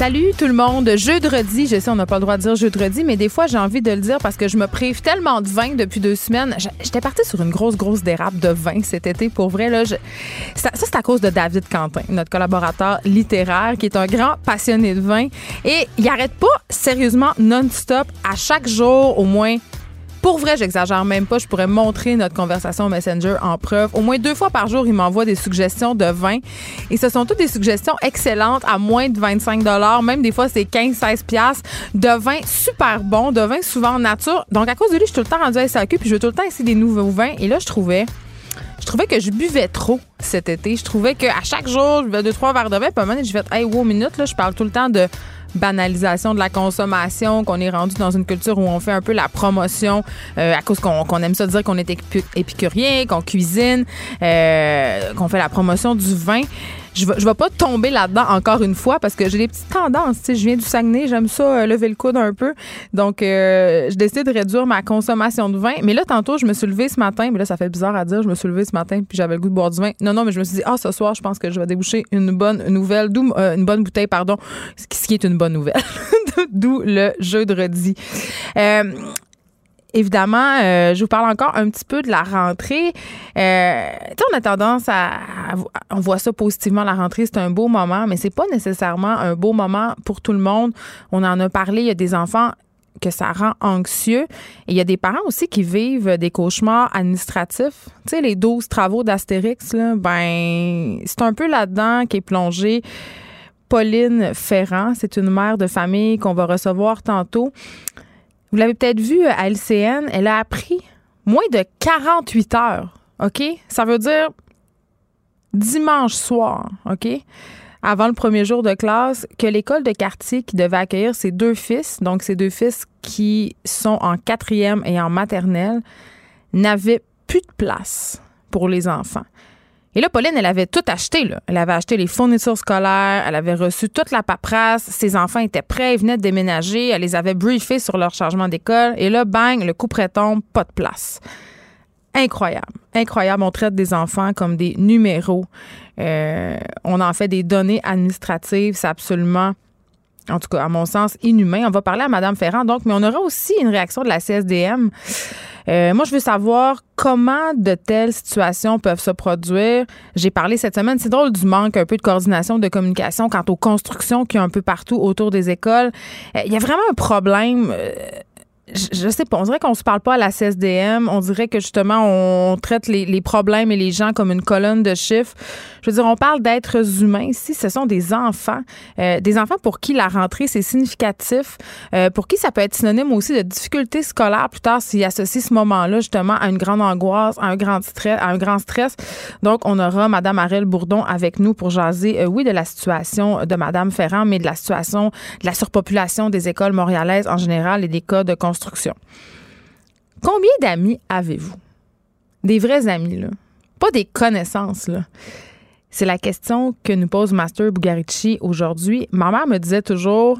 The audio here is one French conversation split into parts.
Salut tout le monde. Jeudi, je sais, on n'a pas le droit de dire jeudi, mais des fois, j'ai envie de le dire parce que je me prive tellement de vin depuis deux semaines. J'étais partie sur une grosse, grosse dérape de vin cet été. Pour vrai, là, ça, c'est à cause de David Quentin, notre collaborateur littéraire, qui est un grand passionné de vin. Et il arrête pas, sérieusement, non-stop, à chaque jour, au moins pour vrai, j'exagère même pas. Je pourrais montrer notre conversation au Messenger en preuve. Au moins deux fois par jour, il m'envoie des suggestions de vin. Et ce sont toutes des suggestions excellentes à moins de 25 Même des fois, c'est 15-16 piastres de vin super bon, de vin souvent en nature. Donc, à cause de lui, je suis tout le temps rendue à SAQ, puis je veux tout le temps essayer des nouveaux vins. Et là, je trouvais... Je trouvais que je buvais trop cet été. Je trouvais qu'à chaque jour, je buvais deux, trois verres de vin. Puis à un je fais, hey, wow, minute, là, je parle tout le temps de banalisation de la consommation, qu'on est rendu dans une culture où on fait un peu la promotion euh, à cause qu'on aime ça dire qu'on est épi- épicurien, qu'on cuisine, euh, qu'on fait la promotion du vin. Je vais, je vais pas tomber là-dedans encore une fois parce que j'ai des petites tendances. Je viens du Saguenay, j'aime ça euh, lever le coude un peu. Donc, euh, je décide de réduire ma consommation de vin. Mais là, tantôt, je me suis levée ce matin. Mais là, ça fait bizarre à dire. Je me suis levée ce matin puis j'avais le goût de boire du vin. Non, non, mais je me suis dit, ah, ce soir, je pense que je vais déboucher une bonne nouvelle, d'où euh, une bonne bouteille, pardon, ce qui est une bonne nouvelle. d'où le jeudi. Euh, Évidemment, euh, je vous parle encore un petit peu de la rentrée. Euh, on a tendance à, à- on voit ça positivement. La rentrée, c'est un beau moment, mais c'est pas nécessairement un beau moment pour tout le monde. On en a parlé. Il y a des enfants que ça rend anxieux. Et il y a des parents aussi qui vivent des cauchemars administratifs. Tu sais, les 12 travaux d'Astérix, ben, c'est un peu là-dedans qui est plongé. Pauline Ferrand, c'est une mère de famille qu'on va recevoir tantôt. Vous l'avez peut-être vu à LCN, elle a appris moins de 48 heures, OK? Ça veut dire dimanche soir, OK? Avant le premier jour de classe, que l'école de quartier qui devait accueillir ses deux fils, donc ses deux fils qui sont en quatrième et en maternelle, n'avait plus de place pour les enfants. Et là, Pauline, elle avait tout acheté. Là. Elle avait acheté les fournitures scolaires, elle avait reçu toute la paperasse, ses enfants étaient prêts, ils venaient de déménager, elle les avait briefés sur leur changement d'école. Et là, bang, le coup près tombe, pas de place. Incroyable. Incroyable. On traite des enfants comme des numéros. Euh, on en fait des données administratives. C'est absolument, en tout cas, à mon sens, inhumain. On va parler à Mme Ferrand, donc, mais on aura aussi une réaction de la CSDM. Euh, moi, je veux savoir comment de telles situations peuvent se produire. J'ai parlé cette semaine, c'est drôle du manque un peu de coordination, de communication quant aux constructions qu'il y a un peu partout autour des écoles. Euh, Il y a vraiment un problème. euh, je, sais pas, on dirait qu'on se parle pas à la CSDM. On dirait que justement, on traite les, les problèmes et les gens comme une colonne de chiffres. Je veux dire, on parle d'êtres humains ici. Ce sont des enfants. Euh, des enfants pour qui la rentrée, c'est significatif. Euh, pour qui ça peut être synonyme aussi de difficultés scolaires plus tard s'ils associent ce moment-là justement à une grande angoisse, à un grand stress. À un grand stress. Donc, on aura Mme Arelle Bourdon avec nous pour jaser, euh, oui, de la situation de Mme Ferrand, mais de la situation de la surpopulation des écoles montréalaises en général et des cas de construction. Combien d'amis avez-vous? Des vrais amis, là. Pas des connaissances, là. C'est la question que nous pose Master Bugarici aujourd'hui. Ma mère me disait toujours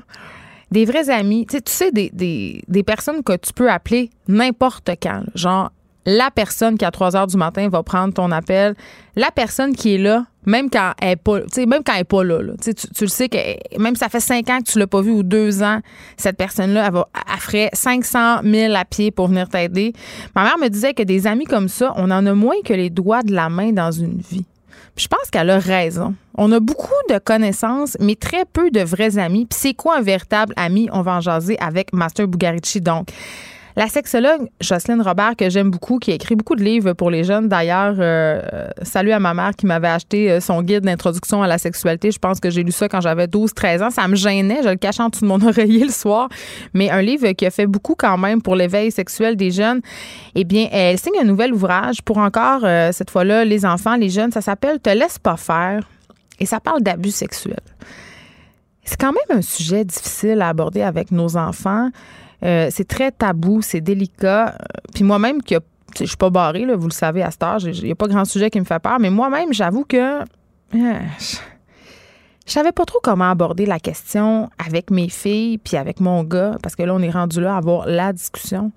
des vrais amis, tu sais, tu des, des, personnes que tu peux appeler n'importe quand. Genre, la personne qui à 3 heures du matin va prendre ton appel, la personne qui est là, même quand elle est pas, même quand elle pas là. Tu, tu, le sais que même ça fait 5 ans que tu l'as pas vue ou 2 ans, cette personne-là, elle, va, ferait 500 000 à pied pour venir t'aider. Ma mère me disait que des amis comme ça, on en a moins que les doigts de la main dans une vie. Puis je pense qu'elle a raison. On a beaucoup de connaissances, mais très peu de vrais amis. Puis c'est quoi un véritable ami? On va en jaser avec Master Bugarici. Donc, La sexologue Jocelyne Robert, que j'aime beaucoup, qui a écrit beaucoup de livres pour les jeunes. D'ailleurs, euh, salut à ma mère qui m'avait acheté euh, son guide d'introduction à la sexualité. Je pense que j'ai lu ça quand j'avais 12-13 ans. Ça me gênait. Je le cachais en dessous de mon oreiller le soir. Mais un livre qui a fait beaucoup quand même pour l'éveil sexuel des jeunes. Eh bien, elle signe un nouvel ouvrage pour encore, euh, cette fois-là, les enfants, les jeunes. Ça s'appelle Te laisse pas faire. Et ça parle d'abus sexuels. C'est quand même un sujet difficile à aborder avec nos enfants. Euh, c'est très tabou, c'est délicat. Puis moi-même, qui je suis pas barrée, là, vous le savez à cet âge, il n'y a pas grand sujet qui me fait peur, mais moi-même, j'avoue que euh, je, savais pas trop comment aborder la question avec mes filles puis avec mon gars, parce que là, on est rendu là à avoir la discussion.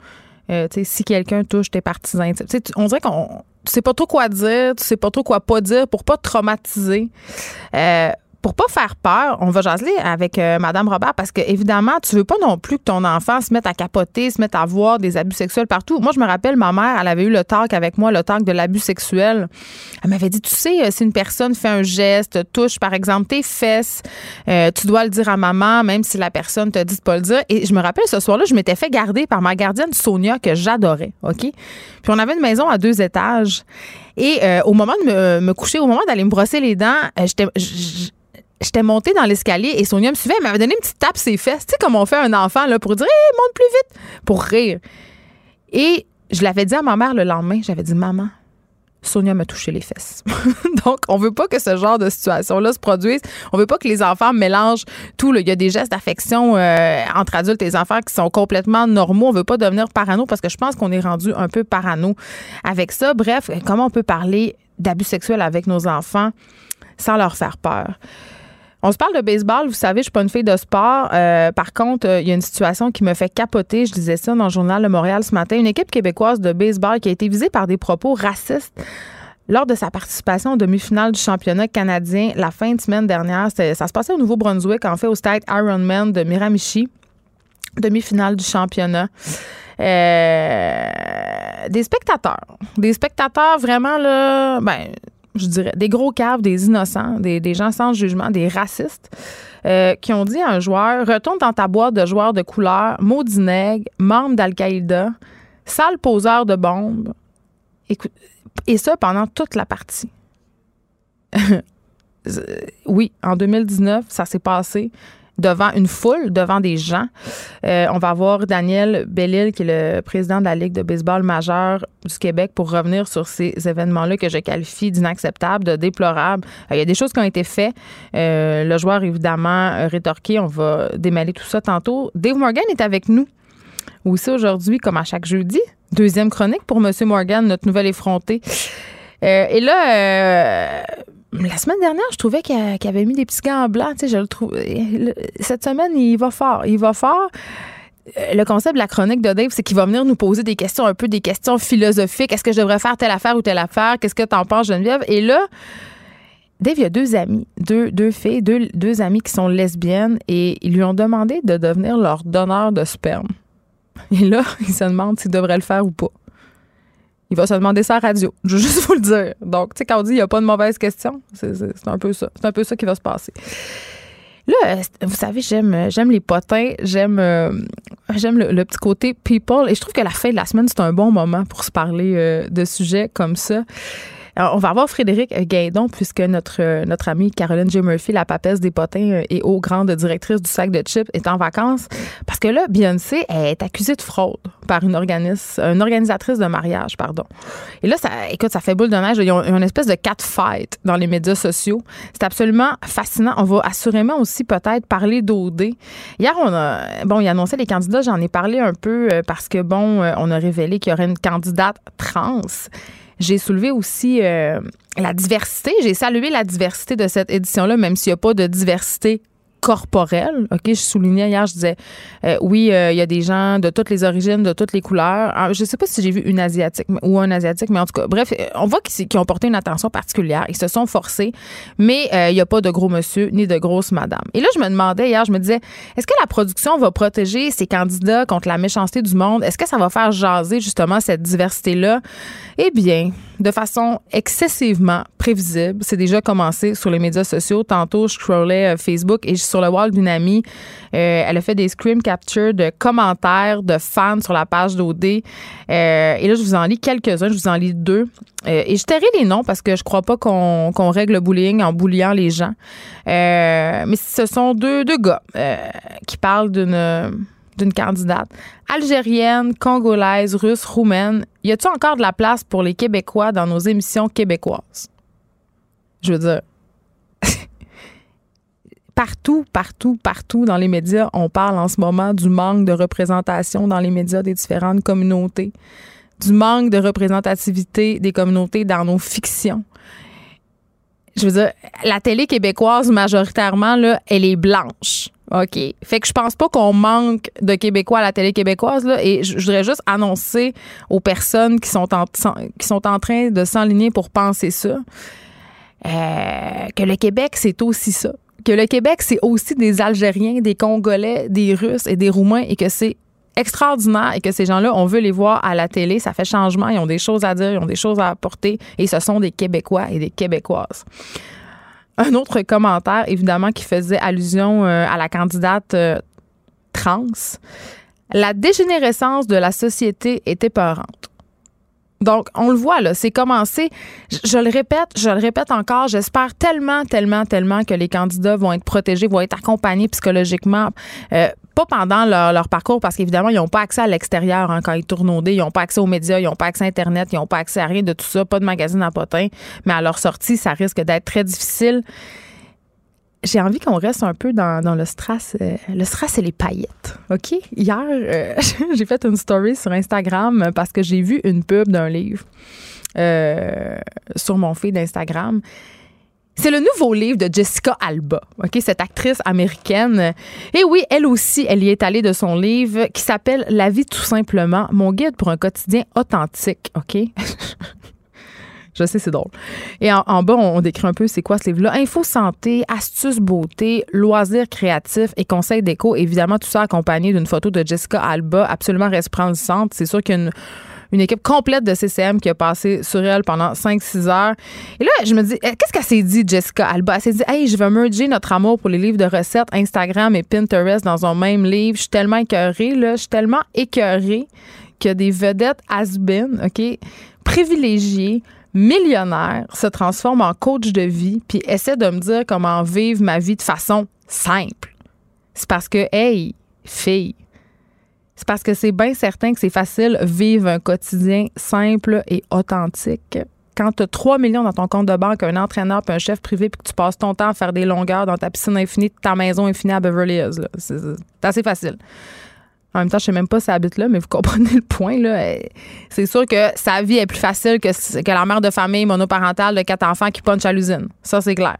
Euh, si quelqu'un touche tes partisans, on dirait qu'on tu sais pas trop quoi dire, tu sais pas trop quoi pas dire pour pas traumatiser. Euh, pour pas faire peur, on va jaser avec euh, Madame Robert parce que évidemment, tu veux pas non plus que ton enfant se mette à capoter, se mette à voir des abus sexuels partout. Moi, je me rappelle, ma mère, elle avait eu le talk avec moi, le talk de l'abus sexuel. Elle m'avait dit, tu sais, euh, si une personne fait un geste, touche par exemple tes fesses, euh, tu dois le dire à maman, même si la personne te dit de pas le dire. Et je me rappelle ce soir-là, je m'étais fait garder par ma gardienne Sonia que j'adorais, ok? Puis on avait une maison à deux étages. Et au moment de me, coucher, au moment d'aller me brosser les dents, j'étais j'étais montée dans l'escalier et Sonia me suivait. Elle m'avait donné une petite tape ses fesses. Tu sais, comme on fait un enfant là, pour dire hey, monte plus vite, pour rire. Et je l'avais dit à ma mère le lendemain. J'avais dit Maman, Sonia m'a touché les fesses. Donc, on veut pas que ce genre de situation-là se produise. On veut pas que les enfants mélangent tout. Il y a des gestes d'affection euh, entre adultes et enfants qui sont complètement normaux. On veut pas devenir parano parce que je pense qu'on est rendu un peu parano avec ça. Bref, comment on peut parler d'abus sexuels avec nos enfants sans leur faire peur? On se parle de baseball. Vous savez, je suis pas une fille de sport. Euh, par contre, euh, il y a une situation qui me fait capoter. Je disais ça dans le journal de Montréal ce matin. Une équipe québécoise de baseball qui a été visée par des propos racistes lors de sa participation au demi-finale du championnat canadien la fin de semaine dernière. Ça se passait au Nouveau-Brunswick, en fait, au stade Ironman de Miramichi. Demi-finale du championnat. Euh, des spectateurs. Des spectateurs vraiment, là, ben, je dirais, des gros caves, des innocents, des, gens sans jugement, des racistes, euh, qui ont dit à un joueur Retourne dans ta boîte de joueurs de couleur, maudit nègre, membre d'Al-Qaïda, sale poseur de bombes. et ça pendant toute la partie. oui, en 2019, ça s'est passé devant une foule, devant des gens. Euh, on va voir Daniel Bellil, qui est le président de la Ligue de baseball majeur du Québec, pour revenir sur ces événements-là que je qualifie d'inacceptables, de déplorables. Euh, il y a des choses qui ont été faites. Euh, le joueur, évidemment, rétorqué. On va démêler tout ça tantôt. Dave Morgan est avec nous aussi aujourd'hui, comme à chaque jeudi. Deuxième chronique pour M. Morgan, notre nouvel effronté. et là, la semaine dernière, je trouvais qu'il avait mis des petits gants blancs. je le trouve. Cette semaine, il va fort. Il va fort. Euh, le concept de la chronique de Dave, c'est qu'il va venir nous poser des questions, un peu des questions philosophiques. Est-ce que je devrais faire telle affaire ou telle affaire? Qu'est-ce que t'en penses, Geneviève? Et là, Dave, il y a deux amis, deux, deux filles, deux, deux amies qui sont lesbiennes et ils lui ont demandé de devenir leur donneur de sperme. Et là, il se demande s'il devrait le faire ou pas. Il va se demander ça à radio. Je veux juste vous le dire. Donc, tu sais, quand on dit il n'y a pas de mauvaise question, c'est un peu ça. C'est un peu ça qui va se passer. Là, euh, vous savez, j'aime j'aime les potins, j'aime euh, j'aime le, petit côté people et je trouve que la fin de la semaine c'est un bon moment pour se parler euh, de sujets comme ça on va avoir Frédéric Gaidon, puisque notre, notre amie Caroline J. Murphy, la papesse des potins euh, et haut grande directrice du sac de chips, est en vacances. Parce que là, Beyoncé est accusée de fraude par une, une organisatrice de mariage, pardon. Et là, ça, écoute, ça fait boule de neige. Il y a une espèce de cat fight dans les médias sociaux. C'est absolument fascinant. On va assurément aussi peut-être parler d'OD. Hier, on a, bon, il a annoncé les candidats. J'en ai parlé un peu euh, parce que, bon, euh, on a révélé qu'il y aurait une candidate trans. J'ai soulevé aussi euh, la diversité. J'ai salué la diversité de cette édition-là, même s'il n'y a pas de diversité corporelle. OK, je soulignais hier, je disais, euh, oui, euh, il y a des gens de toutes les origines, de toutes les couleurs. Ah, je ne sais pas si j'ai vu une asiatique ou un asiatique, mais en tout cas, bref, on voit qu'ils ont porté une attention particulière. Ils se sont forcés, mais il n'y a pas de gros monsieur ni de grosse madame. Et là, je me demandais hier, je me disais, est-ce que la production va protéger ces candidats contre la méchanceté du monde? Est-ce que ça va faire jaser justement cette diversité-là? Eh bien, de façon excessivement prévisible. C'est déjà commencé sur les médias sociaux. Tantôt, je scrollais euh, Facebook et sur le wall d'une amie, euh, elle a fait des screen captures de commentaires de fans sur la page d'OD. et là, je vous en lis quelques-uns. Je vous en lis deux. et je tairai les noms parce que je crois pas qu'on règle le bullying en bouliant les gens. mais ce sont deux, deux gars qui parlent d'une d'une candidate algérienne, congolaise, russe, roumaine. Y a-t-il encore de la place pour les Québécois dans nos émissions québécoises? Je veux dire, partout, partout, partout dans les médias, on parle en ce moment du manque de représentation dans les médias des différentes communautés, du manque de représentativité des communautés dans nos fictions. Je veux dire, la télé québécoise, majoritairement, là, elle est blanche. OK. Fait que je pense pas qu'on manque de Québécois à la télé québécoise. Là, et je, voudrais juste annoncer aux personnes qui sont en, qui sont en train de s'enligner pour penser ça euh, que le Québec, c'est aussi ça. Que le Québec, c'est aussi des Algériens, des Congolais, des Russes et des Roumains et que c'est extraordinaire et que ces gens-là, on veut les voir à la télé. Ça fait changement. Ils ont des choses à dire, ils ont des choses à apporter et ce sont des Québécois et des Québécoises. Un autre commentaire, évidemment, qui faisait allusion euh, à la candidate euh, trans. La dégénérescence de la société est épeurante. Donc, on le voit, là, c'est commencé. Je, le répète, je le répète encore, j'espère tellement, tellement, tellement que les candidats vont être protégés, vont être accompagnés psychologiquement. Euh, pas pendant leur, parcours, parce qu'évidemment, ils n'ont pas accès à l'extérieur hein, quand ils tournent au dé. Ils n'ont pas accès aux médias, ils n'ont pas accès à Internet, ils n'ont pas accès à rien de tout ça, pas de magazine à potin. Mais à leur sortie, ça risque d'être très difficile. J'ai envie qu'on reste un peu dans, le stress. Euh, le stress et les paillettes. OK? Hier, euh, j'ai fait une story sur Instagram parce que j'ai vu une pub d'un livre euh, sur mon feed d'Instagram. C'est le nouveau livre de Jessica Alba, ok, cette actrice américaine. Et oui, elle aussi, elle y est allée de son livre qui s'appelle La vie tout simplement, mon guide pour un quotidien authentique, ok? Je sais, c'est drôle. Et en, bas, on, décrit un peu c'est quoi ce livre-là. Info santé, astuces beauté, loisirs créatifs et conseils déco. Évidemment, tout ça accompagné d'une photo de Jessica Alba, absolument resplendissante. C'est sûr a une équipe complète de CCM qui a passé sur elle pendant 5-6 heures. Et là, je me dis, eh, qu'est-ce qu'elle s'est dit, Jessica Alba? Elle s'est dit, hey, je vais merger notre amour pour les livres de recettes, Instagram et Pinterest dans un même livre. Je suis tellement écœurée, là. Je suis tellement écœurée que des vedettes has-been, OK, privilégiées, millionnaires, se transforment en coach de vie puis essaient de me dire comment vivre ma vie de façon simple. C'est parce que, hey, fille, c'est parce que c'est bien certain que c'est facile vivre un quotidien simple et authentique. Quand tu as 3 millions dans ton compte de banque, un entraîneur puis un chef privé, puis que tu passes ton temps à faire des longueurs dans ta piscine infinie, ta maison infinie à Beverly Hills, c'est assez facile. En même temps, je sais même pas si ça habite là, mais vous comprenez le point. C'est sûr que sa vie est plus facile que, que la mère de famille monoparentale de quatre enfants qui punch à l'usine. Ça, c'est clair.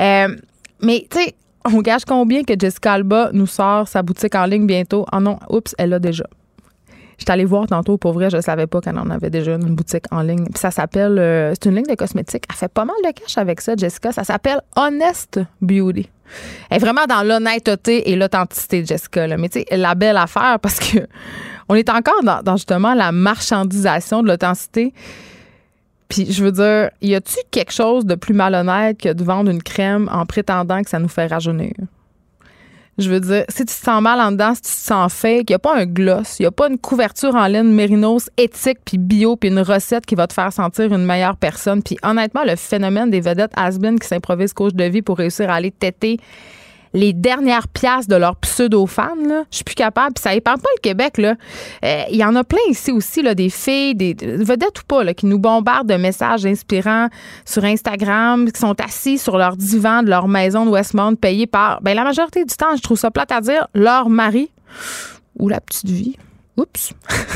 Euh, mais, tu sais, on gage combien que Jessica Alba nous sort sa boutique en ligne bientôt? Ah non, oups, elle l'a déjà. J'étais allée voir tantôt, pour vrai, je ne savais pas qu'elle en avait déjà une boutique en ligne. Puis ça s'appelle, euh, c'est une ligne de cosmétiques. Elle fait pas mal de cash avec ça, Jessica. Ça s'appelle Honest Beauty. Elle est vraiment dans l'honnêteté et l'authenticité Jessica. Mais tu sais, la belle affaire parce que on est encore dans justement la marchandisation de l'authenticité. Puis je veux dire, y a-tu quelque chose de plus malhonnête que de vendre une crème en prétendant que ça nous fait rajeunir? Je veux dire, si tu te sens mal en dedans, si tu te sens fake, il n'y a pas un gloss, il n'y a pas une couverture en laine mérinos éthique puis bio puis une recette qui va te faire sentir une meilleure personne. Puis honnêtement, le phénomène des vedettes has qui s'improvisent coach de vie pour réussir à aller têter les dernières pièces de leurs pseudo-fans. Je suis plus capable. Ça épargne pas le Québec. Là. Euh, il y en a plein ici aussi, là, des filles, des vedettes ou pas, là, qui nous bombardent de messages inspirants sur Instagram, qui sont assis sur leur divan de leur maison de Westmount, payés par, ben, la majorité du temps, je trouve ça plate à dire, leur mari ou la petite vie. Oups.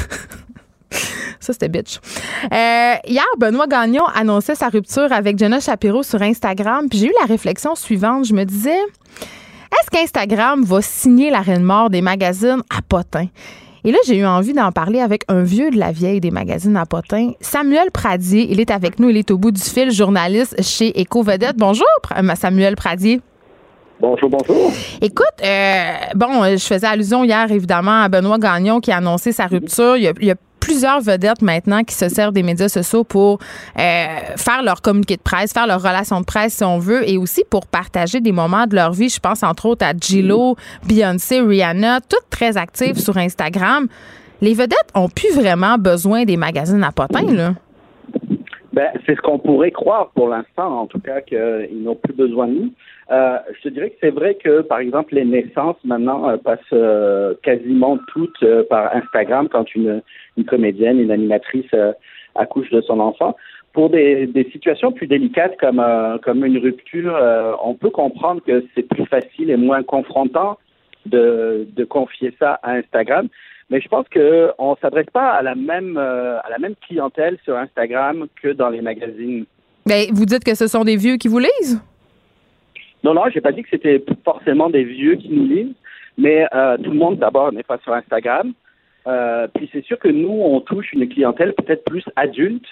Ça, c'était bitch. Euh, hier, Benoît Gagnon annonçait sa rupture avec Jenna Shapiro sur Instagram. Puis j'ai eu la réflexion suivante. Je me disais, est-ce qu'Instagram va signer la reine mort des magazines à potin? Et là, j'ai eu envie d'en parler avec un vieux de la vieille des magazines à potin, Samuel Pradier. Il est avec nous, il est au bout du fil, journaliste chez Eco-Vedette. Bonjour, Samuel Pradier. Bonjour, bonjour. Écoute, euh, bon, je faisais allusion hier, évidemment, à Benoît Gagnon qui a annoncé sa rupture. Il y a, plusieurs vedettes maintenant qui se servent des médias sociaux pour euh, faire leur communiqué de presse, faire leur relation de presse si on veut, et aussi pour partager des moments de leur vie. Je pense entre autres à J-Lo, Beyoncé, Rihanna, toutes très actives sur Instagram. Les vedettes ont plus vraiment besoin des magazines à potins, là. Ben, c'est ce qu'on pourrait croire pour l'instant, en tout cas, qu'ils n'ont plus besoin de nous. Euh, je dirais que c'est vrai que, par exemple, les naissances maintenant euh, passent quasiment toutes par Instagram quand une, une comédienne, une animatrice accouche de son enfant. Pour des, des situations plus délicates comme, comme une rupture, on peut comprendre que c'est plus facile et moins confrontant de, de confier ça à Instagram. Mais je pense qu'on ne s'adresse pas à la même euh, à la même clientèle sur Instagram que dans les magazines. Mais vous dites que ce sont des vieux qui vous lisent? Non, non, j'ai pas dit que c'était forcément des vieux qui nous lisent, mais euh, tout le monde d'abord n'est pas sur Instagram. Euh, puis c'est sûr que nous, on touche une clientèle peut-être plus adulte.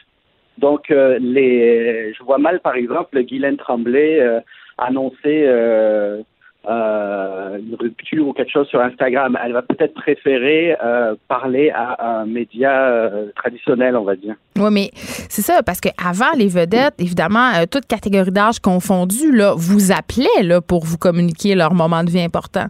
Donc les, je vois mal par exemple Guylaine Tremblay annoncer euh, une rupture ou quelque chose sur Instagram, elle va peut-être préférer euh, parler à un média euh, traditionnel, on va dire. Oui, mais c'est ça, parce qu'avant, les vedettes, évidemment, toutes catégories d'âge confondues, là, vous appelaient là, pour vous communiquer leur moment de vie important.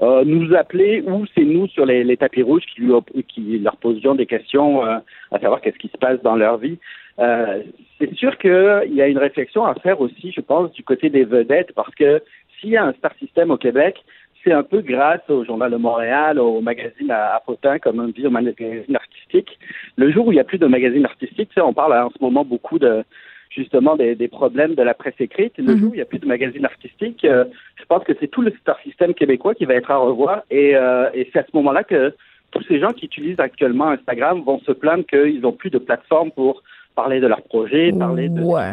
Nous appeler ou c'est nous sur les, tapis rouges qui, qui leur posions des questions à savoir qu'est-ce qui se passe dans leur vie. c'est sûr qu'il y a une réflexion à faire aussi, je pense, du côté des vedettes, parce que s'il y a un star system au Québec, c'est un peu grâce au Journal de Montréal, au magazine à, à comme on dit, au magazine artistique. Le jour où il n'y a plus de magazine artistique, on parle en ce moment beaucoup de justement des, problèmes de la presse écrite. Le mhm. jour où il n'y a plus de magazine artistique, euh, je pense que c'est tout le star system québécois qui va être à revoir. Et, euh, et c'est à ce moment-là que tous ces gens qui utilisent actuellement Instagram vont se plaindre qu'ils n'ont plus de plateforme pour parler de leur projet, parler de ouais.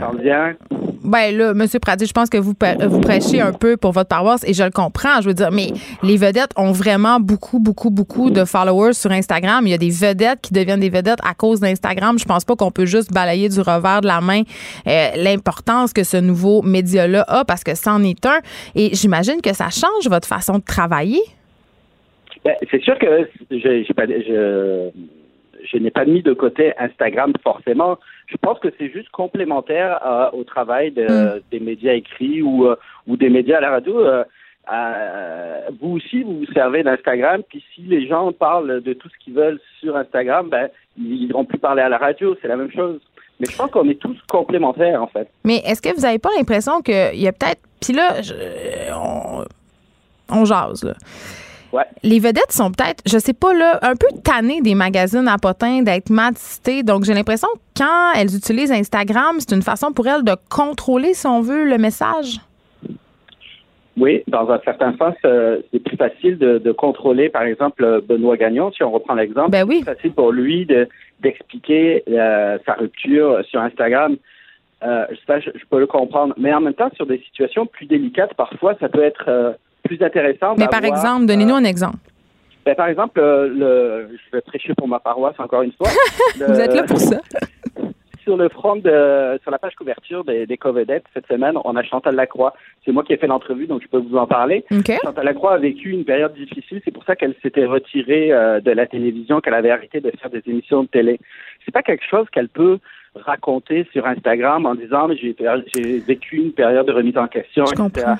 Ben là, M. Pradi, je pense que vous, vous prêchez un peu pour votre paroisse et je le comprends. Je veux dire, mais les vedettes ont vraiment beaucoup, beaucoup, beaucoup de followers sur Instagram. Il y a des vedettes qui deviennent des vedettes à cause d'Instagram. Je pense pas qu'on peut juste balayer du revers de la main euh, l'importance que ce nouveau média-là a parce que c'en est un. Et j'imagine que ça change votre façon de travailler. Ben, c'est sûr que j'ai pas, je, je n'ai pas mis de côté Instagram forcément. Je pense que c'est juste complémentaire euh, au travail de, mm. des médias écrits ou, euh, ou des médias à la radio. Euh, vous aussi, vous vous servez d'Instagram, puis si les gens parlent de tout ce qu'ils veulent sur Instagram, ben, ils n'iront plus parler à la radio, c'est la même chose. Mais je pense qu'on est tous complémentaires, en fait. Mais est-ce que vous n'avez pas l'impression qu'il y a peut-être... Puis là, on, on jase, là. Les vedettes sont peut-être, je sais pas, là, un peu tannées des magazines à potins, d'être mal Donc, j'ai l'impression que quand elles utilisent Instagram, c'est une façon pour elles de contrôler, si on veut, le message. Oui, dans un certain sens, euh, c'est plus facile de, contrôler, par exemple, Benoît Gagnon, si on reprend l'exemple. Ben oui. C'est facile pour lui d'expliquer euh, sa rupture sur Instagram. Euh, ça, je, peux le comprendre. Mais en même temps, sur des situations plus délicates, parfois, ça peut être plus intéressant. Mais par exemple, donnez-nous un exemple. Ben, par exemple, euh, le, je vais prêcher pour ma paroisse encore une fois. Vous êtes là pour ça. sur le front de, sur la page couverture des, des Covedettes, cette semaine, on a Chantal Lacroix. C'est moi qui ai fait l'entrevue, donc je peux vous en parler. Chantal Lacroix a vécu une période difficile. C'est pour ça qu'elle s'était retirée euh, de la télévision, qu'elle avait arrêté de faire des émissions de télé. C'est pas quelque chose qu'elle peut raconter sur Instagram en disant j'ai vécu une période de remise en question, je Comprends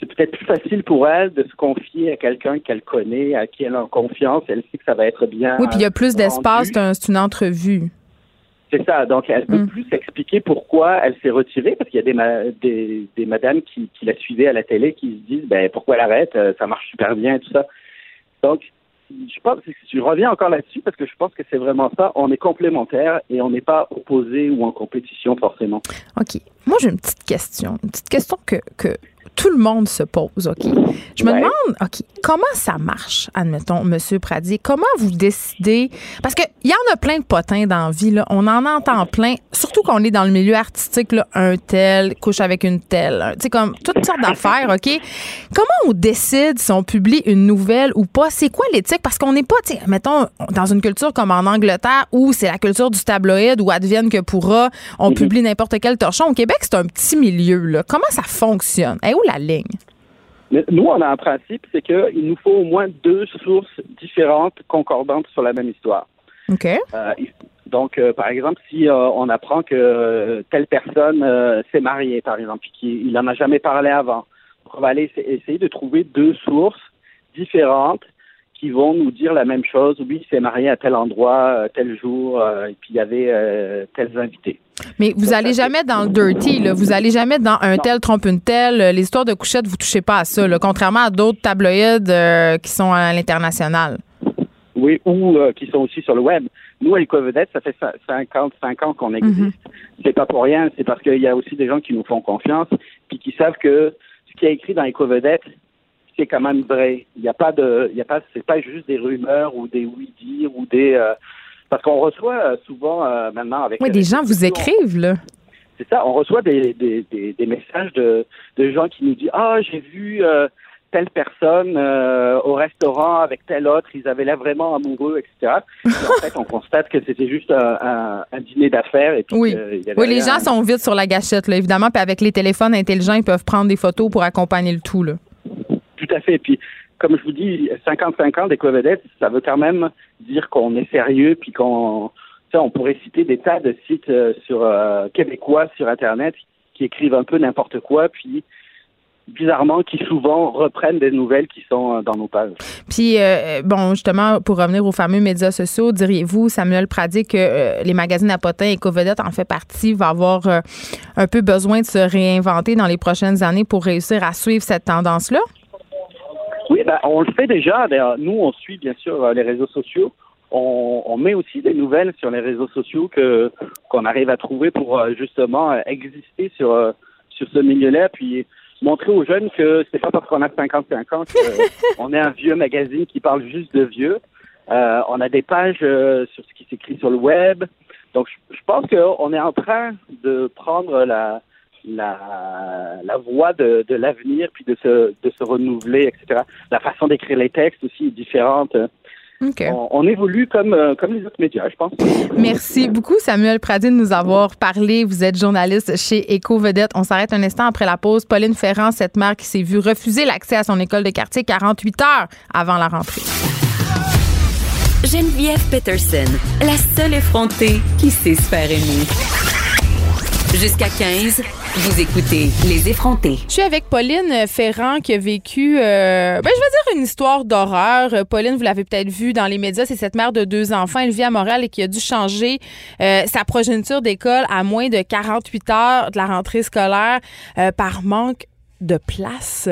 c'est peut-être plus facile pour elle de se confier à quelqu'un qu'elle connaît, à qui elle a confiance. Elle sait que ça va être bien. Oui, puis il y a plus d'espace, c'est une entrevue. C'est ça. Donc, elle peut mm. plus expliquer pourquoi elle s'est retirée, parce qu'il y a des, des, madames qui, la suivaient à la télé qui se disent, ben, pourquoi elle arrête? Euh, ça marche super bien et tout ça. Donc, je pense, je reviens encore là-dessus parce que je pense que c'est vraiment ça. On est complémentaires et on n'est pas opposés ou en compétition forcément. OK. Moi, j'ai une petite question. Une petite question que, que tout le monde se pose, OK? Je me demande, OK, comment ça marche, admettons, Monsieur Pradier? Comment vous décidez? Parce qu'il y en a plein de potins dans la vie, là. On en entend plein, surtout qu'on est dans le milieu artistique, là, un tel couche avec une telle. Tu sais, comme toutes sortes d'affaires, OK? Comment on décide si on publie une nouvelle ou pas? C'est quoi l'éthique? Parce qu'on n'est pas, tu sais, mettons, dans une culture comme en Angleterre où c'est la culture du tabloïd où advienne que pourra, on mhm. publie n'importe quel torchon. Au Québec, c'est un petit milieu, là. Comment ça fonctionne? Et où la ligne? Nous, on a un principe, c'est qu'il nous faut au moins deux sources différentes, concordantes sur la même histoire. OK. Euh, donc, euh, par exemple, si euh, on apprend que telle personne s'est mariée, par exemple, puis qu'il il en a jamais parlé avant, on va aller essa- essayer de trouver deux sources différentes qui vont nous dire la même chose. Oui, il s'est marié à tel endroit, euh, tel jour, euh, et puis il y avait euh, tels invités. Mais vous Ça, allez ça, jamais dans le dirty, là. Vous allez jamais dans un tel trompe une telle. Les histoires de couchettes, vous touchez pas à ça, là, contrairement à d'autres tabloïds euh, qui sont à l'international. Oui, ou euh, qui sont aussi sur le web. Nous, à Ecovedette, ça fait cin- 55 ans qu'on existe. C'est pas pour rien, c'est parce qu'il y a aussi des gens qui nous font confiance, puis qui savent que ce qui est écrit dans Ecovedette, c'est quand même vrai. Il n'y a pas de, il y a pas, c'est pas juste des rumeurs ou des oui-dire ou des, euh, parce qu'on reçoit euh, souvent euh, maintenant avec. Oui, des gens vous écrivent, là. c'est ça, on reçoit des, des, des, des messages de, de gens qui nous disent Ah, j'ai vu euh, telle personne au restaurant avec tel autre, ils avaient l'air vraiment amoureux, etc. Et en fait, on constate que c'était juste un, un, un dîner d'affaires. Et puis Oui. que il y avait Oui, les gens sont vite sur la gâchette, là, évidemment. Puis avec les téléphones intelligents, ils peuvent prendre des photos pour accompagner le tout, là. Tout à fait. Puis, comme je vous dis, 55 ans d'éco-vedette, ça veut quand même dire qu'on est sérieux, puis qu'on, on pourrait citer des tas de sites euh, sur euh, québécois sur Internet qui écrivent un peu n'importe quoi, puis bizarrement, qui souvent reprennent des nouvelles qui sont euh, dans nos pages. Puis, euh, bon, justement, pour revenir aux fameux médias sociaux, diriez-vous, Samuel Pradi, que les magazines à et Covedette en fait partie, va avoir un peu besoin de se réinventer dans les prochaines années pour réussir à suivre cette tendance-là? Ben, on le fait déjà. D'ailleurs, Nous, on suit bien sûr euh, les réseaux sociaux. On, on met aussi des nouvelles sur les réseaux sociaux que qu'on arrive à trouver pour euh, justement euh, exister sur euh, sur ce milieu-là, puis montrer aux jeunes que c'est pas parce qu'on a 55 ans qu'on est un vieux magazine qui parle juste de vieux. Euh, on a des pages euh, sur ce qui s'écrit sur le web. Donc, je, je pense qu'on est en train de prendre la la, la voie de, de l'avenir, puis de se, de se renouveler, etc. La façon d'écrire les textes aussi est différente. OK. On, on évolue comme, euh, comme les autres médias, je pense. Merci beaucoup, Samuel Pradi, de nous avoir parlé. Vous êtes journaliste chez Éco Vedette. On s'arrête un instant après la pause. Pauline Ferrand, cette mère qui s'est vue refuser l'accès à son école de quartier 48 heures avant la rentrée. Geneviève Peterson, la seule effrontée qui sait se faire aimer. Jusqu'à 15, vous écoutez Les effrontés. Je suis avec Pauline Ferrand qui a vécu, euh, ben, je vais dire une histoire d'horreur. Pauline, vous l'avez peut-être vu dans les médias, c'est cette mère de deux enfants, elle vit à et qui a dû changer euh, sa progéniture d'école à moins de 48 heures de la rentrée scolaire euh, par manque de place.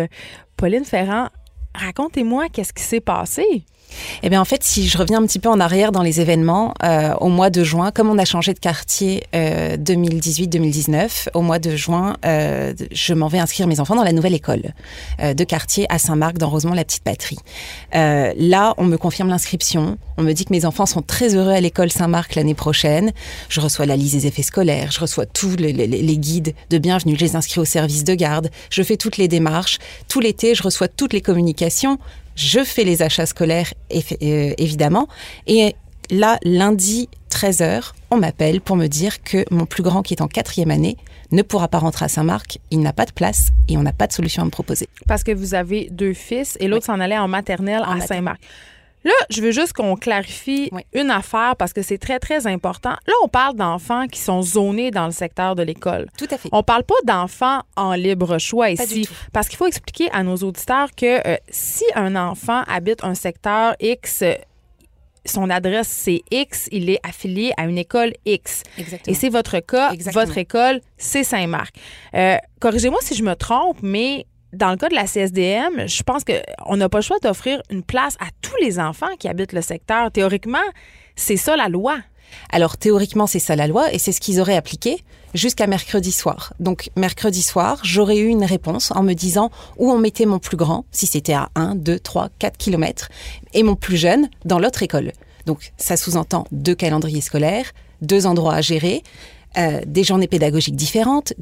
Pauline Ferrand, racontez-moi qu'est-ce qui s'est passé. Eh bien, en fait, si je reviens un petit peu en arrière dans les événements, euh, au mois de juin, comme on a changé de quartier euh, 2018-2019, au mois de juin, euh, je m'en vais inscrire mes enfants dans la nouvelle école euh, de quartier à Saint-Marc, dans Rosemont-la-Petite-Patrie. Euh, là, on me confirme l'inscription. On me dit que mes enfants sont très heureux à l'école Saint-Marc l'année prochaine. Je reçois la liste des effets scolaires, je reçois tous les- les guides de bienvenue, je les inscris au service de garde, je fais toutes les démarches. Tout l'été, je reçois toutes les communications. Je fais les achats scolaires, euh, évidemment. Et là, lundi, 13h, on m'appelle pour me dire que mon plus grand, qui est en quatrième année, ne pourra pas rentrer à Saint-Marc. Il n'a pas de place et on n'a pas de solution à me proposer. Parce que vous avez deux fils et l'autre s'en allait en maternelle à. Saint-Marc. Là, je veux juste qu'on clarifie Oui. une affaire parce que c'est très, très important. Là, on parle d'enfants qui sont zonés dans le secteur de l'école. Tout à fait. On parle pas d'enfants en libre choix Pas ici. Parce qu'il faut expliquer à nos auditeurs que euh, si un enfant habite un secteur X, son adresse c'est X, il est affilié à une école X. Exactement. Et c'est votre cas, Exactement. votre école, c'est Saint-Marc. Euh, Corrigez-moi si je me trompe, mais dans le cas de la CSDM, je pense qu'on n'a pas le choix d'offrir une place à tous les enfants qui habitent le secteur. Théoriquement, c'est ça la loi. Alors théoriquement, c'est ça la loi et c'est ce qu'ils auraient appliqué jusqu'à mercredi soir. Donc mercredi soir, j'aurais eu une réponse en me disant où on mettait mon plus grand, si c'était à 1, 2, 3, 4 kilomètres, et mon plus jeune dans l'autre école. Donc ça sous-entend deux calendriers scolaires, deux endroits à gérer, euh, des journées pédagogiques différentes.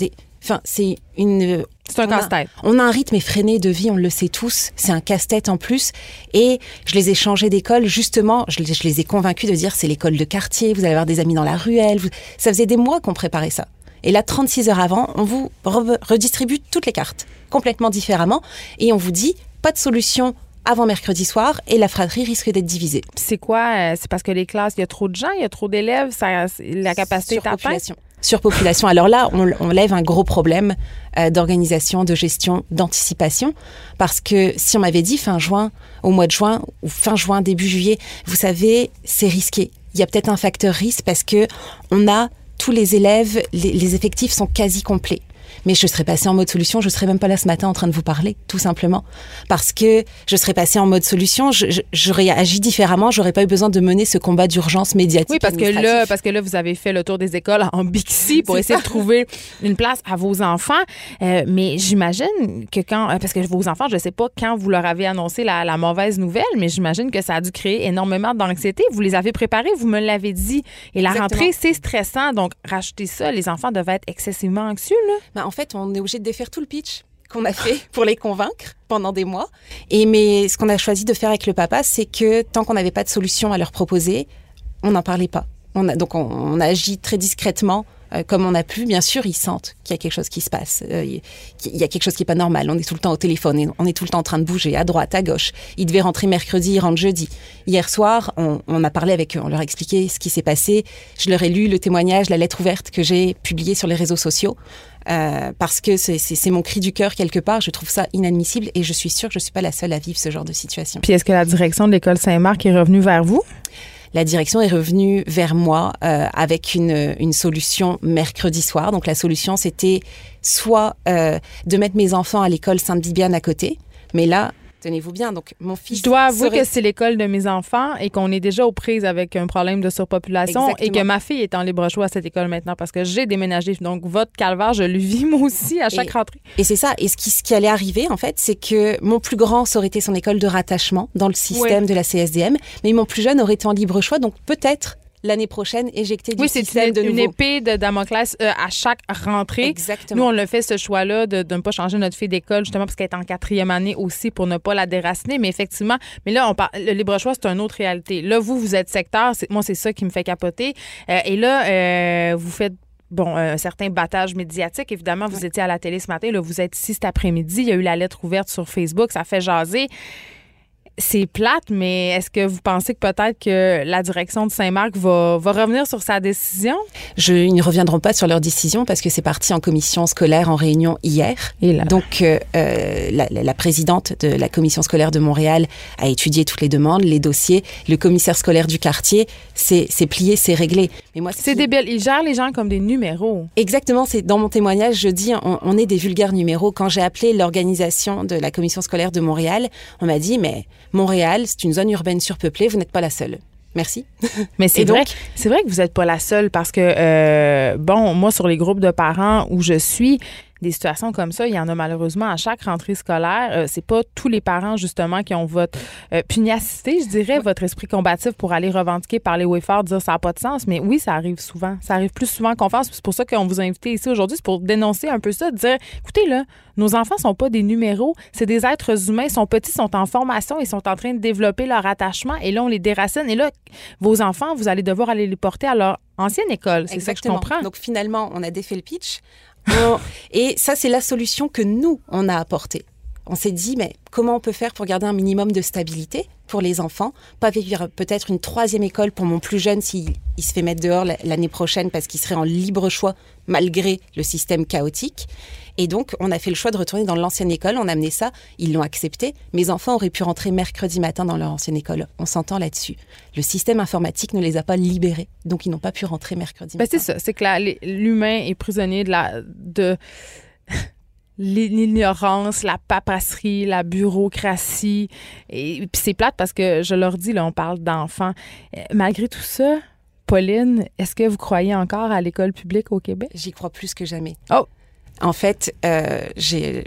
Enfin, c'est une... C'est un casse-tête. On a un rythme effréné de vie, on le sait tous. C'est un casse-tête en plus. Et je les ai changés d'école, justement. Je les, je les ai convaincus de dire c'est l'école de quartier, vous allez avoir des amis dans la ruelle. vous- Ça faisait des mois qu'on préparait ça. Et là, 36 heures avant, on vous re- redistribue toutes les cartes, complètement différemment. Et on vous dit pas de solution avant mercredi soir et la fratrie risque d'être divisée. C'est quoi? C'est parce que les classes, il y a trop de gens, il y a trop d'élèves, la capacité est atteinte? Surpopulation. Alors là, on, lève un gros problème euh, d'organisation, de gestion, d'anticipation, parce que si on m'avait dit fin juin, au mois de juin ou fin juin, début juillet, vous savez, c'est risqué. Il y a peut-être un facteur risque parce que on a tous les élèves, les effectifs sont quasi complets mais je serais passée en mode solution, je serais même pas là ce matin en train de vous parler, tout simplement. Parce que je serais passée en mode solution, j'aurais agi différemment, j'aurais pas eu besoin de mener ce combat d'urgence médiatique. Oui, parce que là, parce que là, vous avez fait le tour des écoles en Bixi pour essayer de trouver une place à vos enfants. Euh, mais j'imagine que quand, euh, parce que vos enfants, je sais pas quand vous leur avez annoncé la, la mauvaise nouvelle, mais j'imagine que ça a dû créer énormément d'anxiété. Vous les avez préparés, vous me l'avez dit. Et la rentrée, c'est stressant. Donc, racheter ça, les enfants devaient être excessivement anxieux, là. Ben, fait, on est obligé de défaire tout le pitch qu'on a fait pour les convaincre pendant des mois. Et mais ce qu'on a choisi de faire avec le papa, c'est que tant qu'on n'avait pas de solution à leur proposer, on n'en parlait pas. On a, donc on, a agi très discrètement euh, comme on a pu, bien sûr, ils sentent qu'il y a quelque chose qui se passe. Euh, il y a quelque chose qui est pas normal. On est tout le temps au téléphone, on est tout le temps en train de bouger à droite, à gauche. Ils devaient rentrer mercredi, ils rentrent jeudi. Hier soir, on, a parlé avec eux, on leur a expliqué ce qui s'est passé. Je leur ai lu le témoignage, la lettre ouverte que j'ai publiée sur les réseaux sociaux. Euh, parce que c'est mon cri du cœur quelque part. Je trouve ça inadmissible et je suis sûre que je ne suis pas la seule à vivre ce genre de situation. Puis est-ce que la direction de l'école Saint-Marc est revenue vers vous? La direction est revenue vers moi euh, avec une, une, solution mercredi soir. Donc la solution, c'était soit euh, de mettre mes enfants à l'école Sainte-Bibiane à côté, mais là, tenez-vous bien. Donc, mon fils. Je dois avouer que c'est l'école de mes enfants et qu'on est déjà aux prises avec un problème de surpopulation et que ma fille est en libre choix à cette école maintenant parce que j'ai déménagé. Donc, votre calvaire, je le vis moi aussi à chaque rentrée. Et c'est ça. Et ce qui, ce qui allait arriver, en fait, c'est que mon plus grand, ça aurait été son école de rattachement dans le système de la CSDM, mais mon plus jeune aurait été en libre choix. Donc, peut-être l'année prochaine éjecter du oui, système de nouveau. Oui, c'est une épée de Damoclès euh, à chaque rentrée. Exactement. Nous, on le fait ce choix-là de, ne pas changer notre fille d'école justement parce qu'elle est en quatrième année aussi pour ne pas la déraciner. Mais effectivement, mais là, on parle, le libre choix, c'est une autre réalité. Là, vous, vous êtes secteur. Moi, c'est ça qui me fait capoter. Euh, et là, euh, vous faites bon, un certain battage médiatique. Évidemment, vous étiez à la télé ce matin, là, vous êtes ici cet après-midi. Il y a eu la lettre ouverte sur Facebook, ça fait jaser c'est plate, mais est-ce que vous pensez que peut-être que la direction de Saint-Marc va, va, revenir sur sa décision? Je, ils ne reviendront pas sur leur décision parce que c'est parti en commission scolaire en réunion hier. Et là? Donc, euh, euh la, la, présidente de la commission scolaire de Montréal a étudié toutes les demandes, les dossiers. Le commissaire scolaire du quartier, c'est plié, c'est réglé. Mais moi, c'est débile. Il gère les gens comme des numéros. Exactement. C'est dans mon témoignage, je dis, on, on est des vulgaires numéros. Quand j'ai appelé l'organisation de la commission scolaire de Montréal, on m'a dit, mais Montréal, c'est une zone urbaine surpeuplée, vous n'êtes pas la seule. Merci. Mais c'est vrai, c'est vrai que vous n'êtes pas la seule parce que euh, bon, moi sur les groupes de parents où je suis, des situations comme ça, il y en a malheureusement à chaque rentrée scolaire. Euh, c'est pas tous les parents justement qui ont votre euh, pugnacité, je dirais, votre esprit combatif pour aller revendiquer, parler haut et fort, dire ça n'a pas de sens. Mais oui, ça arrive souvent. Ça arrive plus souvent qu'on pense. C'est pour ça qu'on vous a invité ici aujourd'hui, c'est pour dénoncer un peu ça, dire, écoutez là, nos enfants sont pas des numéros, c'est des êtres humains, ils sont petits, sont en formation, ils sont en train de développer leur attachement, et là on les déracine. Et là, vos enfants, vous allez devoir aller les porter à leur ancienne école. C'est ça que je comprends. Donc finalement, on a défait le pitch. Et ça, c'est la solution que nous, on a apportée. On s'est dit, mais comment on peut faire pour garder un minimum de stabilité pour les enfants Pas vivre peut-être une troisième école pour mon plus jeune s'il il se fait mettre dehors l'année prochaine parce qu'il serait en libre choix malgré le système chaotique. Et donc, on a fait le choix de retourner dans l'ancienne école. On a amené ça. Ils l'ont accepté. Mes enfants auraient pu rentrer mercredi matin dans leur ancienne école. On s'entend là-dessus. Le système informatique ne les a pas libérés. Donc, ils n'ont pas pu rentrer mercredi ben, matin. C'est ça. C'est que l'humain est prisonnier de la. De... l'ignorance, la paperasserie, la bureaucratie. Et puis c'est plate parce que je leur dis, là, on parle d'enfants. Euh, malgré tout ça, Pauline, est-ce que vous croyez encore à l'école publique au Québec? J'y crois plus que jamais. Oh! En fait, euh, j'ai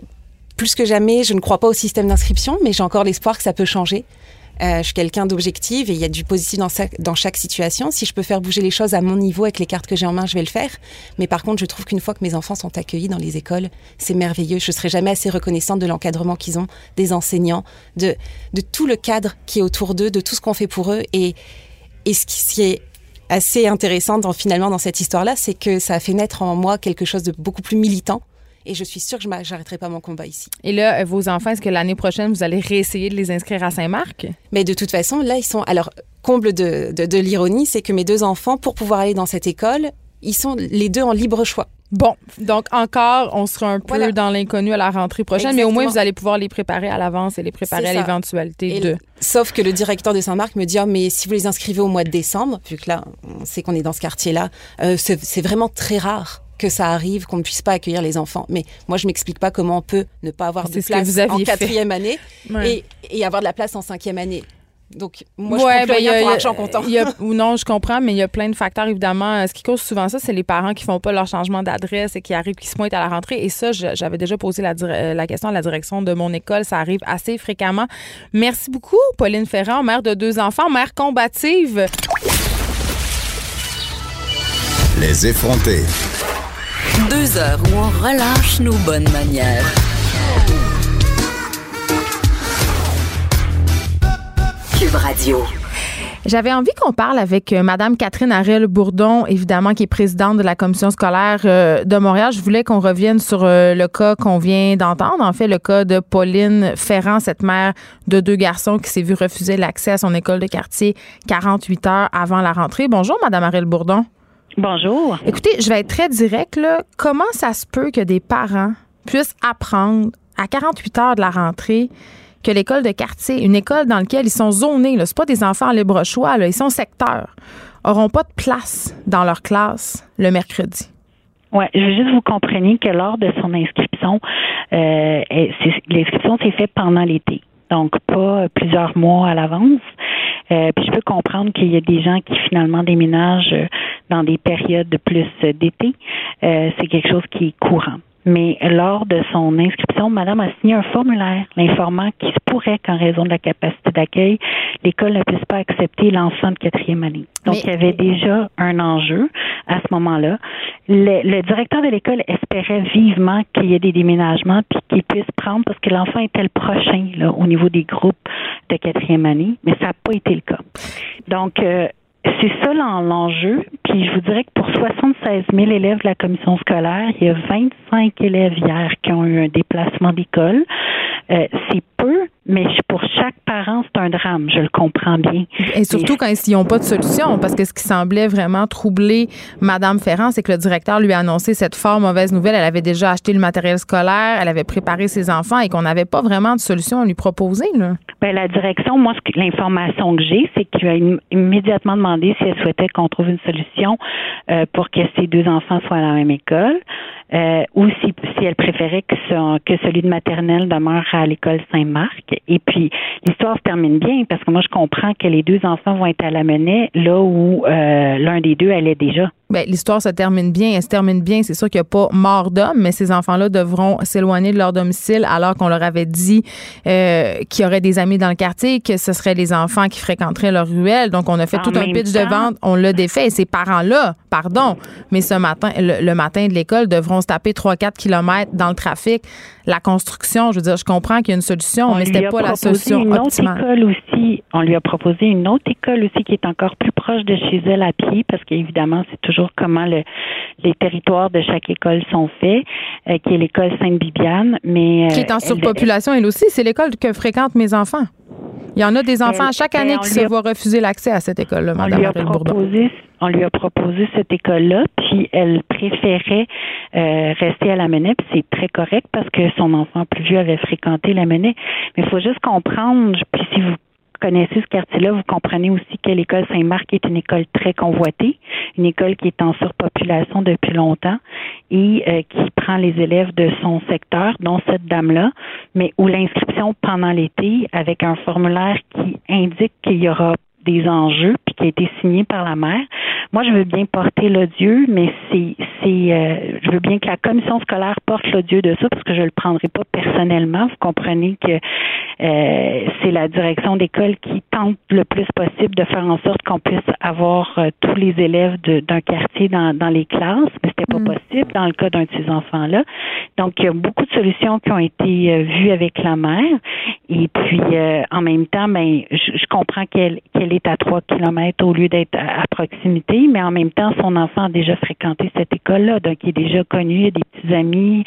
plus que jamais, je ne crois pas au système d'inscription, mais j'ai encore l'espoir que ça peut changer. Euh, je suis quelqu'un d'objectif et il y a du positif dans, dans, chaque situation. Si je peux faire bouger les choses à mon niveau avec les cartes que j'ai en main, je vais le faire. Mais par contre, je trouve qu'une fois que mes enfants sont accueillis dans les écoles, c'est merveilleux. Je serai jamais assez reconnaissante de l'encadrement qu'ils ont, des enseignants, de, de tout le cadre qui est autour d'eux, de tout ce qu'on fait pour eux. Et, et ce qui est assez intéressant dans, finalement dans cette histoire-là, c'est que ça a fait naître en moi quelque chose de beaucoup plus militant et je suis sûre que je n'arrêterai pas mon combat ici. Et là, vos enfants, est-ce que l'année prochaine, vous allez réessayer de les inscrire à Saint-Marc? Mais de toute façon, là, ils sont. Alors, comble de, de, de l'ironie, c'est que mes deux enfants, pour pouvoir aller dans cette école, ils sont les deux en libre choix. Bon, donc encore, on sera un peu Voilà. dans l'inconnu à la rentrée prochaine, mais au moins vous allez pouvoir les préparer à l'avance et les préparer à l'éventualité de. Sauf que le directeur de Saint-Marc me dit Ah, mais si vous les inscrivez au mois de décembre, vu que là, on sait qu'on est dans ce quartier-là, euh, c'est vraiment très rare que ça arrive, qu'on ne puisse pas accueillir les enfants. Mais moi, je m'explique pas comment on peut ne pas avoir de place en quatrième année Ouais. et, et avoir de la place en cinquième année. Donc, moi, Ouais, je ben, plus il y a- rien pour comptant. y ou non, je comprends, mais il y a plein de facteurs, évidemment. Euh, Ce qui cause souvent ça, c'est les parents qui font pas leur changement d'adresse et qui arrivent, qui se pointent à la rentrée. Et ça, j'avais déjà posé la, euh, la question à la direction de mon école. Ça arrive assez fréquemment. Merci beaucoup, Pauline Ferrand, mère de deux enfants, mère combative. Les effrontés. Deux heures où on relâche nos bonnes manières. Cube Radio. J'avais envie qu'on parle avec euh, Madame Catherine Ariel Bourdon, évidemment, qui est présidente de la commission scolaire euh, de Montréal. Je voulais qu'on revienne sur euh, le cas qu'on vient d'entendre, en fait, le cas de Pauline Ferrand, cette mère de deux garçons qui s'est vue refuser l'accès à son école de quartier 48 heures avant la rentrée. Bonjour, Madame Ariel Bourdon. Bonjour. Écoutez, je vais être très direct, là. Comment ça se peut que des parents puissent apprendre à 48 heures de la rentrée que l'école de quartier, une école dans laquelle ils sont zonés, c'est pas des enfants en libre choix, là, ils sont secteurs, auront pas de place dans leur classe le mercredi? Ouais, je veux juste vous compreniez que lors de son inscription, euh, l'inscription s'est faite pendant l'été, donc pas plusieurs mois à l'avance. Euh, puis je peux comprendre qu'il y a des gens qui finalement déménagent euh, dans des périodes de plus euh, d'été. Euh, c'est quelque chose qui est courant. Mais lors de son inscription, Madame a signé un formulaire l'informant qu'il se pourrait qu'en raison de la capacité d'accueil, l'école ne puisse pas accepter l'enfant de quatrième année. Donc, Mais- il y avait déjà un enjeu à ce moment-là. Le, le directeur de l'école espérait vivement qu'il y ait des déménagements puis qu'il puisse prendre parce que l'enfant était le prochain là, au niveau des groupes de quatrième année, mais ça n'a pas été le cas. Donc, euh, c'est ça l'en- l'enjeu. Puis je vous dirais que pour 76 000 élèves de la commission scolaire, il y a 25 élèves hier qui ont eu un déplacement d'école. Euh, c'est peu, mais c'est un drame. Je le comprends bien. Et surtout quand ils n'ont pas de solution, parce que ce qui semblait vraiment troubler Madame Ferrand, c'est que le directeur lui a annoncé cette fort mauvaise nouvelle. Elle avait déjà acheté le matériel scolaire, elle avait préparé ses enfants et qu'on n'avait pas vraiment de solution à lui proposer. Là. Ben, la direction, moi, l'information que j'ai, c'est qu'il a im- immédiatement demandé si elle souhaitait qu'on trouve une solution euh, pour que ses deux enfants soient à la même école, euh, ou si, si elle préférait que, son- que celui de maternelle demeure à l'école Saint-Marc. Et puis, l'histoire se termine bien parce que moi, je comprends que les deux enfants vont être à la Menet, là où euh, l'un des deux allait déjà. Ben, l'histoire se termine bien. Elle se termine bien. C'est sûr qu'il n'y a pas mort d'homme, mais ces enfants-là devront s'éloigner de leur domicile alors qu'on leur avait dit euh, qu'il y aurait des amis dans le quartier, que ce seraient les enfants qui fréquenteraient leur ruelle. Donc, on a fait En tout un pitch de vente. On l'a défait. Et ces parents-là, pardon, mais ce matin, le, le matin de l'école, devront se taper 3-4 kilomètres dans le trafic. La construction, je veux dire, je comprends qu'il y a une solution, mais lui c'était pas la solution une autre optimale. école aussi. On lui a proposé une autre école aussi qui est encore plus proche de chez elle à pied, parce qu'évidemment, c'est toujours comment le, les territoires de chaque école sont faits, euh, qui est l'école Sainte-Bibiane. Mais, Qui est en euh, elle- surpopulation, elle aussi. C'est l'école que fréquentent mes enfants. Il y en a des enfants à chaque ben, année qui se a- voient refuser l'accès à cette école-là, on Mme lui a Ariel Bourdon. proposé on lui a proposé cette école-là, puis elle préférait euh, rester à la Menet, puis c'est très correct parce que son enfant plus vieux avait fréquenté la Menet. Mais il faut juste comprendre, puis si vous connaissez ce quartier-là, vous comprenez aussi que l'école Saint-Marc est une école très convoitée, une école qui est en surpopulation depuis longtemps et euh, qui prend les élèves de son secteur, dont cette dame-là, mais où l'inscription pendant l'été, avec un formulaire qui indique qu'il y aura des enjeux puis qui a été signé par la mère. Moi, je veux bien porter l'odieux, mais c'est c'est euh, je veux bien que la commission scolaire porte l'odieux de ça parce que je le prendrai pas personnellement. Vous comprenez que euh, c'est la direction d'école qui tente le plus possible de faire en sorte qu'on puisse avoir euh, tous les élèves d'un quartier dans, dans les classes, mais c'était pas possible dans le cas d'un de ces enfants-là. Donc, il y a beaucoup de solutions qui ont été euh, vues avec la mère. Et puis, euh, en même temps, ben, je, je comprends qu'elle qu'elle est à trois kilomètres au lieu d'être à, à proximité, mais en même temps, son enfant a déjà fréquenté cette école-là, donc il est déjà connu, il a des petits amis,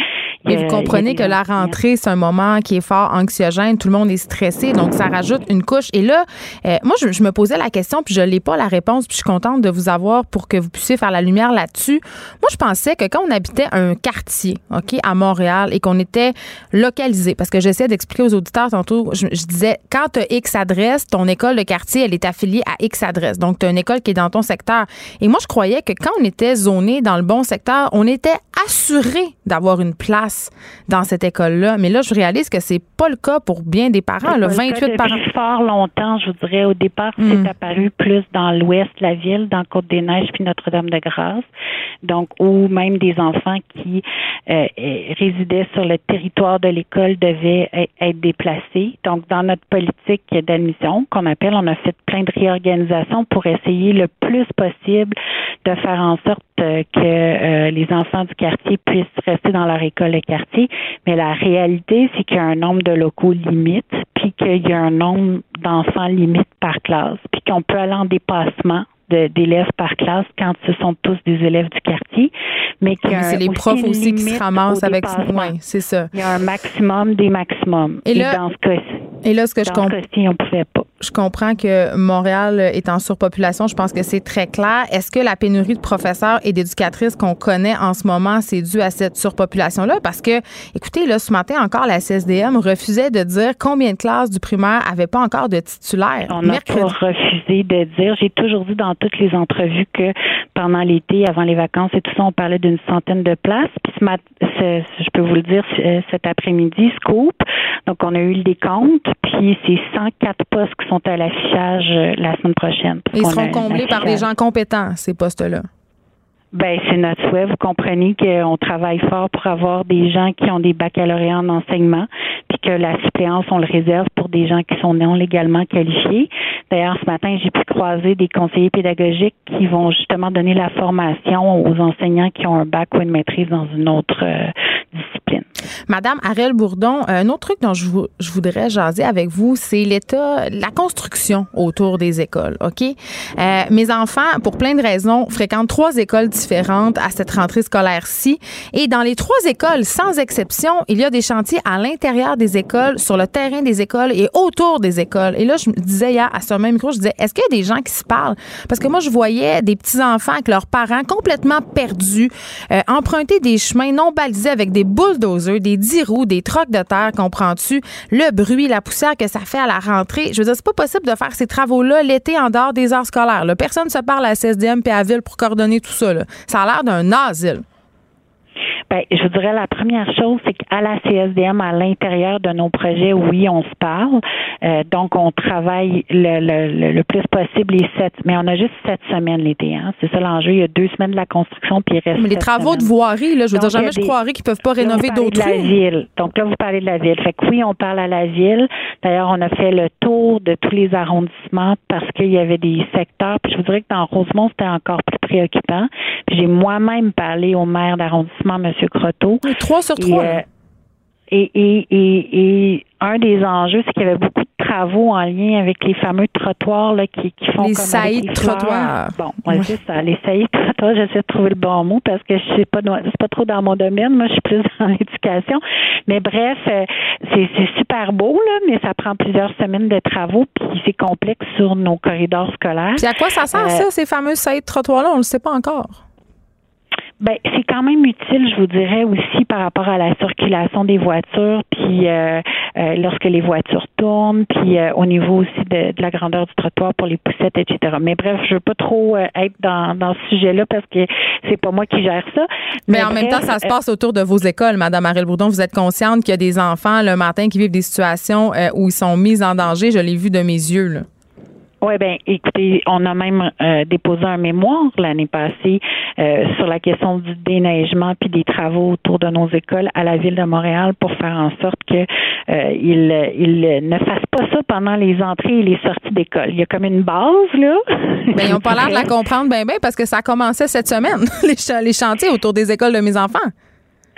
Et vous comprenez que la rentrée, c'est un moment qui est fort anxiogène. Tout le monde est stressé, donc ça rajoute une couche. Et là, euh, moi, je, me posais la question, puis je n'ai pas la réponse, puis je suis contente de vous avoir pour que vous puissiez faire la lumière là-dessus. Moi, je pensais que quand on habitait un quartier, OK, à Montréal, et qu'on était localisé, parce que j'essaie d'expliquer aux auditeurs tantôt, je, disais, quand tu as X adresse, ton école de quartier, elle est affiliée à X adresse. Donc, tu as une école qui est dans ton secteur. Et moi, je croyais que quand on était zoné dans le bon secteur, on était assuré d'avoir une place dans cette école-là. Mais là, je réalise que c'est pas le cas pour bien des parents. Le 28 parents. fort longtemps, je vous dirais. Au départ, c'est hmm. apparu plus dans l'ouest de la ville, dans Côte-des-Neiges puis Notre-Dame-de-Grâce. Donc, ou même des enfants qui euh, résidaient sur le territoire de l'école devaient être déplacés. Donc, dans notre politique d'admission, qu'on appelle, on a fait plein de réorganisations pour essayer le plus possible de faire en sorte euh, que euh, les enfants du quartier puissent rester dans leur école de quartier. Mais la réalité, c'est qu'il y a un nombre de locaux limite, puis qu'il y a un nombre d'enfants limite par classe, puis qu'on peut aller en dépassement d'élèves par classe quand ce sont tous des élèves du quartier, mais c'est les profs aussi qui se ramassent avec c'est ça. Il y a un maximum des maximums. Et, là, dans ce cas et là, ce que je comprends, on pouvait pas. Je comprends que Montréal est en surpopulation. Je pense que c'est très clair. Est-ce que la pénurie de professeurs et d'éducatrices qu'on connaît en ce moment, c'est dû à cette surpopulation-là? Parce que, écoutez, là, ce matin encore, la CSDM refusait de dire combien de classes du primaire n'avaient pas encore de titulaires. On n'a pas refusé de dire. J'ai toujours dit dans toutes les entrevues que pendant l'été, avant les vacances et tout ça, on parlait d'une centaine de places. Puis ce matin, je peux vous le dire, cet après-midi, Scoop. Donc, on a eu le décompte. Puis c'est 104 postes qui sont à l'affichage euh, la semaine prochaine. Ils seront comblés par des gens compétents, ces postes-là. Ben, c'est notre souhait. Vous comprenez qu'on travaille fort pour avoir des gens qui ont des baccalauréats en enseignement, puis que la suppléance, on le réserve pour des gens qui sont non légalement qualifiés. D'ailleurs, ce matin, j'ai pu croiser des conseillers pédagogiques qui vont justement donner la formation aux enseignants qui ont un bac ou une maîtrise dans une autre euh, discipline. Madame Ariel Bourdon, un autre truc dont je, voudrais jaser avec vous, c'est l'état, la construction autour des écoles. OK? Euh, mes enfants, pour plein de raisons, fréquentent trois écoles à cette rentrée scolaire-ci. Et dans les trois écoles, sans exception, il y a des chantiers à l'intérieur des écoles, sur le terrain des écoles et autour des écoles. Et là, je me disais hier, à ce même micro, je disais, est-ce qu'il y a des gens qui se parlent? Parce que moi, je voyais des petits-enfants avec leurs parents complètement perdus, euh, emprunter des chemins non balisés avec des bulldozers, des dix roues, des trocs de terre, comprends-tu? Le bruit, la poussière que ça fait à la rentrée. Je veux dire, c'est pas possible de faire ces travaux-là l'été en dehors des heures scolaires. Personne ne se parle à la CSDM et à Ville pour coordonner tout ça. Ça a l'air d'un asile. Ben, je dirais la première chose, c'est qu'à la CSDM, à l'intérieur de nos projets, oui, on se parle. Euh, donc, on travaille le, le, le, plus possible les sept, mais on a juste sept semaines l'été. Hein. C'est ça l'enjeu. Il y a deux semaines de la construction, puis il reste. Mais les travaux de voirie, là, je veux dire, jamais je croirais qu'ils peuvent pas rénover d'autres. la ville. Donc là, vous parlez de la ville. Fait que oui, on parle à la ville. D'ailleurs, on a fait le tour de tous les arrondissements parce qu'il y avait des secteurs. Puis je vous dirais que dans Rosemont, c'était encore plus préoccupant. Puis j'ai moi-même parlé au maire d'arrondissement, M. Croteau. Trois sur trois. Euh, et, et, et, et, un des enjeux, c'est qu'il y avait beaucoup de travaux en lien avec les fameux trottoirs là, qui, qui font les comme saillies de trottoirs. Bon, c'est ça, les saillies de trottoirs. J'essaie de trouver le bon mot parce que je sais pas, c'est pas trop dans mon domaine. Moi, je suis plus dans l'éducation. Mais bref, euh, c'est super beau là, mais ça prend plusieurs semaines de travaux puis c'est complexe sur nos corridors scolaires. Puis à quoi ça sert euh, ça, ces fameux saillies de trottoirs là On le sait pas encore. Ben, c'est quand même utile, je vous dirais aussi par rapport à la circulation des voitures, puis euh, euh, lorsque les voitures tournent, puis euh, au niveau aussi de, la grandeur du trottoir pour les poussettes, etc. Mais bref, je veux pas trop être dans, dans ce sujet-là parce que c'est pas moi qui gère ça. Mais, en même temps, ça se passe autour de vos écoles, Madame Ariel Bourdon. Vous êtes consciente qu'il y a des enfants le matin qui vivent des situations où ils sont mis en danger. Je l'ai vu de mes yeux. Là. Oui, ben écoutez, on a même euh, déposé un mémoire l'année passée euh, sur la question du déneigement puis des travaux autour de nos écoles à la ville de Montréal pour faire en sorte que euh, il, ne fassent pas ça pendant les entrées et les sorties d'école. Il y a comme une base là. Ben, ils n'ont pas l'air de la comprendre bien bien parce que ça a commencé cette semaine les, les chantiers autour des écoles de mes enfants.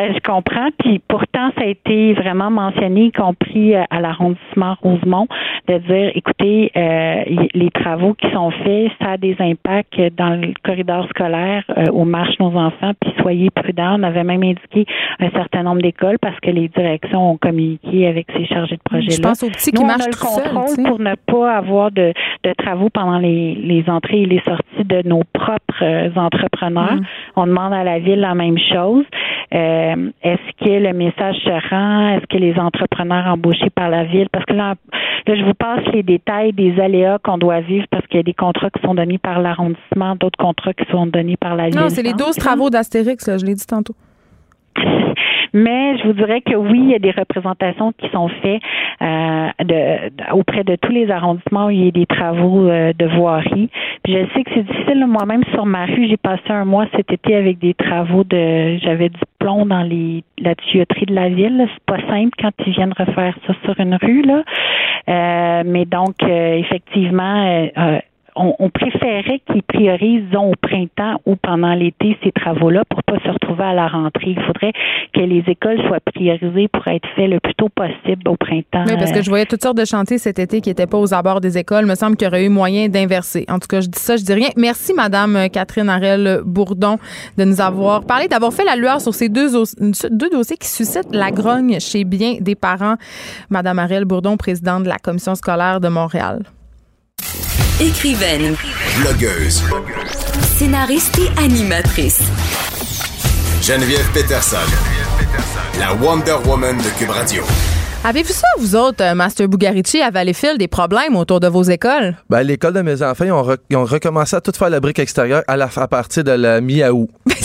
Euh, je comprends. Puis pourtant, ça a été vraiment mentionné, y compris euh, à l'arrondissement Rosemont, de dire, écoutez, euh, les travaux qui sont faits, ça a des impacts dans le corridor scolaire où marchent nos enfants. Puis soyez prudents. On avait même indiqué un certain nombre d'écoles parce que les directions ont communiqué avec ces chargés de projet-là. Je pense aux petits qui Nous, marchent on a le contrôle pour ne pas avoir de, de travaux pendant les, les, entrées et les sorties de nos propres entrepreneurs. Mm. On demande à la ville la même chose. Euh, est-ce que le message se rend? Est-ce que les entrepreneurs embauchés par la ville? Parce que là, là je vous passe les détails des aléas qu'on doit vivre parce qu'il y a des contrats qui sont donnés par l'arrondissement, d'autres contrats qui sont donnés par la ville. Non, c'est les 12 travaux d'Astérix, je l'ai dit tantôt. Mais je vous dirais que oui, il y a des représentations qui sont faites euh, de, auprès de tous les arrondissements où il y a des travaux euh, de voirie. Puis je sais que c'est difficile. Moi-même sur ma rue, j'ai passé un mois cet été avec des travaux de. J'avais du plomb dans les la tuyauterie de la ville. C'est pas simple quand ils viennent refaire ça sur une rue là. Euh, mais donc effectivement on, préférait qu'ils priorisent, disons, au printemps ou pendant l'été ces travaux-là pour pas se retrouver à la rentrée. Il faudrait que les écoles soient priorisées pour être faites le plus tôt possible au printemps. Oui, parce que je voyais toutes sortes de chantiers cet été qui n'étaient pas aux abords des écoles. Il me semble qu'il y aurait eu moyen d'inverser. En tout cas, je dis ça, je dis rien. Merci, Madame Catherine Arel Bourdon, de nous avoir parlé, d'avoir fait la lueur sur ces deux, deux dossiers qui suscitent la grogne chez bien des parents. Madame Arel Bourdon, présidente de la Commission scolaire de Montréal. Écrivaine. Blogueuse. Scénariste et animatrice. Geneviève Peterson. La Wonder Woman de Cube Radio. Avez-vous ça, vous autres, euh, Master Bugarici, à Valleyfield, des problèmes autour de vos écoles? Ben, l'école de mes enfants, ils ont, recommencé à tout faire la brique extérieure à, la, à partir de la mi-août.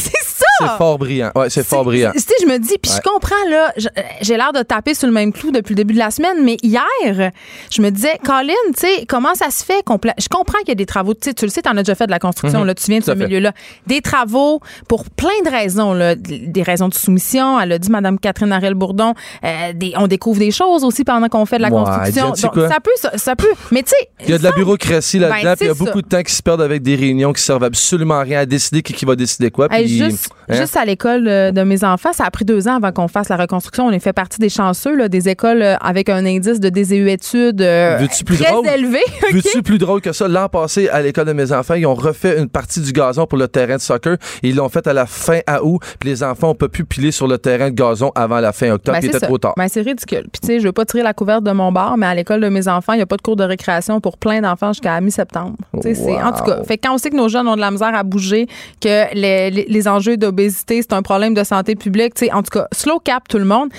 C'est fort brillant. Ouais, c'est fort brillant. Je me dis, puis je comprends, là, j'ai l'air de taper sur le même clou depuis le début de la semaine, mais hier, je me disais, Colin, tu sais, comment ça se fait? Je comprends qu'il y a des travaux, tu sais, tu le sais, tu en as déjà fait de la construction, mhm. là, tu viens de ce milieu-là. Des travaux pour plein de raisons, là, des raisons de soumission. Elle a dit, Mme Catherine Arel-Bourdon, euh, on découvre des choses aussi pendant qu'on fait de la construction. Donc, ça peut, ça, peut. Mais tu sais. Il y a de la bureaucratie là-dedans, ben, puis il y a beaucoup de temps qui se perdent avec des réunions qui servent absolument à rien à décider qui, va décider quoi. Puis? Juste à l'école euh, de mes enfants, ça a pris deux ans avant qu'on fasse la reconstruction. On est fait partie des chanceux, là, des écoles euh, avec un indice de désétude euh, très élevé. Veux-tu plus drôle que ça? L'an passé, à l'école de mes enfants, ils ont refait une partie du gazon pour le terrain de soccer. ils l'ont fait à la fin à août. Puis les enfants ont pas pu piler sur le terrain de gazon avant la fin octobre. Ben, il était trop tard. Ben, c'est ridicule. Puis tu sais, je veux pas tirer la couverte de mon bar, mais à l'école de mes enfants, il n'y a pas de cours de récréation pour plein d'enfants jusqu'à mi-septembre. En tout cas, fait quand on sait que nos jeunes ont de la misère à bouger, que les, les enjeux c'est un problème de santé publique. en tout cas, slow cap tout le monde.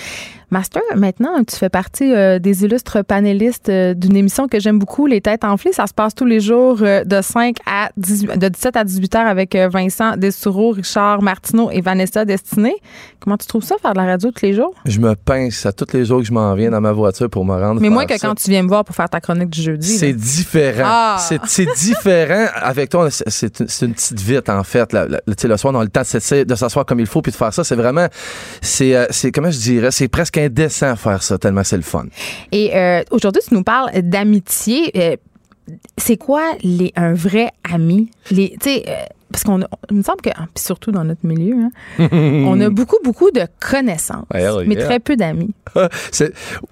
Master, maintenant, tu fais partie euh, des illustres panélistes euh, d'une émission que j'aime beaucoup, Les Têtes enflées. Ça se passe tous les jours euh, de 5 à 18, de 17 à 18 heures avec Vincent Dessoureau, Richard Martineau et Vanessa Destiné. Comment tu trouves ça, faire de la radio tous les jours? Je me pince à tous les jours que je m'en viens dans ma voiture pour me rendre. Mais moins que quand tu viens me voir pour faire ta chronique du jeudi. C'est différent. Ah! C'est différent. Avec toi, c'est une petite vite, en fait. le soir, on a le temps de s'asseoir comme il faut puis de faire ça. C'est vraiment, c'est, comment je dirais, c'est presque indécent faire ça, tellement c'est le fun. Et euh, aujourd'hui, tu nous parles d'amitié. C'est quoi les, un vrai ami? Les, euh, parce qu'on il me semble que, ah, surtout dans notre milieu, hein, on a beaucoup, beaucoup de connaissances, mais très peu d'amis.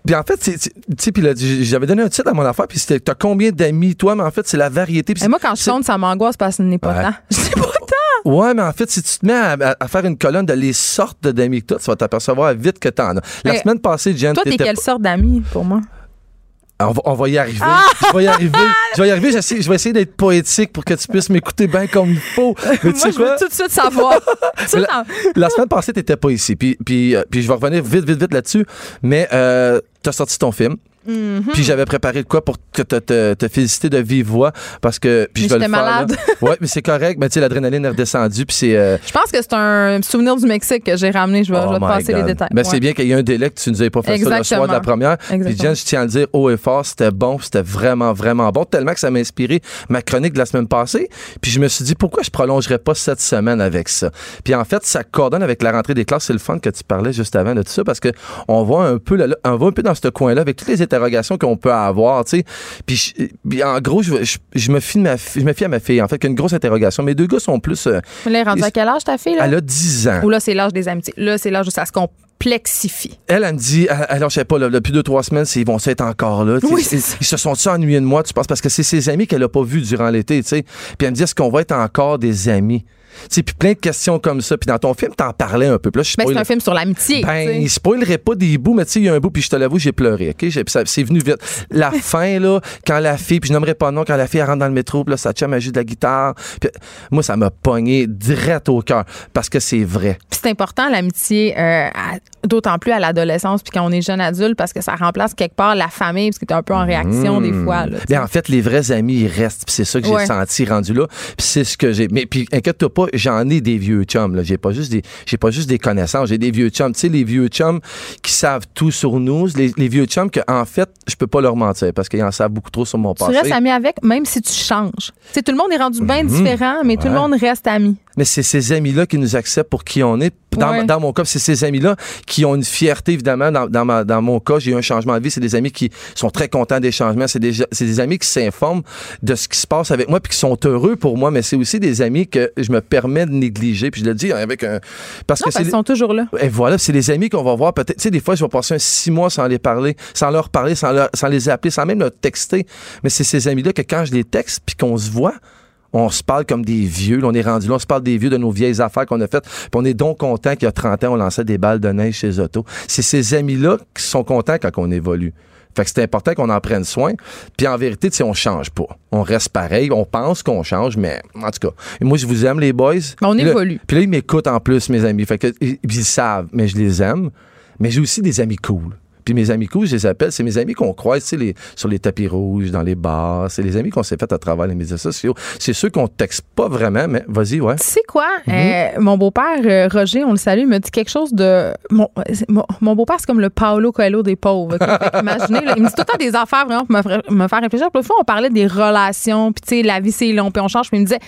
puis en fait, tu sais, j'avais donné un titre à mon affaire, puis c'était T'as combien d'amis, toi? Mais en fait, c'est la variété. Et moi, quand je sonne, ça m'angoisse parce que ce n'est pas tant. Je pas tant. Ouais, mais en fait, si tu te mets à, faire une colonne de les sortes d'amis que toi, tu vas t'apercevoir vite que t'en as. La semaine passée, Jen. Toi, t'es quelle sorte d'amis pour moi? On va, y arriver. Ah! Je vais y arriver. Je vais y arriver. Je vais essayer d'être poétique pour que tu puisses m'écouter bien comme il faut. Mais tu Moi, sais je quoi? veux tout de suite savoir. la, la, semaine passée, tu n'étais pas ici. Puis, puis, euh, puis je vais revenir vite, vite, vite là-dessus. Mais euh, tu as sorti ton film. Mm-hmm. Puis j'avais préparé de quoi pour te, te, te, féliciter de vive voix parce que puis je vais le faire. malade. Ouais, mais c'est correct. Mais tu sais, l'adrénaline est redescendue. Puis c'est. Euh, je pense que c'est un souvenir du Mexique que j'ai ramené. Je vais, oh te passer les détails. Mais c'est bien qu'il y ait un délai que tu nous aies pas fait ça le soir de la première. Puis Jen, je tiens à le dire haut et fort, c'était bon, c'était vraiment vraiment bon, tellement que ça m'a inspiré ma chronique de la semaine passée. Puis je me suis dit pourquoi je prolongerais pas cette semaine avec ça? Puis en fait, ça coordonne avec la rentrée des classes. C'est le fun que tu parlais juste avant de tout ça parce que on voit un peu, on voit un peu dans ce coin-là avec tous les interrogations qu'on peut avoir, tu sais. Puis, en gros, je, je, je me fie ma, je me fie à ma fille, en fait, qu'une grosse interrogation. Mes deux gars sont plus. euh, est rendue à quel âge, ta fille? Là? elle a 10 ans. Ou là, c'est l'âge des amitiés. Là, c'est l'âge où ça se complexifie. Elle, elle me dit, alors je sais pas, là, depuis deux, trois semaines, ils vont être encore là. Oui, ils, ils se sont-ils ennuyés de moi, tu penses? Parce que c'est ses amis qu'elle a pas vus durant l'été, tu sais. Puis elle me dit, est-ce qu'on va être encore des amis? Puis plein de questions comme ça. Puis dans ton film, t'en parlais un peu. Puis là, je Ben, c'est un film sur l'amitié. Ben, il spoilerait pas des bouts, mais tu sais, il y a un bout, puis je te l'avoue, j'ai pleuré, OK? Ça- C'est venu vite. La fin, là, quand la fille, puis je nommerai pas nom, quand la fille elle rentre dans le métro, puis là, sa chum, elle joue de la guitare. Puis, moi, ça m'a pogné direct au cœur, parce que c'est vrai. Puis c'est important l'amitié, euh, d'autant plus à l'adolescence, puis quand on est jeune adulte, parce que ça remplace quelque part la famille, parce que t'es un peu en réaction des fois. Là. Mais en fait, les vrais amis, ils restent. Puis c'est ça que j'ai Ouais. senti rendu là. Puis c'est ce que j'ai. Mais puis inquiète-toi pas, j'en ai des vieux chums. Là. J'ai pas juste des, j'ai pas juste des connaissances. J'ai des vieux chums. Tu sais, les vieux chums qui savent tout sur nous. Les, les vieux chums que en fait, je peux pas leur mentir parce qu'ils en savent beaucoup trop sur mon Tu passé. restes ami avec, même si tu changes. Tu sais, tout le monde est rendu bien différent, mais tout le Mhm. Monde reste ami. Mais c'est ces amis-là qui nous acceptent pour qui on est. Dans, Ouais. dans mon cas, c'est ces amis-là qui ont une fierté, évidemment. Dans, dans, ma- dans mon cas, j'ai eu un changement de vie. C'est des amis qui sont très contents des changements. C'est des, amis qui s'informent de ce qui se passe avec moi puis qui sont heureux pour moi. Mais c'est aussi des amis que je me permets de négliger. Puis je le dis avec un... Parce Non, que parce qu'ils sont toujours là. Et voilà, c'est les amis qu'on va voir peut-être. Tu sais, des fois, je vais passer un six mois sans les parler, sans leur parler, sans, leur- sans les appeler, sans même leur texter. Mais c'est ces amis-là que quand je les texte puis qu'on se voit, on se parle comme des vieux. Là, on est rendu là, on se parle des vieux de nos vieilles affaires qu'on a faites. Puis on est donc content qu'il y a 30 ans, on lançait des balles de neige chez Auto. C'est ces amis-là qui sont contents quand on évolue. Fait que c'est important qu'on en prenne soin. Puis en vérité, tu on change pas. On reste pareil. On pense qu'on change, mais en tout cas, moi, je vous aime, les boys. Mais on Puis là- évolue. Puis là, ils m'écoutent en plus, mes amis. Fait que, ils, ils savent, mais je les aime. Mais j'ai aussi des amis cool. Puis mes amis cool, je les appelle, c'est mes amis qu'on croise les, sur les tapis rouges, dans les bars. C'est les amis qu'on s'est fait à travers les médias sociaux. C'est ceux qu'on texte pas vraiment, mais vas-y, ouais. Tu sais quoi? Mhm. Euh, mon beau-père, euh, Roger, on le salue, me dit quelque chose de. Mon, mon beau-père, c'est comme le Paolo Coelho des pauvres. qu'imaginez, là, il me dit tout le temps des affaires vraiment pour me, faire- me faire réfléchir. Puis, fois, on parlait des relations, puis tu sais, la vie, c'est long, puis on change. Puis il me disait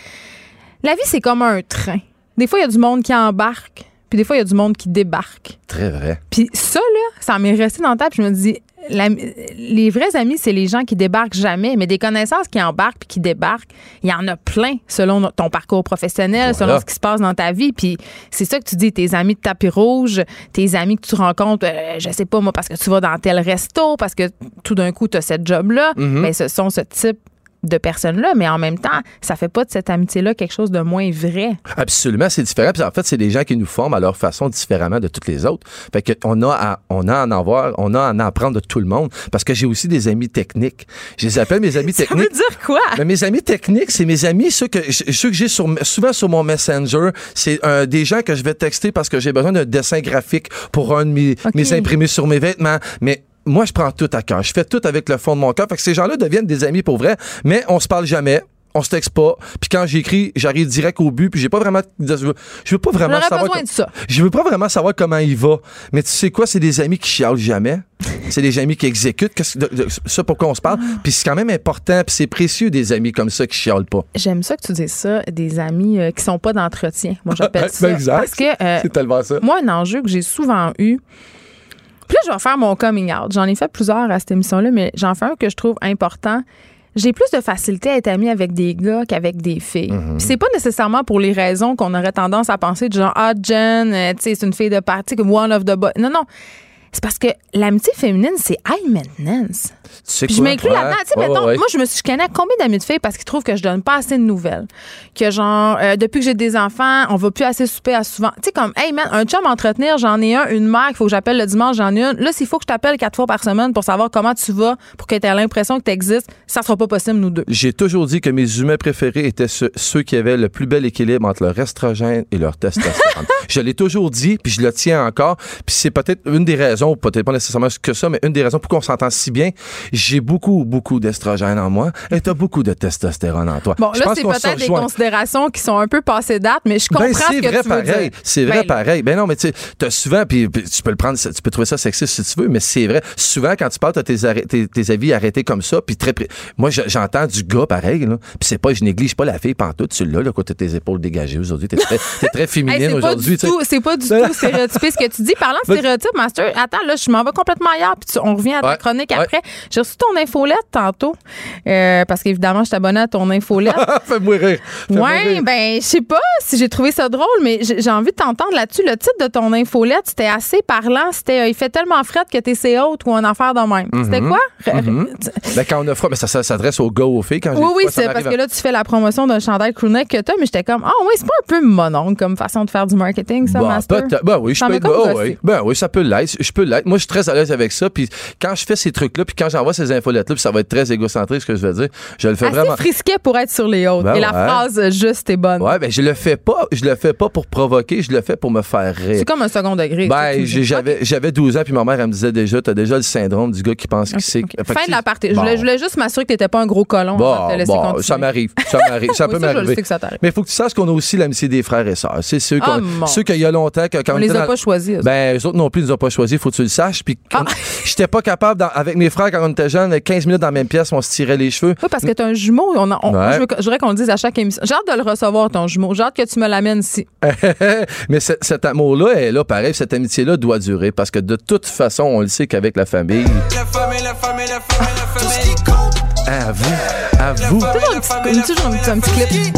La vie, c'est comme un train. Des fois, il y a du monde qui embarque, puis des fois, il y a du monde qui débarque. Très vrai. Puis ça, là, ça m'est resté dans la tête. Puis je me dis, la- les vrais amis, c'est les gens qui débarquent jamais, mais des connaissances qui embarquent puis qui débarquent, il y en a plein selon ton parcours professionnel, Voilà. selon ce qui se passe dans ta vie. Puis c'est ça que tu dis, tes amis de tapis rouge, tes amis que tu rencontres, euh, je sais pas moi, parce que tu vas dans tel resto, parce que tout d'un coup, tu as cette job-là, Mhm. ben, ce sont ce type de personnes-là, mais en même temps, ça fait pas de cette amitié-là quelque chose de moins vrai. Absolument, c'est différent. Puis en fait, c'est des gens qui nous forment à leur façon différemment de toutes les autres. Fait que on a à, on a à en avoir, on a à en apprendre de tout le monde. Parce que j'ai aussi des amis techniques. Je les appelle mes amis Ça veut techniques. dire quoi? Mais mes amis techniques, c'est mes amis, ceux que, ceux que j'ai sur, souvent sur mon Messenger. C'est euh, des gens que je vais texter parce que j'ai besoin d'un dessin graphique pour un de mes, mes imprimés sur mes vêtements. Mais moi, je prends tout à cœur. Je fais tout avec le fond de mon cœur. Fait que ces gens-là deviennent des amis pour vrai, mais on se parle jamais. On se texte pas. Puis quand j'écris, j'arrive direct au but. Puis j'ai pas vraiment, je veux, je veux pas vraiment savoir. besoin com- de ça. Je veux pas vraiment savoir comment il va. Mais tu sais quoi, c'est des amis qui chialent jamais. C'est des amis qui exécutent. Qu'est-ce que- de- de- ça pourquoi on se parle? Ah. Puis c'est quand même important. Puis c'est précieux des amis comme ça qui chialent pas. J'aime ça que tu dises ça, des amis euh, qui sont pas d'entretien. Moi, j'appelle ça. Ben, exact. Parce que euh, C'est tellement ça. moi, un enjeu que j'ai souvent eu, puis là, je vais faire mon coming out. J'en ai fait plusieurs à cette émission-là, mais j'en fais un que je trouve important. J'ai plus de facilité à être amie avec des gars qu'avec des filles. Mm-hmm. Puis c'est pas nécessairement pour les raisons qu'on aurait tendance à penser, du genre, ah, Jen, euh, tu sais, c'est une fille de partie, comme one of the boys. Non, non. C'est parce que l'amitié féminine, c'est high maintenance. Tu sais Puis je quoi? m'inclus Ouais. là-dedans. Tu sais, Ouais, mettons, ouais, ouais. moi, je me suis chicanée avec combien d'amis de filles parce qu'ils trouvent que je donne pas assez de nouvelles. Que genre, euh, depuis que j'ai des enfants, on va plus assez souper à souvent. Tu sais, comme, hey man, un chum à entretenir, j'en ai un, une mère qu'il faut que j'appelle le dimanche, j'en ai une. Là, s'il faut que je t'appelle quatre fois par semaine pour savoir comment tu vas, pour que tu aies l'impression que tu existes, ça sera pas possible, nous deux. J'ai toujours dit que mes humains préférés étaient ceux, ceux qui avaient le plus bel équilibre entre leur estrogène et leur testostérone. je l'ai toujours dit, puis je le tiens encore. Puis c'est peut-être une des raisons, peut-être pas nécessairement que ça, mais une des raisons pour qu'on s'entend si bien. J'ai beaucoup, beaucoup d'estrogène en moi et t'as beaucoup de testostérone en toi. Bon, Je là, c'est peut-être des considérations qui sont un peu passées date, mais je comprends Ben, ce c'est que vrai tu veux pareil. C'est vrai Ben, pareil. Ben non, mais tu sais, t'as souvent, puis tu peux le prendre, tu peux trouver ça sexiste si tu veux, mais c'est vrai. Souvent, quand tu parles, t'as tes, arrêt- tes, tes avis arrêtés comme ça, puis très, moi, je- j'entends du gars pareil, là. Puis c'est pas, je néglige pas la fille pantoute, tu l'as, là, quand t'as tes épaules dégagées aujourd'hui. T'es très, féminine c'est pas aujourd'hui, c'est pas du tout stéréotypé ce que tu dis. Parlant de stéréotypes, Master, attends, là, je m'en vais complètement ailleurs, puis tu- on revient à ta Ouais. chronique Ouais. après. J'ai reçu ton infolette tantôt, euh, parce qu'évidemment, je abonnée à ton infolette. Fais-moi rire. Fais-moi Ouais, rire. ben, je sais pas si j'ai trouvé ça drôle, mais j'ai envie de t'entendre là-dessus. Le titre de ton infolette, c'était assez parlant. C'était euh, Il fait tellement fret que t'es c'est haute ou une affaire de même. C'était quoi? Re- re- Ben, quand on a froid, mais ça, ça s'adresse aux gars, aux filles. Quand Oui, oui, c'est parce que là, tu fais la promotion d'un chandail crewneck que t'as, mais j'étais comme, ah oui, c'est pas un peu mononcle comme façon de faire du marketing, ça, Bah, Master? ben oui, je peux ben gossé. oui, ben oui, ça peut l'être. Je peux l'être. Moi, je suis très à l'aise avec ça. Puis quand je fais ces trucs-là, puis quand j'envoie ces infolettes-là, puis ça va être très égocentrique, ce que je veux dire, je le fais Assez vraiment. frisquet pour être sur les hautes. Ben Et la phrase euh, juste est bonne. Ouais, ben je le fais pas. Je le fais pas pour provoquer. Je le fais pour me faire rire. C'est comme un second degré. Ben, j'avais j'avais 12 ans, puis ma mère, elle me disait déjà, t'as déjà le syndrome du gars qui pense qu'il sait. Que Fin de la partie. Je, Bon. voulais, je voulais juste m'assurer que t'étais pas un gros colon Bon, avant de te laisser bon, continuer. ça m'arrive. Ça m'arrive. Ça peut m'arriver. Mais il faut que tu saches qu'on a aussi l'amitié des frères et sœurs. C'est ceux, Ah, ceux qu'il y a longtemps, que, quand On on les a dans- pas choisis. Ben, eux autres non plus, ils nous ont pas choisi, faut que tu le saches. Puis, Ah. j'étais pas capable, dans- avec mes frères, quand on était jeunes, 15 minutes dans la même pièce, on se tirait les cheveux. Oui, parce que t'as un jumeau. On a- on- Ouais. je, veux, je voudrais qu'on le dise à chaque émission. J'ai hâte de le recevoir, ton jumeau. J'ai hâte que tu me l'amènes ici. Mais ce- cet amour-là est là, pareil, cette amitié-là doit durer parce que de toute façon, on le sait qu'avec la famille. La famille, la famille, la famille, la famille. À vous, à vous. Toujours un petit, toujours un petit, un petit clip.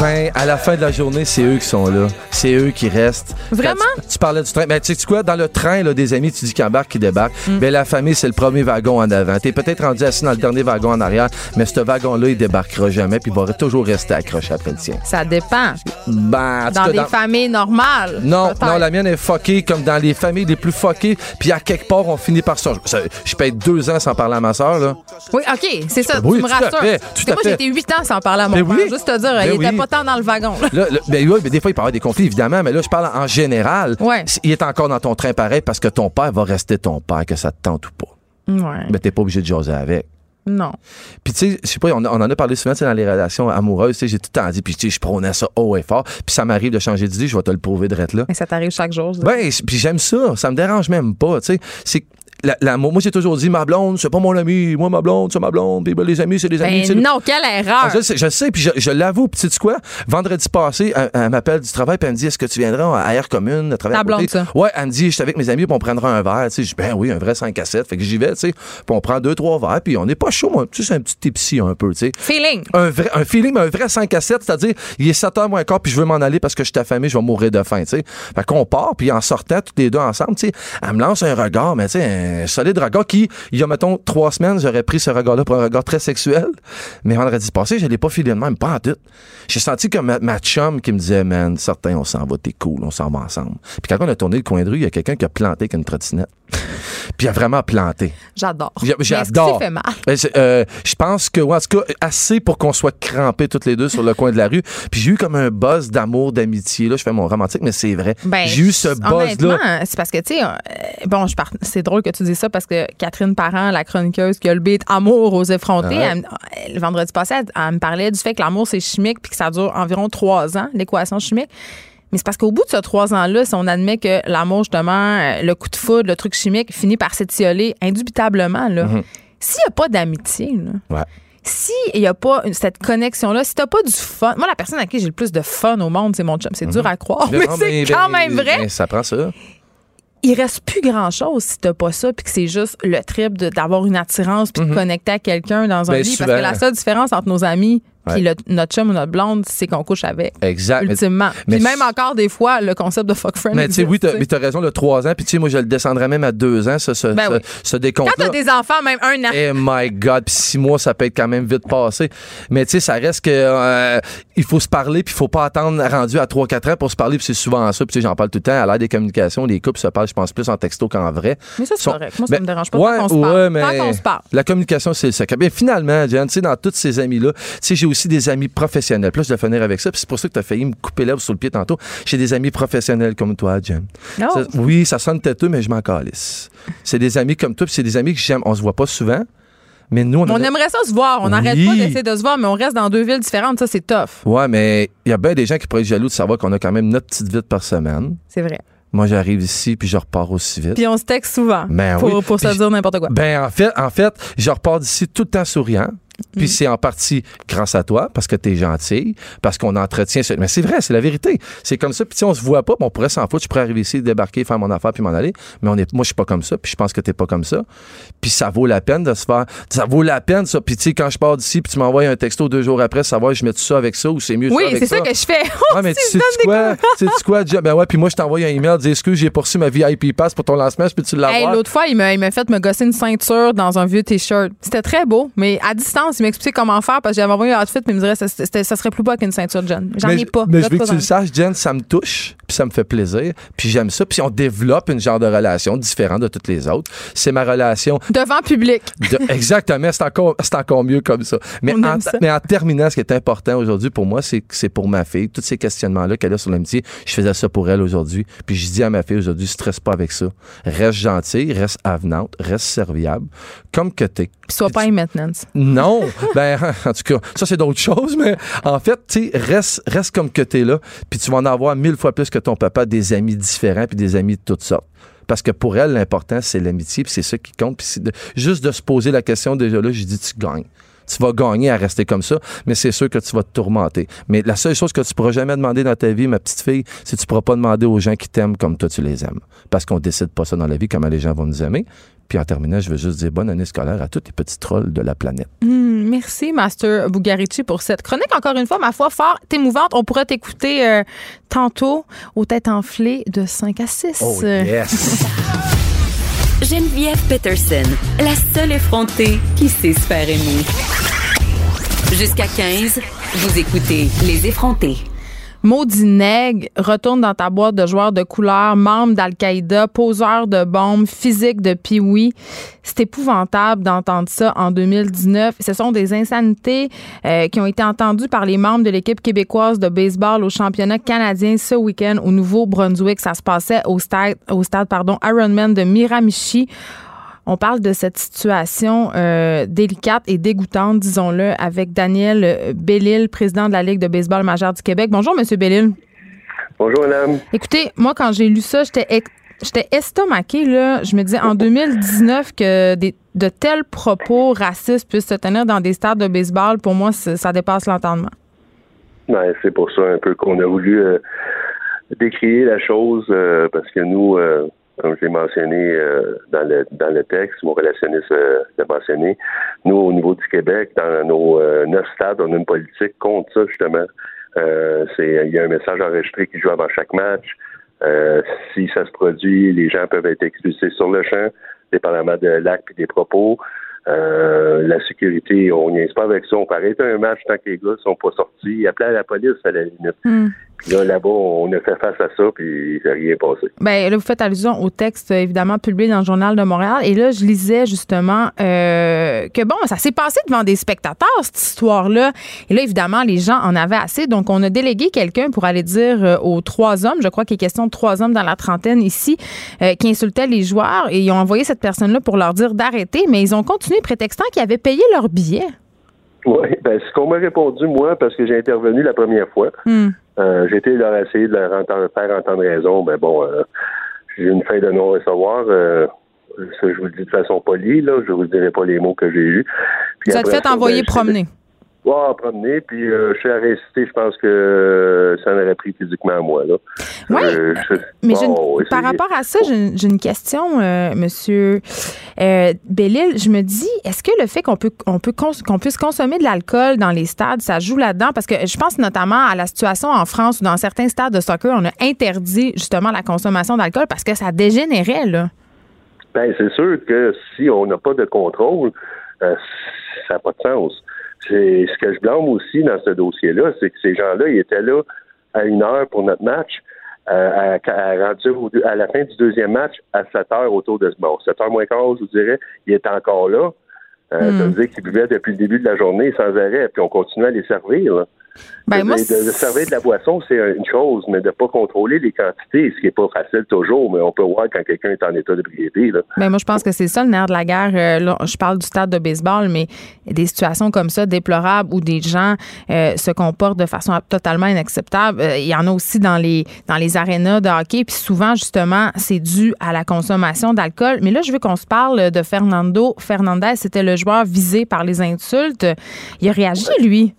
Ben, à la fin de la journée, c'est eux qui sont là. C'est eux qui restent. Vraiment? Quand Tu, tu parlais du train. Ben, tu sais quoi, dans le train, là, des amis, tu dis qui embarquent, qui débarquent. Mm. Ben, la famille, c'est le premier wagon en avant. T'es peut-être rendu assis dans le dernier wagon en arrière, mais ce wagon-là, il débarquera jamais, puis il va toujours rester accroché après le tien. Ça dépend. Ben, Dans cas, des familles normales. Non, non, la mienne est fuckée comme dans les familles les plus fuckées. Puis à quelque part, on finit par ça. Je, je peux être deux ans sans parler à ma soeur, là. Oui, OK, c'est ça. Oui, tu me rassures. fait, moi, été huit ans sans parler à mon Ben père. oui. Juste te dire, il était oui. pas dans le wagon. là. Là, là, ben oui, mais des fois, il peut y avoir des conflits, évidemment, mais là, je parle en général. Ouais. Il est encore dans ton train pareil parce que ton père va rester ton père, que ça te tente ou pas. Ouais. Mais t'es pas obligé de jaser avec. Non. Puis tu sais, je sais pas, on, on en a parlé souvent dans les relations amoureuses, tu sais, j'ai tout le temps dit, puis tu sais, je prônais ça haut et fort, puis ça m'arrive de changer d'idée, je vais te le prouver de là. Mais ça t'arrive chaque jour. Ben, puis j'aime ça, ça me dérange même pas, tu sais. C'est la- moi, j'ai toujours dit, ma blonde, c'est pas mon ami, moi, ma blonde, c'est ma blonde, puis ben, les amis, c'est des amis. Ben non, quelle Ah, erreur. je sais, je sais, puis je, je l'avoue. Puis sais-tu quoi? Vendredi passé, elle, elle m'appelle du travail, puis elle me dit Est-ce que tu viendras à Air Commune, Ta à côté? blonde, ça. Ouais, elle me dit Je suis avec mes amis, puis on prendra un verre. Tu sais, je dis Ben oui, un vrai 5 à 7. Fait que j'y vais, tu sais. Puis on prend deux, trois verres, puis on n'est pas chaud, moi. Tu sais, c'est un petit tipsy un peu, tu sais. Feeling. Un, vrai, un feeling, mais un vrai 5 à 7, c'est-à-dire, il est 7 heures moins quart, puis je veux m'en aller parce que je suis affamé, je vais mourir de faim, tu sais. Fait qu'on part, puis en sortant, tous les deux ensemble, tu sais, elle me lance un regard, mais tu sais, un solide regard qui, il y a, mettons, trois semaines, j'aurais pris ce regard-là pour un regard très sexuel. Mais vendredi passé, je l'ai pas filé de même, pas en tout. J'ai senti comme ma, ma chum qui me disait, man, certain, on s'en va, t'es cool, on s'en va ensemble. Puis quand on a tourné le coin de rue, il y a quelqu'un qui a planté avec une trottinette. puis il a vraiment planté. J'adore. J'adore. fait mal? Ben, euh, je pense que, ouais, en tout cas, assez pour qu'on soit crampés toutes les deux sur le coin de la rue. Puis j'ai eu comme un buzz d'amour, d'amitié. Là, je fais mon romantique, mais c'est vrai. Ben, j'ai eu ce buzz-là. C'est parce que, tu sais, euh, bon, je c'est drôle que tu dis ça parce que Catherine Parent, la chroniqueuse qui a le beat Amour aux effrontés, Ouais. elle me- le vendredi passé, elle, elle me parlait du fait que l'amour, c'est chimique puis que ça dure environ trois ans, l'équation chimique. Mais c'est parce qu'au bout de ces trois ans-là, si on admet que l'amour, justement, euh, le coup de foudre, le truc chimique, finit par s'étioler indubitablement, là. S'il n'y a pas d'amitié. Ouais. s'il n'y a pas une- cette connexion-là, si t'as pas du fun, moi, la personne à qui j'ai le plus de fun au monde, c'est mon chum. C'est dur à croire, mais c'est quand ben, même vrai. ben, ça prend ça. Il reste plus grand-chose si t'as pas ça, puis que c'est juste le trip d'avoir une attirance puis de connecter à quelqu'un dans un Ben, lit. souvent. Parce que la seule différence entre nos amis puis Ouais. notre chum ou notre blonde, c'est qu'on couche avec. Exact. Ultimement. mais puis même encore des fois, le concept de fuck friend. Mais tu sais, oui, mais t'as raison, le 3 ans. Puis tu sais, moi, je le descendrais même à 2 ans, ce, ce, Ben ce, oui. ce Quand t'as des enfants, même un an. Eh my God, puis six mois, ça peut être quand même vite passé. Mais tu sais, ça reste que euh, il faut se parler, puis il faut pas attendre rendu à 3-4 ans pour se parler, puis c'est souvent ça. Puis tu sais, j'en parle tout le temps. À l'ère des communications, les couples se parlent, je pense, plus en texto qu'en vrai. Mais ça, c'est correct. Moi, ça Ben, me dérange pas. ouais, qu'on se parle. ouais, mais Tant qu'on se parle. La communication, c'est le secret. Bien, finalement, Jen, tu sais, dans tous ces amis-là, tu sais, j'ai aussi des amis professionnels. Je vais finir avec ça, puis c'est pour ça que tu as failli me couper l'herbe sur le pied tantôt. J'ai des amis professionnels comme toi. Non. Ça- oui, ça sonne têteux, mais je m'en calisse. C'est des amis comme toi, puis c'est des amis que j'aime. On se voit pas souvent, mais nous, on, On aimerait ça se voir. On Oui. n'arrête pas d'essayer de se voir, mais on reste dans deux villes différentes. Ça, c'est tough. Ouais, mais il y a bien des gens qui pourraient être jaloux de savoir qu'on a quand même notre petite vie par semaine. C'est vrai. Moi, j'arrive ici, puis je repars aussi vite. Puis on se texte souvent Ben pour, oui. pour se Puis dire n'importe quoi. Ben, en fait, en fait, je repars d'ici tout le temps souriant. Puis c'est en partie grâce à toi, parce que t'es gentille, parce qu'on entretient... ce- Mais c'est vrai, c'est la vérité. C'est comme ça. Puis si on se voit pas, puis on pourrait s'en foutre. Je pourrais arriver ici, débarquer, faire mon affaire, puis m'en aller. Mais on est, moi, je suis pas comme ça, puis je pense que t'es pas comme ça. Puis ça vaut la peine de se faire... Ça vaut la peine, ça. Puis tu sais, quand je pars d'ici, puis tu m'envoies un texto deux jours après, savoir je mets tout ça avec ça ou c'est mieux Oui, c'est ça que je fais. Ouais, mais tu Tu sais quoi? Tu sais quoi? Jeff? Ben ouais, puis moi, je t'envoie un email, dis excuse, j'ai poursu ma VIP pass pour ton lancement, je peux-tu l'avoir? Hey, L'autre fois, il m'a, il m'a fait me gosser une ceinture dans un vieux T-shirt. C'était très beau, mais à distance, il m'expliquait comment faire parce que j'avais envoyé un outfit, mais il me dirait ça, ça serait plus beau qu'une ceinture. J'en mais, ai pas. Mais je veux que tu le saches, Jen, ça me touche, puis ça me fait plaisir, puis j'aime ça, puis on développe une genre de relation différente de toutes les autres. C'est ma relation Devant public. de- exactement, c'est encore, c'est encore mieux comme ça. Mais, en, ça. mais en terminant, ce qui est important aujourd'hui pour moi, c'est que c'est pour ma fille. Tous ces questionnements-là qu'elle a sur l'amitié, je faisais ça pour elle aujourd'hui. Puis je dis à ma fille aujourd'hui, stresse pas avec ça. Reste gentille, reste avenante, reste serviable, comme que t'es. Sois pas un maintenance. Non, ben en tout cas, ça c'est d'autres choses, mais en fait, tu reste, reste comme que t'es là, puis tu vas en avoir mille fois plus que ton papa, des amis différents, puis des amis de toutes sortes. Parce que pour elle, l'important, c'est l'amitié, puis c'est ça qui compte. Juste de se poser la question déjà là, j'ai dit, tu gagnes. Tu vas gagner à rester comme ça, mais c'est sûr que tu vas te tourmenter. Mais la seule chose que tu pourras jamais demander dans ta vie, ma petite fille, c'est que tu pourras pas demander aux gens qui t'aiment comme toi tu les aimes. Parce qu'on décide pas ça dans la vie, comment les gens vont nous aimer. Puis en terminant, je veux juste dire bonne année scolaire à tous les petits trolls de la planète. Hmm, merci, Master Bugarici, pour cette chronique. Encore une fois, ma foi, fort émouvante. On pourra t'écouter euh, tantôt aux têtes enflées de 5 à 6. Oh yes! Geneviève Peterson, la seule effrontée qui sait se faire aimer. Jusqu'à 15, vous écoutez Les effrontés. Maudit nègre, retourne dans ta boîte de joueurs de couleur, membre d'Al-Qaïda, poseur de bombes, physique de Pee-Wee. C'est épouvantable d'entendre ça en 2019. Ce sont des insanités euh, qui ont été entendues par les membres de l'équipe québécoise de baseball au championnat canadien ce week-end au Nouveau-Brunswick. Ça se passait au stade, au stade pardon, Ironman de Miramichi. On parle de cette situation euh, délicate et dégoûtante, disons-le, avec Daniel euh, Bellil, président de la Ligue de baseball majeure du Québec. Bonjour, Monsieur Bellil. Bonjour, madame. Écoutez, moi, quand j'ai lu ça, j'étais j'étais estomaquée. Là. Je me disais, en 2019, que des- de tels propos racistes puissent se tenir dans des stades de baseball, pour moi, ça dépasse l'entendement. Ouais, c'est pour ça un peu qu'on a voulu euh, décrier la chose euh, parce que nous, euh, comme je l'ai mentionné euh, dans le dans le texte, mon relationniste euh, l'a mentionné, nous au niveau du Québec, dans nos euh, neuf stades, on a une politique contre ça justement. Euh, c'est il y a un message enregistré qui joue avant chaque match. Si ça se produit, les gens peuvent être expulsés sur le champ, dépendamment de l'acte et des propos. La sécurité, on n'y est pas avec ça. On peut arrêter un match tant que les gars sont pas sortis. Appeler à la police à la limite. Hmm. Là, là-bas, on a fait face à ça, puis s'est rien passé. Ben là, vous faites allusion au texte, euh, évidemment, publié dans le Journal de Montréal. Et là, je lisais justement euh, que, bon, ça s'est passé devant des spectateurs, cette histoire-là. Et là, évidemment, les gens en avaient assez. Donc, on a délégué quelqu'un pour aller dire euh, aux trois hommes, je crois qu'il est question de trois hommes dans la trentaine ici, qui insultaient les joueurs. Et ils ont envoyé cette personne-là pour leur dire d'arrêter. Mais ils ont continué prétextant qu'ils avaient payé leur billet. Oui, ben, ce qu'on m'a répondu, moi, parce que j'ai intervenu la première fois, Hmm. euh, j'ai été leur essayer de leur entendre, faire entendre raison. Ben bon, euh, j'ai une fin de non-recevoir. Euh, je vous le dis de façon polie, là. Je vous dirai pas les mots que j'ai eus. Puis Vous êtes fait envoyer ben, je- promener. Ouais, promener, puis euh, je suis à réciter, je pense que euh, ça en aurait pris physiquement à moi, là. Oui, Euh, je- Mais une- par rapport à ça, j'ai une, question, Monsieur Bellil. Je me dis, est-ce que le fait qu'on peut on peut qu'on puisse consommer de l'alcool dans les stades, ça joue là-dedans? Parce que je pense notamment à la situation en France où dans certains stades de soccer, on a interdit justement la consommation d'alcool parce que ça dégénérait là. Ben, c'est sûr que si on n'a pas de contrôle, ça n'a pas de sens. C'est ce que je blâme aussi dans ce dossier-là, c'est que ces gens-là, ils étaient là à une heure pour notre match. euh, à, la fin du deuxième match, à 7 heures autour de bon, 7 heures moins quart, je vous dirais, il était encore là. Euh, Ça veut dire qu'ils buvaient depuis le début de la journée sans arrêt, puis on continuait à les servir. là. Ben, de, moi, de- de servir de la boisson, c'est une chose, mais de ne pas contrôler les quantités, ce qui n'est pas facile toujours, mais on peut voir quand quelqu'un est en état d'ébriété. là. Ben, moi, je pense que c'est ça le nerf de la guerre. Euh, là, je parle du stade de baseball, mais des situations comme ça, déplorables, où des gens euh, se comportent de façon totalement inacceptable, euh, il y en a aussi dans les, dans les arénas de hockey. Puis souvent, justement, c'est dû à la consommation d'alcool. Mais là, je veux qu'on se parle de Fernando Fernandez. C'était le joueur visé par les insultes. Il a réagi, lui.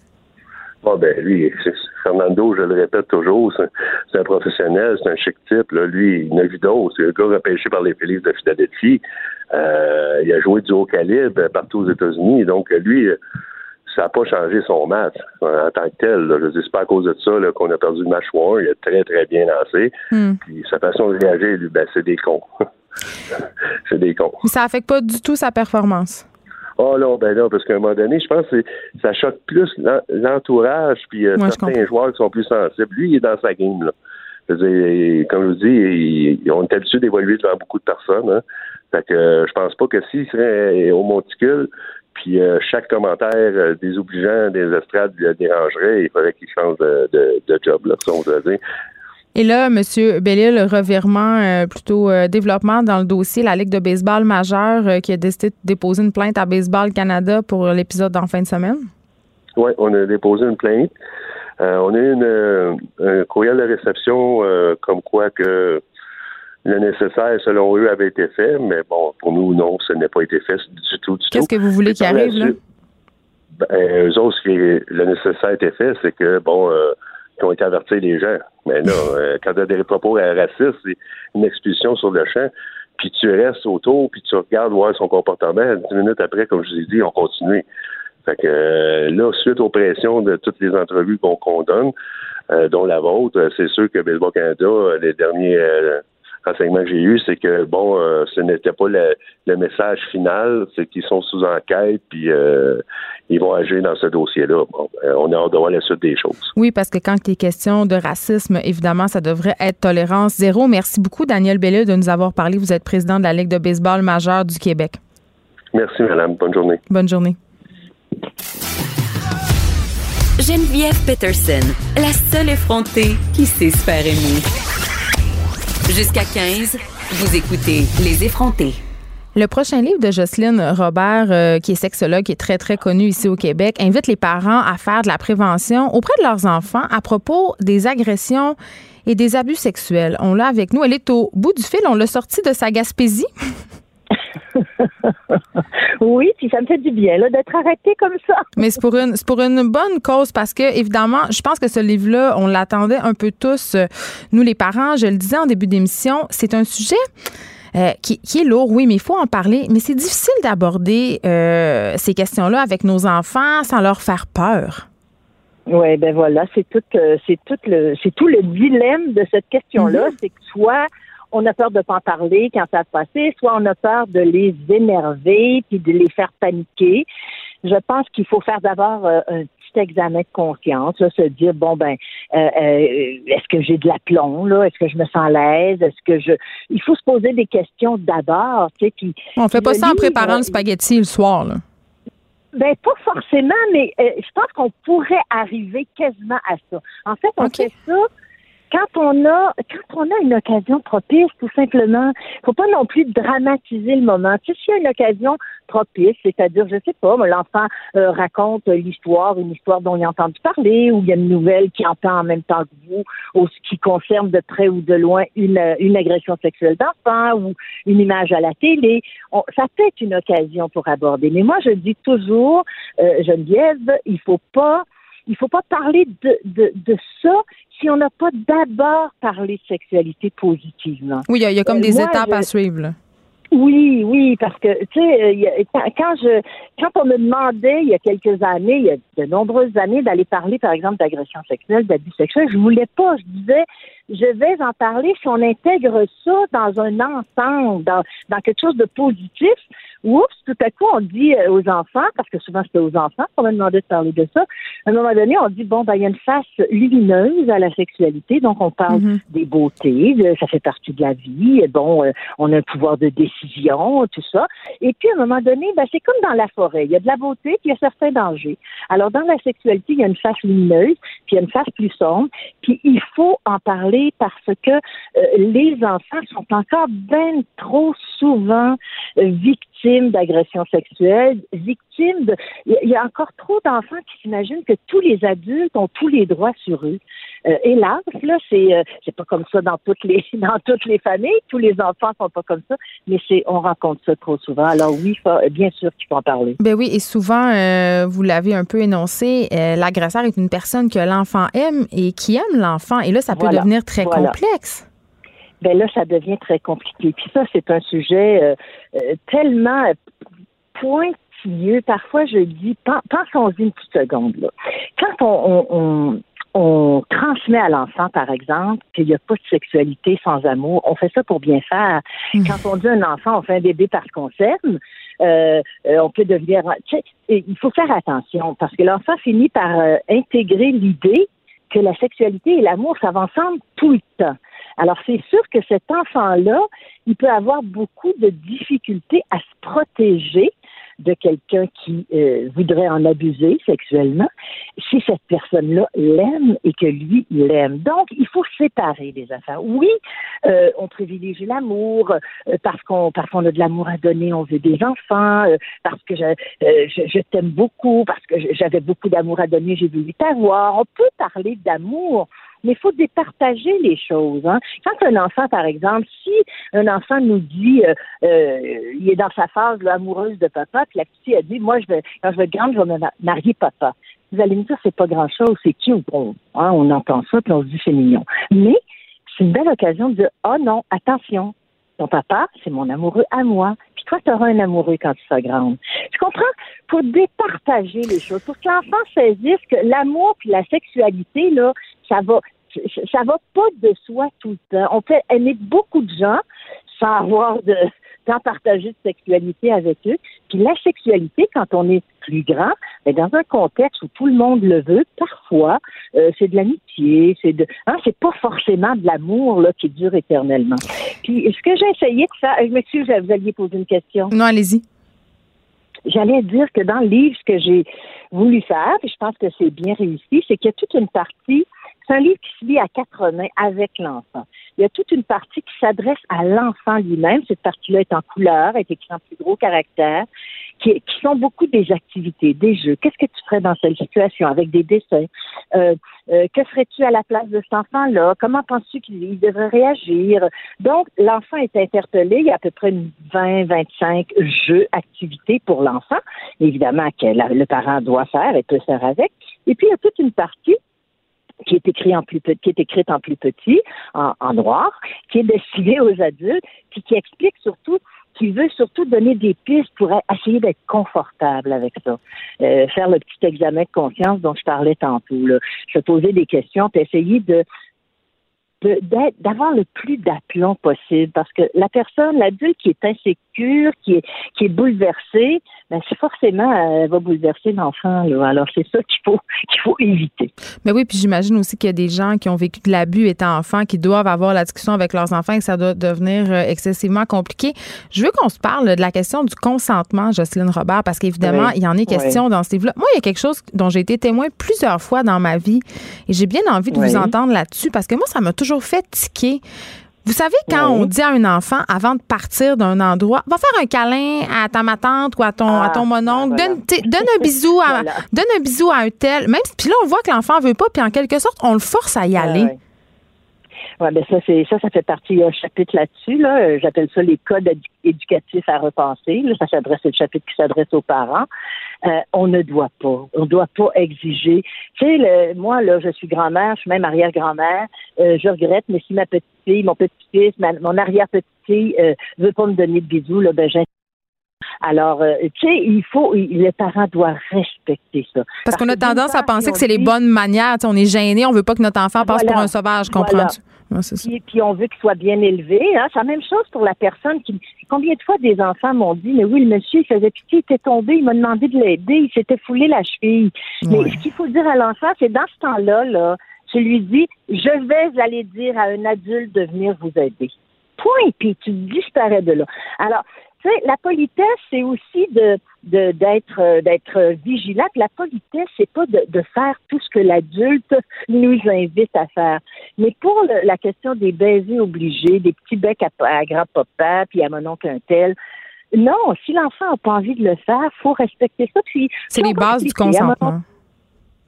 Bon, ben, lui, Fernando, je le répète toujours, c'est un professionnel, c'est un chic type. Là. Lui, il n'a vu d'autres. C'est le gars repêché par les Phillies de Philadelphie. Euh, il a joué du haut calibre partout aux États-Unis. Donc, lui, ça n'a pas changé son match euh, en tant que tel. Là. Je veux dire, c'est pas à cause de ça qu'on a perdu le match 1. Il a très, très bien lancé. Hmm. Puis sa façon de réagir, lui, ben, c'est des cons. c'est des cons. Mais ça affecte pas du tout sa performance. Oh non, ben non, parce qu'à un moment donné, je pense que ça choque plus l'en- l'entourage puis euh, Ouais, certains joueurs qui sont plus sensibles. Lui, il est dans sa game, là. Je veux dire, comme je vous dis, il- on est habitué d'évoluer devant beaucoup de personnes. Hein. Fait que euh, je pense pas que s'il serait au monticule, puis euh, chaque commentaire euh, désobligeant des estrades le dérangerait, il faudrait qu'il change de, de, de job, là, si on veut dire. Et là, M. Bellil, le revirement, euh, plutôt euh, développement dans le dossier, la Ligue de baseball majeure euh, qui a décidé de déposer une plainte à Baseball Canada pour l'épisode en fin de semaine? Oui, on a déposé une plainte. On a eu une, un courriel de réception comme quoi que le nécessaire, selon eux, avait été fait, mais bon, pour nous, non, ce n'a pas été fait du tout, du tout. Qu'est-ce que vous voulez qu'il arrive, là? Ben, eux autres, ce qui est- le nécessaire a été fait, c'est que, bon, ils ont été avertis les gens. Mais là, euh, quand tu as des propos racistes, c'est une expulsion sur le champ, puis tu restes autour, puis tu regardes voir son comportement. Dix minutes après, comme je vous ai dit, on continue. Fait que euh, là, suite aux pressions de toutes les entrevues qu'on qu'on donne, euh, dont la vôtre, euh, c'est sûr que Baseball Canada, les derniers renseignements que j'ai eus, c'est que bon, euh, ce n'était pas le, le message final, c'est qu'ils sont sous enquête, puis euh, ils vont agir dans ce dossier-là. Bon, euh, on a hâte de voir la suite des choses. Oui, parce que quand il est question de racisme, évidemment, ça devrait être tolérance zéro. Merci beaucoup, Daniel Bellil, de nous avoir parlé. Vous êtes président de la Ligue de baseball majeure du Québec. Merci, madame. Bonne journée. Bonne journée. Geneviève Peterson, la seule effrontée qui sait se faire aimer. Jusqu'à 15, vous écoutez Les effrontés. Le prochain livre de Jocelyne Robert, euh, qui est sexologue, qui est très, très connue ici au Québec, invite les parents à faire de la prévention auprès de leurs enfants à propos des agressions et des abus sexuels. On l'a avec nous. Elle est au bout du fil. On l'a sortie de sa Gaspésie. Oui, puis ça me fait du bien là, d'être arrêté comme ça. Mais c'est pour une c'est pour une bonne cause parce que évidemment, je pense que ce livre-là, on l'attendait un peu tous euh, nous les parents, je le disais en début d'émission, c'est un sujet euh, qui, qui est lourd, oui, mais il faut en parler. Mais c'est difficile d'aborder euh, ces questions-là avec nos enfants sans leur faire peur. Oui, ben voilà, c'est tout, euh, c'est tout le, c'est tout le dilemme de cette question-là, c'est que soit on a peur de pas en parler quand ça va passer, soit on a peur de les énerver puis de les faire paniquer. Je pense qu'il faut faire d'abord euh, un petit examen de conscience, là, se dire bon ben, euh, euh, est-ce que j'ai de l'aplomb là, est-ce que je me sens à l'aise, est-ce que je, il faut se poser des questions d'abord, tu sais, puis On fait pas ça en préparant le spaghetti le soir. Là. Ben pas forcément, mais euh, je pense qu'on pourrait arriver quasiment à ça. En fait, on fait ça quand on a quand on a une occasion propice, tout simplement. Faut pas non plus dramatiser le moment. Tu sais, y a une occasion propice, c'est-à-dire, je sais pas, l'enfant euh, raconte l'histoire, une histoire dont il a entendu parler, ou il y a une nouvelle qui entend en même temps que vous, ou ce qui concerne de près ou de loin une, euh, une agression sexuelle d'enfant ou une image à la télé. On- ça peut être une occasion pour aborder. Mais moi, je dis toujours, euh, Geneviève, il faut pas il faut pas parler de, de, de ça si on n'a pas d'abord parlé de sexualité positivement. Oui, il y a, il y a comme Euh, des moi, étapes je- à suivre. là. oui, oui, parce que tu sais, euh, quand je quand on me demandait il y a quelques années, il y a de nombreuses années, d'aller parler, par exemple, d'agression sexuelle, d'abus sexuels, je voulais pas. Je disais je vais en parler si on intègre ça dans un ensemble, dans, dans quelque chose de positif. Oups, tout à coup, on dit euh, aux enfants, parce que souvent c'était aux enfants qu'on m'a demandé de parler de ça, à un moment donné, on dit, bon, ben, il y a une face lumineuse à la sexualité, donc on parle Mhm. des beautés, de- ça fait partie de la vie, et bon, euh, on a un pouvoir de décision, tout ça. Et puis, à un moment donné, ben, c'est comme dans la forêt, il y a de la beauté, puis il y a certains dangers. Alors, dans la sexualité, il y a une face lumineuse, puis il y a une face plus sombre, puis il faut en parler parce que euh, les enfants sont encore bien trop souvent victimes d'agressions sexuelles, victimes de... Il y a encore trop d'enfants qui s'imaginent que tous les adultes ont tous les droits sur eux. Euh, hélas, là, c'est euh, c'est pas comme ça dans toutes les dans toutes les familles. Tous les enfants sont pas comme ça, mais c'est on rencontre ça trop souvent. Alors oui, faut- bien sûr qu'il faut en parler. Ben oui, et souvent, euh, vous l'avez un peu énoncé, euh, l'agresseur est une personne que l'enfant aime et qui aime l'enfant. Et là, ça peut Voilà, devenir très voilà. complexe. ben là, ça devient très compliqué. Puis ça, c'est un sujet euh, euh, tellement euh, pointilleux. Parfois, je dis, pen- pensons-y une petite seconde. Là. Quand on, on, on, on transmet à l'enfant, par exemple, qu'il n'y a pas de sexualité sans amour, on fait ça pour bien faire. Quand on dit à un enfant, on fait un bébé parce qu'on s'aime, euh, euh, on peut devenir... il faut faire attention parce que l'enfant finit par euh, intégrer l'idée que la sexualité et l'amour, ça va ensemble tout le temps. Alors, c'est sûr que cet enfant-là, il peut avoir beaucoup de difficultés à se protéger de quelqu'un qui euh, voudrait en abuser sexuellement si cette personne-là l'aime et que lui l'aime. Donc, il faut séparer les affaires. Oui, euh, on privilégie l'amour euh, parce qu'on parce qu'on a de l'amour à donner, on veut des enfants, euh, parce que je, euh, je, je t'aime beaucoup, parce que j'avais beaucoup d'amour à donner, j'ai voulu t'avoir. On peut parler d'amour mais il faut départager les choses. Hein. Quand un enfant, par exemple, si un enfant nous dit, euh, euh, il est dans sa phase là, amoureuse de papa, puis la petite a dit, moi, je vais, quand je vais grande, je vais me ma- marier papa. Vous allez me dire, c'est pas grand-chose, c'est cute. Bon, hein, on entend ça, puis on se dit, c'est mignon. Mais c'est une belle occasion de dire, oh non, attention, ton papa, c'est mon amoureux à moi. Tu auras un amoureux quand tu seras grande. Tu comprends? Pour départager les choses, pour que l'enfant saisisse que l'amour puis la sexualité, là, ça va, ça va pas de soi tout le temps. On peut aimer beaucoup de gens sans avoir de, sans partager de sexualité avec eux. Puis la sexualité, quand on est plus grand, mais dans un contexte où tout le monde le veut, parfois, euh, c'est de l'amitié, c'est de, hein, c'est pas forcément de l'amour là qui dure éternellement. Puis ce que j'ai essayé de faire, je m'excuse, vous alliez poser une question. Non, allez-y. J'allais dire que dans le livre, ce que j'ai voulu faire, puis je pense que c'est bien réussi, c'est qu'il y a toute une partie c'est un livre qui se lit à quatre mains avec l'enfant. Il y a toute une partie qui s'adresse à l'enfant lui-même. Cette partie-là est en couleur, est écrite en plus gros caractère, qui, qui sont beaucoup des activités, des jeux. Qu'est-ce que tu ferais dans cette situation avec des dessins? Euh, euh, que ferais-tu à la place de cet enfant-là? Comment penses-tu qu'il devrait réagir? Donc, l'enfant est interpellé. Il y a à peu près 20, 25 jeux, activités pour l'enfant, évidemment, que le parent doit faire et peut faire avec. Et puis, il y a toute une partie qui est écrit en plus petit, qui est écrite en plus petit, en, noir, qui est destinée aux adultes, puis qui explique surtout qui veut surtout donner des pistes pour a- essayer d'être confortable avec ça. Euh, faire le petit examen de conscience dont je parlais tantôt. Là. Se poser des questions, puis essayer de d'avoir le plus d'aplomb possible parce que la personne, l'adulte qui est insécure, qui est, qui est bouleversé, ben c'est forcément, euh, elle va bouleverser l'enfant. Alors, c'est ça qu'il faut, qu'il faut éviter. Mais oui, puis j'imagine aussi qu'il y a des gens qui ont vécu de l'abus étant enfants, qui doivent avoir la discussion avec leurs enfants et que ça doit devenir euh, excessivement compliqué. Je veux qu'on se parle de la question du consentement, Jocelyne Robert, parce qu'évidemment, Oui. il y en est question Oui. dans ce livre-là. Moi, il y a quelque chose dont j'ai été témoin plusieurs fois dans ma vie et j'ai bien envie de Oui. vous entendre là-dessus parce que moi, ça m'a toujours fait tiquer. Vous savez, quand Oui. on dit à un enfant, avant de partir d'un endroit, va faire un câlin à ta ma tante ou à ton, à ton mononcle, donne, un bisou à, Voilà. donne un bisou à un tel. Même, si- puis là, on voit que l'enfant veut pas, puis en quelque sorte, on le force à y aller. Ouais, ben ça, c'est ça, ça fait partie. Il y a un chapitre là-dessus. Là, Euh, j'appelle ça les codes édu- éducatifs à repenser. Là, ça s'adresse, c'est le chapitre qui s'adresse aux parents. Euh, on ne doit pas, on doit pas exiger. Tu sais, le- moi là, je suis grand-mère, je suis même arrière-grand-mère. Euh, je regrette, mais si ma petite fille, mon petit-fils, ma- mon arrière-petite fille euh, veut pas me donner de bisous, là, ben j'ai alors, euh, tu sais, il faut, il- le parent doit respecter ça. Parce qu'on a tendance à penser que c'est les bonnes manières. On est gêné, on veut pas que notre enfant passe Voilà. pour un sauvage, comprends-tu? Ouais, ça. puis, puis on veut qu'il soit bien élevé. Hein. C'est la même chose pour la personne qui. Combien de fois des enfants m'ont dit, mais oui, le monsieur, il faisait pitié, il était tombé, il m'a demandé de l'aider, il s'était foulé la cheville. Ouais. Mais ce qu'il faut dire à l'enfant, c'est dans ce temps-là, là, tu lui dis, je vais aller dire à un adulte de venir vous aider. Point. Puis tu disparais de là. Alors, tu sais, la politesse, c'est aussi de- d'être euh, d'être vigilant. Puis la politesse, c'est pas de, de faire tout ce que l'adulte nous invite à faire. Mais pour le- la question des baisers obligés, des petits becs à, à grand-papa, puis à mon oncle un tel, non, si l'enfant n'a pas envie de le faire, faut respecter ça. Puis C'est les bases du consentement.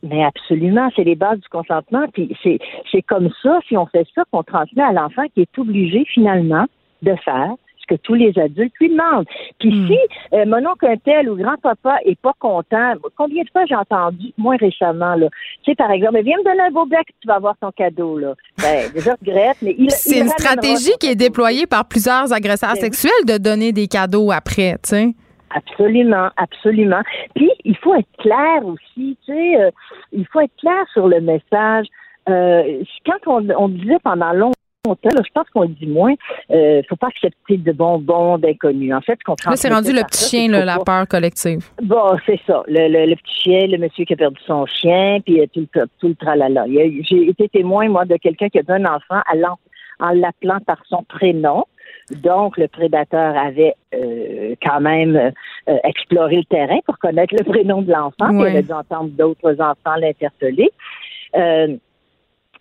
mais absolument, c'est les bases du consentement. Puis c'est c'est comme ça, si on fait ça, qu'on transmet à l'enfant qui est obligé finalement de faire que tous les adultes lui demandent. Puis Hmm. si euh, mon oncle un tel ou grand-papa est pas content, combien de fois j'ai entendu, moins récemment, là, tu sais, par exemple, viens me donner un beau bec, tu vas avoir ton cadeau, là. Ben, je regrette, mais il C'est une stratégie qui est déployée par plusieurs agresseurs Ben oui. sexuels de donner des cadeaux après, tu sais. Absolument, absolument. Puis il faut être clair aussi, tu sais, euh, il faut être clair sur le message. Euh, quand on, on disait pendant longtemps, là, je pense qu'on le dit moins, euh, faut pas accepter de bonbons d'inconnus. En fait, ce qu'on Là, c'est rendu le petit ça, chien, là, la pas- peur collective. Bon, c'est ça. Le, le, le petit chien, le monsieur qui a perdu son chien, puis euh, tout le, tout le tralala. J'ai été témoin, moi, de quelqu'un qui a un enfant à l'en- en l'appelant par son prénom. Donc, le prédateur avait euh, quand même euh, exploré le terrain pour connaître le prénom de l'enfant. Ouais. Il avait dû entendre d'autres enfants l'interpeller. Euh,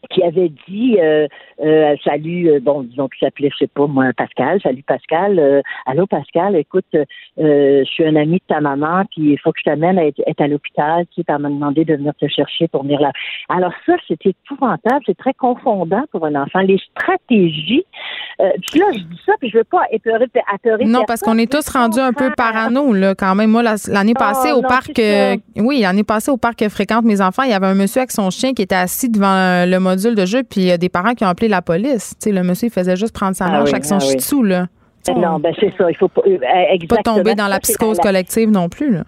qui avait dit euh, euh, salut euh, bon disons qu'il s'appelait je sais pas moi Pascal. Salut Pascal. Euh, allô Pascal. Écoute euh, je suis un ami de ta maman puis il faut que je t'amène à être, être à l'hôpital tu sais demandé de venir te chercher pour venir là. Alors ça c'est épouvantable c'est très confondant pour un enfant. Les stratégies euh, puis là je dis ça puis je veux pas épeurer apeurer Non, parce qu'on est tous rendus un peu parano, là, quand même. Moi, la- l'année passée, Oh, au non, parc, euh, oui, l'année passée, au parc que fréquentent mes enfants, il y avait un monsieur avec son chien qui était assis devant le module de jeu, puis il y a des parents qui ont appelé la police. Le monsieur, il faisait juste prendre sa Ah marche oui, avec son ah tzu, là. Sais, non ben c'est ça il faut pas euh, pas exactement tomber dans la psychose collective non plus, là.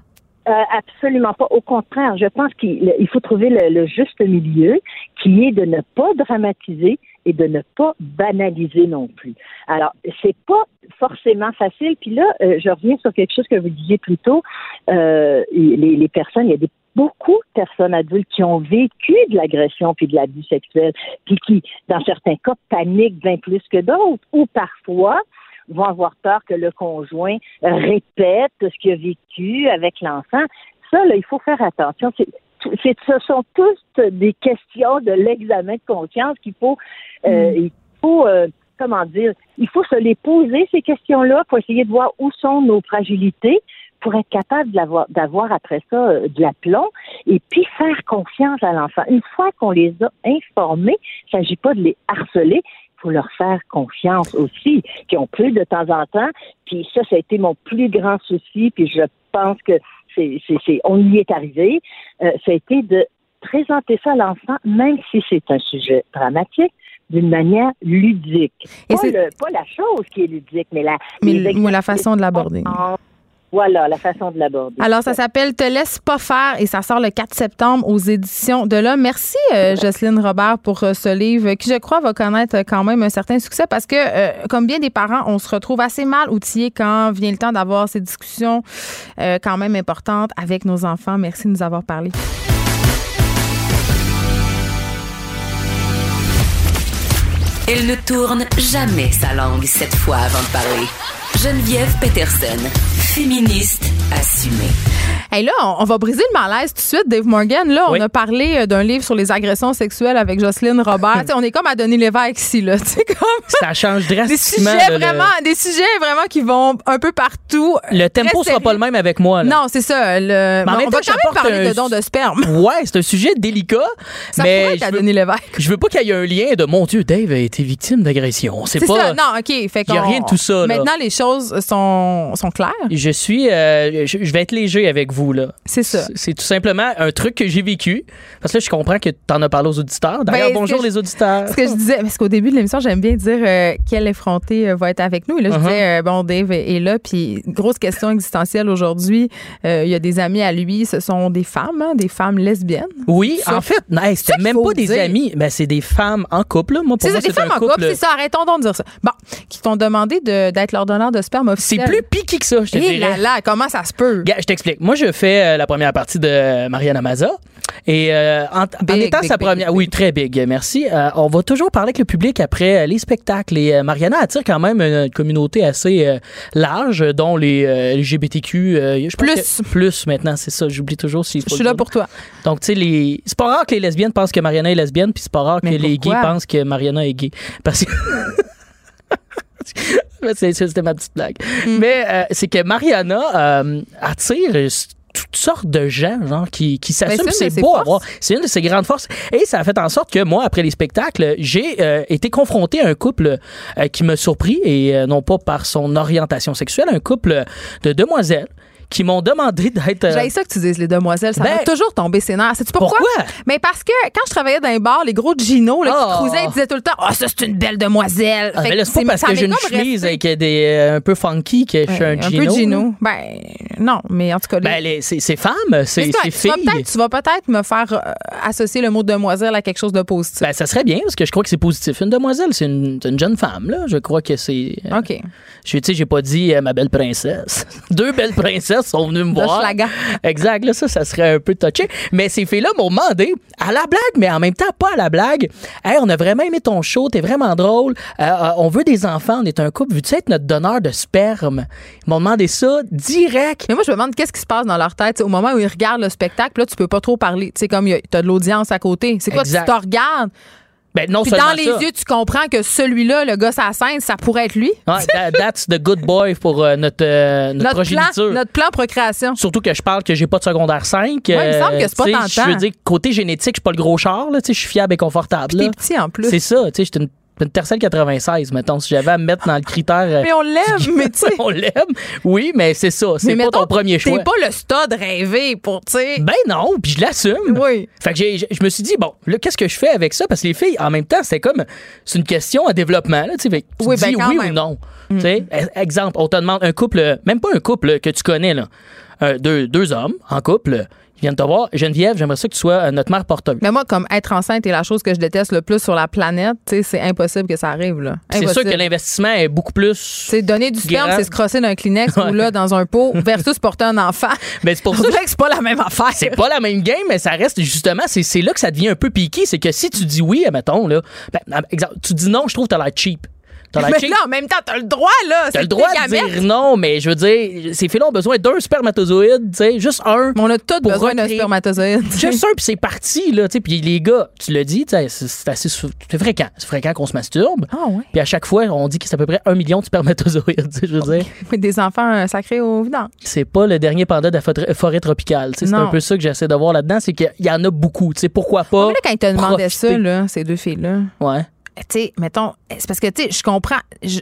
Euh, absolument pas. Au contraire, je pense qu'il il faut trouver le, le juste milieu qui est de ne pas dramatiser et de ne pas banaliser non plus. Alors, c'est pas forcément facile. Puis là, euh, je reviens sur quelque chose que vous disiez plus tôt. Euh, les, les personnes, il y a des beaucoup de personnes adultes qui ont vécu de l'agression puis de l'abus sexuel, puis qui, dans certains cas, paniquent bien plus que d'autres, ou parfois vont avoir peur que le conjoint répète ce qu'il a vécu avec l'enfant. Ça, là, il faut faire attention. C'est, c'est- ce sont tous des questions de l'examen de conscience qu'il faut, euh, il faut, euh, comment dire, il faut se les poser, ces questions-là, pour essayer de voir où sont nos fragilités, pour être capable d'avoir, après ça euh, de l'aplomb et puis faire confiance à l'enfant. Une fois qu'on les a informés, il ne s'agit pas de les harceler, il faut leur faire confiance aussi, qui ont plus de temps en temps. Puis ça, ça a été mon plus grand souci, puis je pense que c'est, on y est arrivé. Euh, ça a été de présenter ça à l'enfant, même si c'est un sujet dramatique, d'une manière ludique. Et Pas, le- pas la chose qui est ludique, mais la, Mais ouais, la façon de l'aborder. Voilà, la façon de l'aborder. Alors, ça s'appelle Te laisse pas faire et ça sort le 4 septembre aux éditions de là. Merci, euh, Jocelyne Robert, pour euh, ce livre qui, je crois, va connaître euh, quand même un certain succès parce que, euh, comme bien des parents, on se retrouve assez mal outillés quand vient le temps d'avoir ces discussions euh, quand même importantes avec nos enfants. Merci de nous avoir parlé. Elle ne tourne jamais sa langue cette fois avant de parler. Geneviève Peterson, féministe assumée. Hey, là, on, va briser le malaise tout de suite, Dave Morgan. Là, Oui. on a parlé euh, d'un livre sur les agressions sexuelles avec Jocelyne Robert. On est comme à Denis Lévesque ici, là. Comme Ça change des drastiquement. sujets là, le- vraiment, des sujets vraiment qui vont un peu partout. Le tempo sera pas le même avec moi. là. Non, c'est ça. Le... Mais en mais même on temps, va quand même parler un- de dons de sperme. Ouais, c'est un sujet délicat. Ça mais pourrait être à je veux, Denis Lévesque. je veux pas qu'il y ait un lien de mon Dieu, Dave a été victime d'agression. C'est pas. ça. Non, OK. Fait y a rien de tout ça, là. Maintenant, les choses sont, sont claires? Je suis. euh, je, je vais être léger avec vous, là. C'est ça. C'est- tout simplement un truc que j'ai vécu. Parce que là, je comprends que tu en as parlé aux auditeurs. D'ailleurs, Ben, bonjour je- les auditeurs. Ce que je disais, parce qu'au début de l'émission, j'aime bien dire euh, quel effronté euh, va être avec nous. Et là, je Uh-huh. disais, euh, bon, Dave est là, puis grosse question existentielle aujourd'hui. Il y a des amis à lui, ce sont des femmes, hein, des femmes lesbiennes. Oui, Ça- en fait, hey, c'était même pas des dire. amis, mais c'est des femmes en couple. là. Moi, pour C'est moi, ça, des c'est un femmes en couple. c'est ça. Arrêtons donc de dire ça. Bon, qui t'ont demandé de- d'être leur donneur de sperme C'est plus piqué que ça, je te Eh dirais. là là, comment ça se peut? Gars, je t'explique. Moi, je fais euh, la première partie de Mariana Maza. Et euh, en, étant big, sa big, première. Oui, très big, merci. Euh, on va toujours parler avec le public après les spectacles. Et Mariana attire quand même une communauté assez large, dont les LGBTQ. je Plus. que- plus maintenant, c'est ça. J'oublie toujours faut Je suis là pour toi. Donc, tu sais, les... c'est pas rare que les lesbiennes pensent que Mariana est lesbienne, puis c'est pas rare Mais que les gays pensent que Mariana est gay. Parce que. C'était ma petite blague. Mm. Mais euh, c'est que Mariana euh, attire toutes sortes de gens genre, qui, qui s'assument. Ben, c'est de C'est ses beau. C'est une de ses grandes forces. Et ça a fait en sorte que moi, après les spectacles, j'ai euh, été confronté à un couple euh, qui m'a surpris, et euh, non pas par son orientation sexuelle, un couple de demoiselles qui m'ont demandé d'être... euh, J'ai ça que tu dises, les demoiselles. Ça Ben- m'a toujours tombé ses nerfs. Sais-tu pourquoi? Pourquoi? Mais parce que quand je travaillais dans les bars, les gros Gino là, Oh. qui cruisaient, ils disaient tout le temps Ah, ça, c'est une belle demoiselle. Ah, mais là, c'est pas parce que j'ai une chemise avec des, euh, un peu funky que je suis un Gino. peu là. Gino. Ben, non, mais en tout cas, les- Ben, c'est femmes, c'est tu vas filles. peut-être- tu vas peut-être me faire euh, associer le mot demoiselle à quelque chose de positif. Ben, ça serait bien parce que je crois que c'est positif. Une demoiselle, c'est une, une jeune femme, là. Je crois que c'est. euh, OK. Je tu sais, j'ai pas dit ma belle princesse. Deux belles princesses sont venues me voir. Schlager. Exact, là, ça, ça serait un peu touché. Mais ces filles-là m'ont demandé, à la blague, mais en même temps, pas à la blague. Hey, on a vraiment aimé ton show, t'es vraiment drôle. Euh, euh, on veut des enfants, on est un couple. Veux-tu être notre donneur de sperme? Ils m'ont demandé ça direct. Mais moi, je me demande qu'est-ce qui se passe dans leur tête. T'sais, au moment où ils regardent le spectacle, là, tu peux pas trop parler. Tu sais, comme tu as de l'audience à côté. C'est quoi? Exact. Tu te regardes? Ben, non Puis dans les ça. yeux, tu comprends que celui-là, le gars sur la scène, ça pourrait être lui. Ouais, that- that's the good boy pour euh, notre, euh, notre, Notre progéniture. plan, notre plan procréation. Surtout que je parle que j'ai pas de secondaire 5. Ouais, il me semble que c'est pas tentant. Je veux dire, côté génétique, je suis pas le gros char, je suis fiable et confortable. Puis t'es petit en plus. C'est ça, tu sais, j'étais une, une Tercel 96, mettons, si j'avais à me mettre dans le critère. euh, Mais on l'aime, mais tu sais. on l'aime, oui, mais c'est ça, c'est pas ton premier choix. T'es pas le stud rêvé pour, tu sais. Ben non, puis je l'assume. Oui. Fait que je me suis dit, bon, là, qu'est-ce que je fais avec ça? Parce que les filles, en même temps, c'est comme, c'est une question à développement, là, tu sais. Oui, ben, dis oui même. ou non. Tu sais, e- exemple, on te demande un couple, même pas un couple que tu connais, là. Un- deux, deux hommes en couple, viennent te voir. Geneviève, j'aimerais ça que tu sois euh, notre mère porteuse. Mais moi, comme être enceinte est la chose que je déteste le plus sur la planète, tu sais, c'est impossible que ça arrive, là. C'est sûr que l'investissement est beaucoup plus. C'est donner du sperme, c'est se crosser d'un Kleenex ou là dans un pot versus porter un enfant. Ben, c'est pour ça que c'est pas la même affaire. c'est pas la même game, mais ça reste justement, c'est c'est là que ça devient un peu piqué. C'est que si tu dis oui, admettons, là, ben, exemple, tu dis non, je trouve que t'as l'air cheap. Mais là, en même temps, t'as le droit, là. T'as c'est le droit de dire non, mais je veux dire, ces filles-là ont besoin d'un spermatozoïde, tu sais, juste un. On a tous besoin d'un spermatozoïde. Juste un, puis c'est parti, là, tu sais. Puis les gars, tu l'as dit, tu sais, c'est assez fréquent. C'est fréquent qu'on se masturbe. Ah ouais. Puis à chaque fois, on dit que c'est à peu près un million de spermatozoïdes, tu sais, je veux dire. Oui, Des enfants euh, sacrés au vidange. C'est pas le dernier panda de la forêt- tropicale, tu sais. C'est un peu ça que j'essaie de voir là-dedans, c'est qu'il y en a beaucoup, tu sais. Pourquoi pas? Mais là, quand ils te demandaient ça, là, ces deux filles-là, Ouais. Tu sais, mettons, c'est parce que, tu sais, je comprends. je-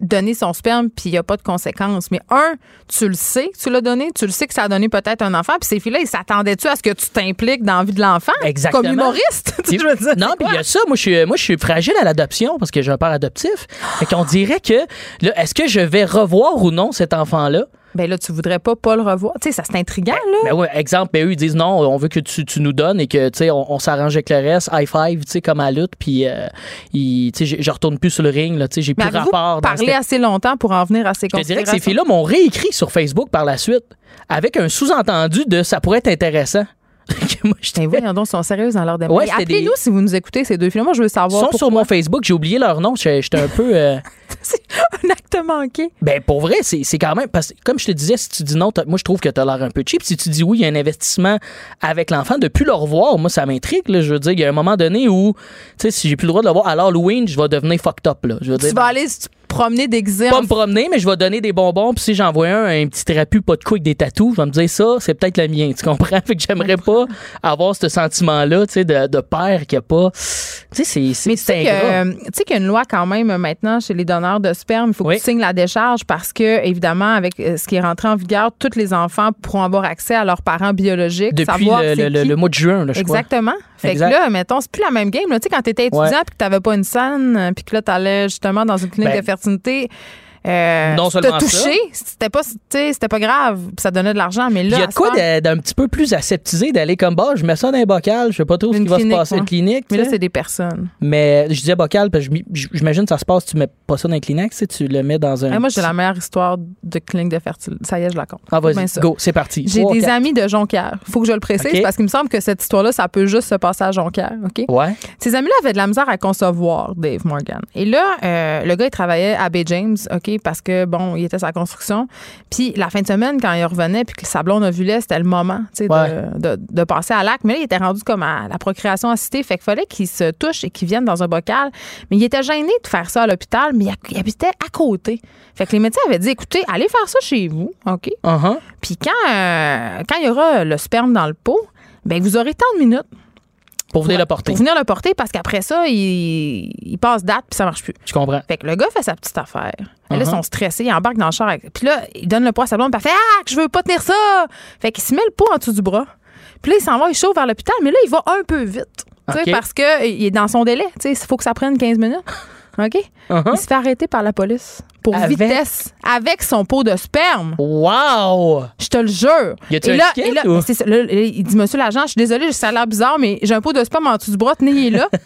donner son sperme puis il n'y a pas de conséquences. Mais un, tu le sais tu l'as donné, tu le sais que ça a donné peut-être un enfant, puis ces filles-là, ils s'attendaient-tu à ce que tu t'impliques dans la vie de l'enfant? Exactement. Comme humoriste? Tu veux dire, Non, puis il y a ça. Moi, je suis, moi, je suis fragile à l'adoption parce que j'ai un père adoptif. Fait qu'on dirait que, là, est-ce que je vais revoir ou non cet enfant-là? Ben là, tu voudrais pas pas le revoir. Tu sais, ça c'est intriguant, là. Ben ouais, exemple, ben eux, ils disent non, on veut que tu, tu nous donnes et que, tu sais, on, on s'arrange avec le reste, high five, tu sais, comme à lutte, puis, euh, ils- tu sais, je- je retourne plus sur le ring, là, tu sais, j'ai plus rapport. parlé cette- assez longtemps pour en venir à ces Je te dirais que ces filles-là m'ont réécrit sur Facebook par la suite avec un sous-entendu de ça pourrait être intéressant. Moi, j'étais- Ben voyons donc, ils sont sérieuses dans leur démarche. Ouais, Appelez-nous des- si vous nous écoutez, ces deux films. Moi, je veux Ils savoir. sont sur mon Facebook, j'ai oublié leur nom, j'étais un peu... euh, un manqué. Ben, pour vrai, c'est quand même. Parce que, comme je te disais, si tu dis non, t'as- moi, je trouve que tu as l'air un peu cheap. Si tu dis oui, il y a un investissement avec l'enfant, de plus le revoir, moi, ça m'intrigue. Je veux dire, il y a un moment donné où, tu sais, si j'ai plus le droit de le voir à l'Halloween, je vais devenir fucked up. Là. Je veux dire, Tu vas aller promener déguisé Pas en me promener, mais je vais donner des bonbons. Puis si j'en vois un, un petit trapu, pas de couilles avec des tatous, je vais me dire ça, c'est peut-être le mien. Tu comprends? Fait que j'aimerais pas avoir ce sentiment-là, tu sais, de, de père qui a pas. Tu sais, c'est- Mais tu sais que- tu sais qu'il y a une loi quand même maintenant chez les donneurs de sperme. Il faut que tu signes la décharge parce que, évidemment, avec euh, ce qui est rentré en vigueur, tous les enfants pourront avoir accès à leurs parents biologiques. Depuis savoir le, le- le- le mois de juin, là, je crois. Fait Exact. que là, mettons, c'est plus la même game. là. Tu sais, quand t'étais étudiant puis que t'avais pas une scène, euh, puis que là, t'allais justement dans une clinique Ben, de fertilité, euh, non seulement toucher, ça. c'était pas, c'était pas grave, ça donnait de l'argent, mais là, Il y a de quoi d'un petit peu plus aseptisé d'aller comme bas, je mets ça dans un bocal, je sais pas trop ce qui va se passer, une clinique. Mais là, c'est des personnes. Mais je disais bocal parce que j'imagine que ça se passe, tu mets pas ça dans un Kleenex, tu le mets dans un. Hey, moi, j'ai la meilleure histoire de clinique de fertilité. Ça y est, je la compte. Ah, vas-y, go, c'est parti. J'ai des amis de Jonquière. Faut que je le précise parce qu'il me semble que cette histoire-là, ça peut juste se passer à Jonquière. OK? Ouais. Ces amis-là avaient de la misère à concevoir Dave Morgan. Et là, euh, le gars, il travaillait à Bay James, OK, parce que, bon, il était sa construction. Puis la fin de semaine, quand il revenait, puis que sa blonde ovulait, c'était le moment, tu sais, de- Ouais. de, de passer à l'acte. Mais là, il était rendu comme à la procréation assistée. Fait qu'il fallait qu'il se touche et qu'il vienne dans un bocal. Mais il était gêné de faire ça à l'hôpital, mais il, il habitait à côté. Fait que les médecins avaient dit, écoutez, allez faire ça chez vous, OK? Uh-huh. Puis quand, euh, quand il y aura le sperme dans le pot, ben vous aurez tant de minutes Pour venir le porter. pour venir le porter parce qu'après ça, il, il passe date puis ça marche plus. Je comprends. Fait que le gars fait sa petite affaire. Là, Uh-huh. ils sont stressés, il embarque dans le char. avec- Puis là, il donne le poids à sa blonde, puis elle fait Ah, je veux pas tenir ça! Fait qu'il se met le pot en dessous du bras. Puis là, il s'en va, il chauffe vers l'hôpital, mais là, il va un peu vite. Tu sais, OK. Parce qu'il est dans son délai. Il faut que ça prenne 15 minutes. OK? Uh-huh. Il se fait arrêter par la police pour Avec? vitesse avec son pot de sperme. Wow! Je te le jure. Y a-tu et un là, ticket, et là, ou? ça, là, il dit Monsieur l'agent, je suis désolé, ça a l'air bizarre, mais j'ai un pot de sperme en dessous du bras, tenez là.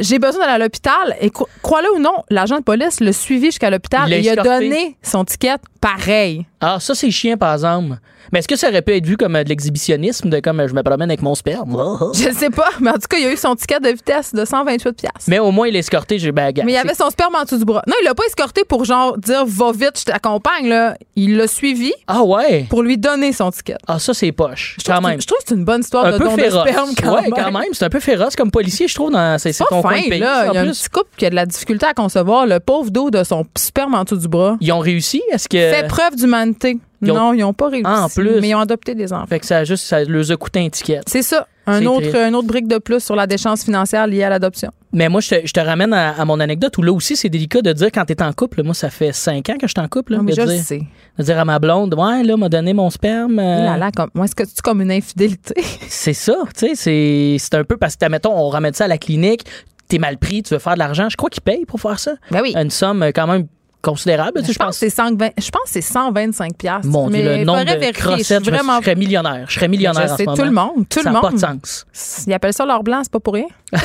J'ai besoin d'aller à l'hôpital. Et cro- crois-le ou non, l'agent de police l'a suivi jusqu'à l'hôpital Il et il a donné son ticket pareil. Ah, ça, c'est chiant, par exemple. Mais est-ce que ça aurait pu être vu comme euh, de l'exhibitionnisme, de comme euh, je me promène avec mon sperme? Je ne sais pas, mais en tout cas, il a eu son ticket de vitesse de 128 piastres. Mais au moins, il est escorté, j'ai baguette. Mais il avait son sperme en dessous du bras. Non, il l'a pas escorté pour genre dire va vite, je t'accompagne là. Il l'a suivi Ah ouais? pour lui donner son ticket. Ah, ça, c'est poche. Je trouve, Quand que c'est- même. je trouve que c'est une bonne histoire Un de peu don de féroce. sperme quand ouais, même. quand même. C'est un peu féroce comme policier, je trouve. dans- C'est ton coin de pays. là. en Il y a un plus. petit couple qui a de la difficulté à concevoir le pauvre dos de son sperme en dessous du bras. Ils ont réussi? Est-ce que. Fait preuve d'humanité. Ils ont- Non, ils n'ont pas réussi. Ah, en plus. Mais ils ont adopté des enfants. Fait que ça a juste, ça leur a coûté un ticket. C'est ça. Un autre, un autre brique de plus sur la déchéance financière liée à l'adoption. Mais moi, je te, je te ramène à, à mon anecdote où là aussi, c'est délicat de dire quand t'es en couple. Moi, ça fait cinq ans que je suis en couple. Là, Non, mais de je le dire, sais. de dire à ma blonde, ouais, là, m'a donné mon sperme. euh, Là, là, comme, moi, est-ce que tu comme une infidélité? C'est ça, tu sais, c'est c'est un peu parce que, mettons, on ramène ça à la clinique, t'es mal pris, tu veux faire de l'argent. Je crois qu'ils payent pour faire ça. Ben oui. Une somme euh, quand même considérable. tu sais, Je pense que c'est 120 je pense que c'est 125 piastres. Mon Dieu, mais le nombre de. Je crossettes, je, me- vraiment je serais millionnaire. Je serais millionnaire Je en sais, ce tout le monde, tout ça le n'a pas monde. de sens. Ils appellent ça l'or blanc, c'est pas pour rien.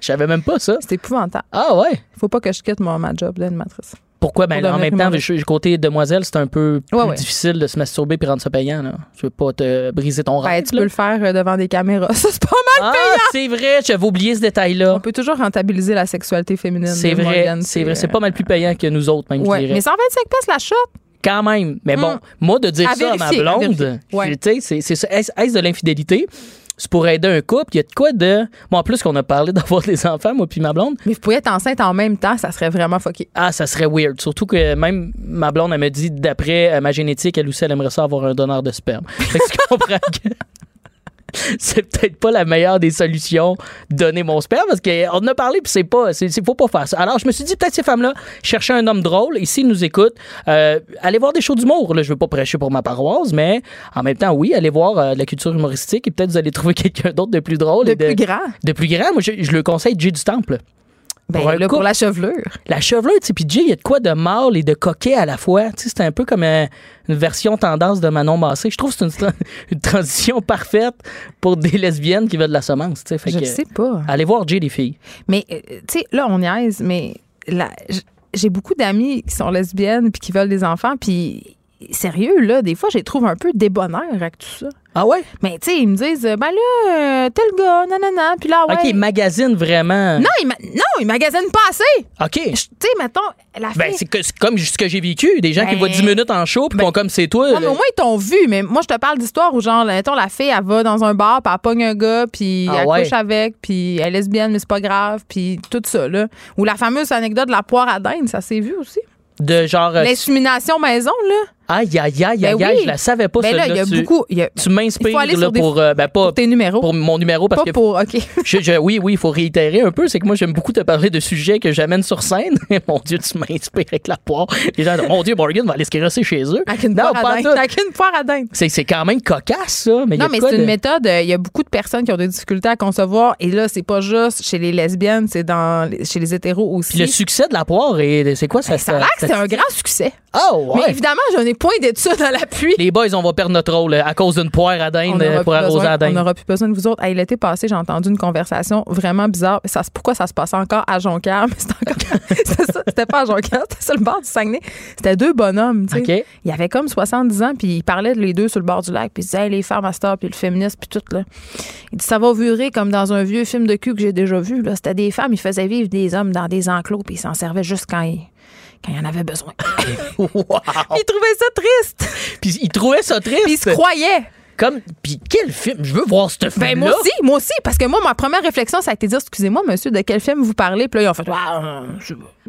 Je savais même pas ça. C'est épouvantable. Ah ouais? Faut pas que je quitte mon, ma job d'animatrice. Pourquoi? Ben, en même temps, je- côté demoiselle, c'est un peu plus Ouais, ouais. difficile de se masturber puis rendre ça payant. Là. Je veux pas te briser ton Ben, rêve. tu là. peux le faire euh, devant des caméras. Ça, c'est pas mal Ah, payant. c'est vrai, j'avais oublié ce détail-là. On peut toujours rentabiliser la sexualité féminine. C'est vrai, c'est vrai. C'est euh, pas mal plus payant que nous autres, même, je Ouais, dirais. mais 125 pièces la shot? Quand même. Mais bon, Mm. moi, de dire À ça à ma blonde. Ouais. tu sais, c'est- c'est est-ce de l'infidélité? C'est pour aider un couple. Il y a de quoi de. Bon, en plus qu'on a parlé d'avoir des enfants, moi puis ma blonde. Mais vous pourriez être enceinte en même temps, ça serait vraiment fucké. Ah, ça serait weird. Surtout que même ma blonde, elle me dit, d'après euh, ma génétique, elle aussi, elle aimerait ça avoir un donneur de sperme. Fait que tu comprends que c'est peut-être pas la meilleure des solutions, donner mon sperme, parce qu'on en a parlé, puis c'est pas, c'est, faut pas faire ça. Alors, je me suis dit, peut-être ces femmes-là cherchaient un homme drôle, et s'ils nous écoutent, euh, allez voir des shows d'humour. Là, je veux pas prêcher pour ma paroisse, mais en même temps, oui, allez voir euh, de la culture humoristique, et peut-être vous allez trouver quelqu'un d'autre de plus drôle. De et de, plus grand. De plus grand. Moi, je, je le conseille Jay du Temple. Ben, Pour là, pour la chevelure. La chevelure, tu sais, puis Jay, il y a de quoi de mâle et de coquet à la fois. Tu sais, c'est un peu comme euh, une version tendance de Manon Massé. Je trouve que c'est une, tra- une transition parfaite pour des lesbiennes qui veulent de la semence. tu sais. Fait Je que, sais pas. Allez voir Jay, les filles. Mais, euh, tu sais, là, on niaise, mais j'ai beaucoup d'amis qui sont lesbiennes puis qui veulent des enfants, puis sérieux, là, des fois, je les trouve un peu débonnaires avec tout ça. Ah ouais? Mais, tu sais, ils me disent, ben là, euh, tel gars, nanana, puis là, ouais. OK, magazine vraiment. Non, ils, ma- non, ils magasinent pas assez. OK. Tu sais, mettons, la Ben, fille- c'est que- c'est comme ce que j'ai vécu. Des gens qui Ben- voient 10 minutes en show puis font comme c'est toi. Non, mais au moins, ils t'ont vu. Mais moi, je te parle d'histoire où, genre, mettons, la fille, elle va dans un bar, puis elle pogne un gars, puis Ah elle ouais. couche avec, puis elle est lesbienne, mais c'est pas grave, puis tout ça, là. Ou la fameuse anecdote de la poire à dinde, ça s'est vu aussi? De genre. euh, L'insémination maison, là. Aïe, aïe, aïe, Ben aïe, aïe, oui. je la savais pas, Ben là, il y a Tu- beaucoup. y a- Tu m'inspires là, sur des- pour, euh, ben, pas, pour tes numéros. pour mon numéro parce Pas que pour. OK. Je- je- oui, oui, il faut réitérer un peu. C'est que moi, j'aime beaucoup te parler de sujets que j'amène sur scène. mon Dieu, tu m'inspires avec la poire. Les gens disent, mon Dieu, Morgan va aller se chez eux. Avec une Non, poire à dinde. tout. Avec une poire à dinde. C'est quand même cocasse, ça. Mais Non, mais c'est une de- méthode. euh, Il y a beaucoup de personnes qui ont des difficultés à concevoir. Et là, c'est pas juste chez les lesbiennes, c'est dans chez les hétéros aussi. Puis le succès de la poire, c'est quoi ça? Ben, ça a l'air que c'est un grand succès. Oh, ouais. Mais évidemment, je n'ai point d'études à l'appui. Les boys, on va perdre notre rôle euh, à cause d'une poire à dinde euh, pour arroser besoin- à dinde. On n'aura plus besoin de vous autres. Hey, L'été passé, j'ai entendu une conversation vraiment bizarre. Ça, pourquoi ça se passait encore à Jonquière? Mais c'était encore. c'était pas à Jonquière, c'était sur le bord du Saguenay. C'était deux bonhommes, tu sais. OK. Ils avaient comme 70 ans, puis ils parlaient de les deux sur le bord du lac, puis ils disaient, Hey, les femmes à heure, puis le féminisme, puis tout, là. Il dit, ça va virer comme dans un vieux film de cul que j'ai déjà vu. C'était des femmes, ils faisaient vivre des hommes dans des enclos, puis ils s'en servaient juste quand ils, quand il y en avait besoin. Wow. Ils trouvaient ça triste. Puis ils trouvaient ça triste. Puis ils se croyaient. Comme, puis quel film? Je veux voir ce. Ben, moi aussi, moi aussi, parce que moi, ma première réflexion, ça a été de dire, excusez-moi, monsieur, de quel film vous parlez? Puis là, ils ont fait, ah, euh,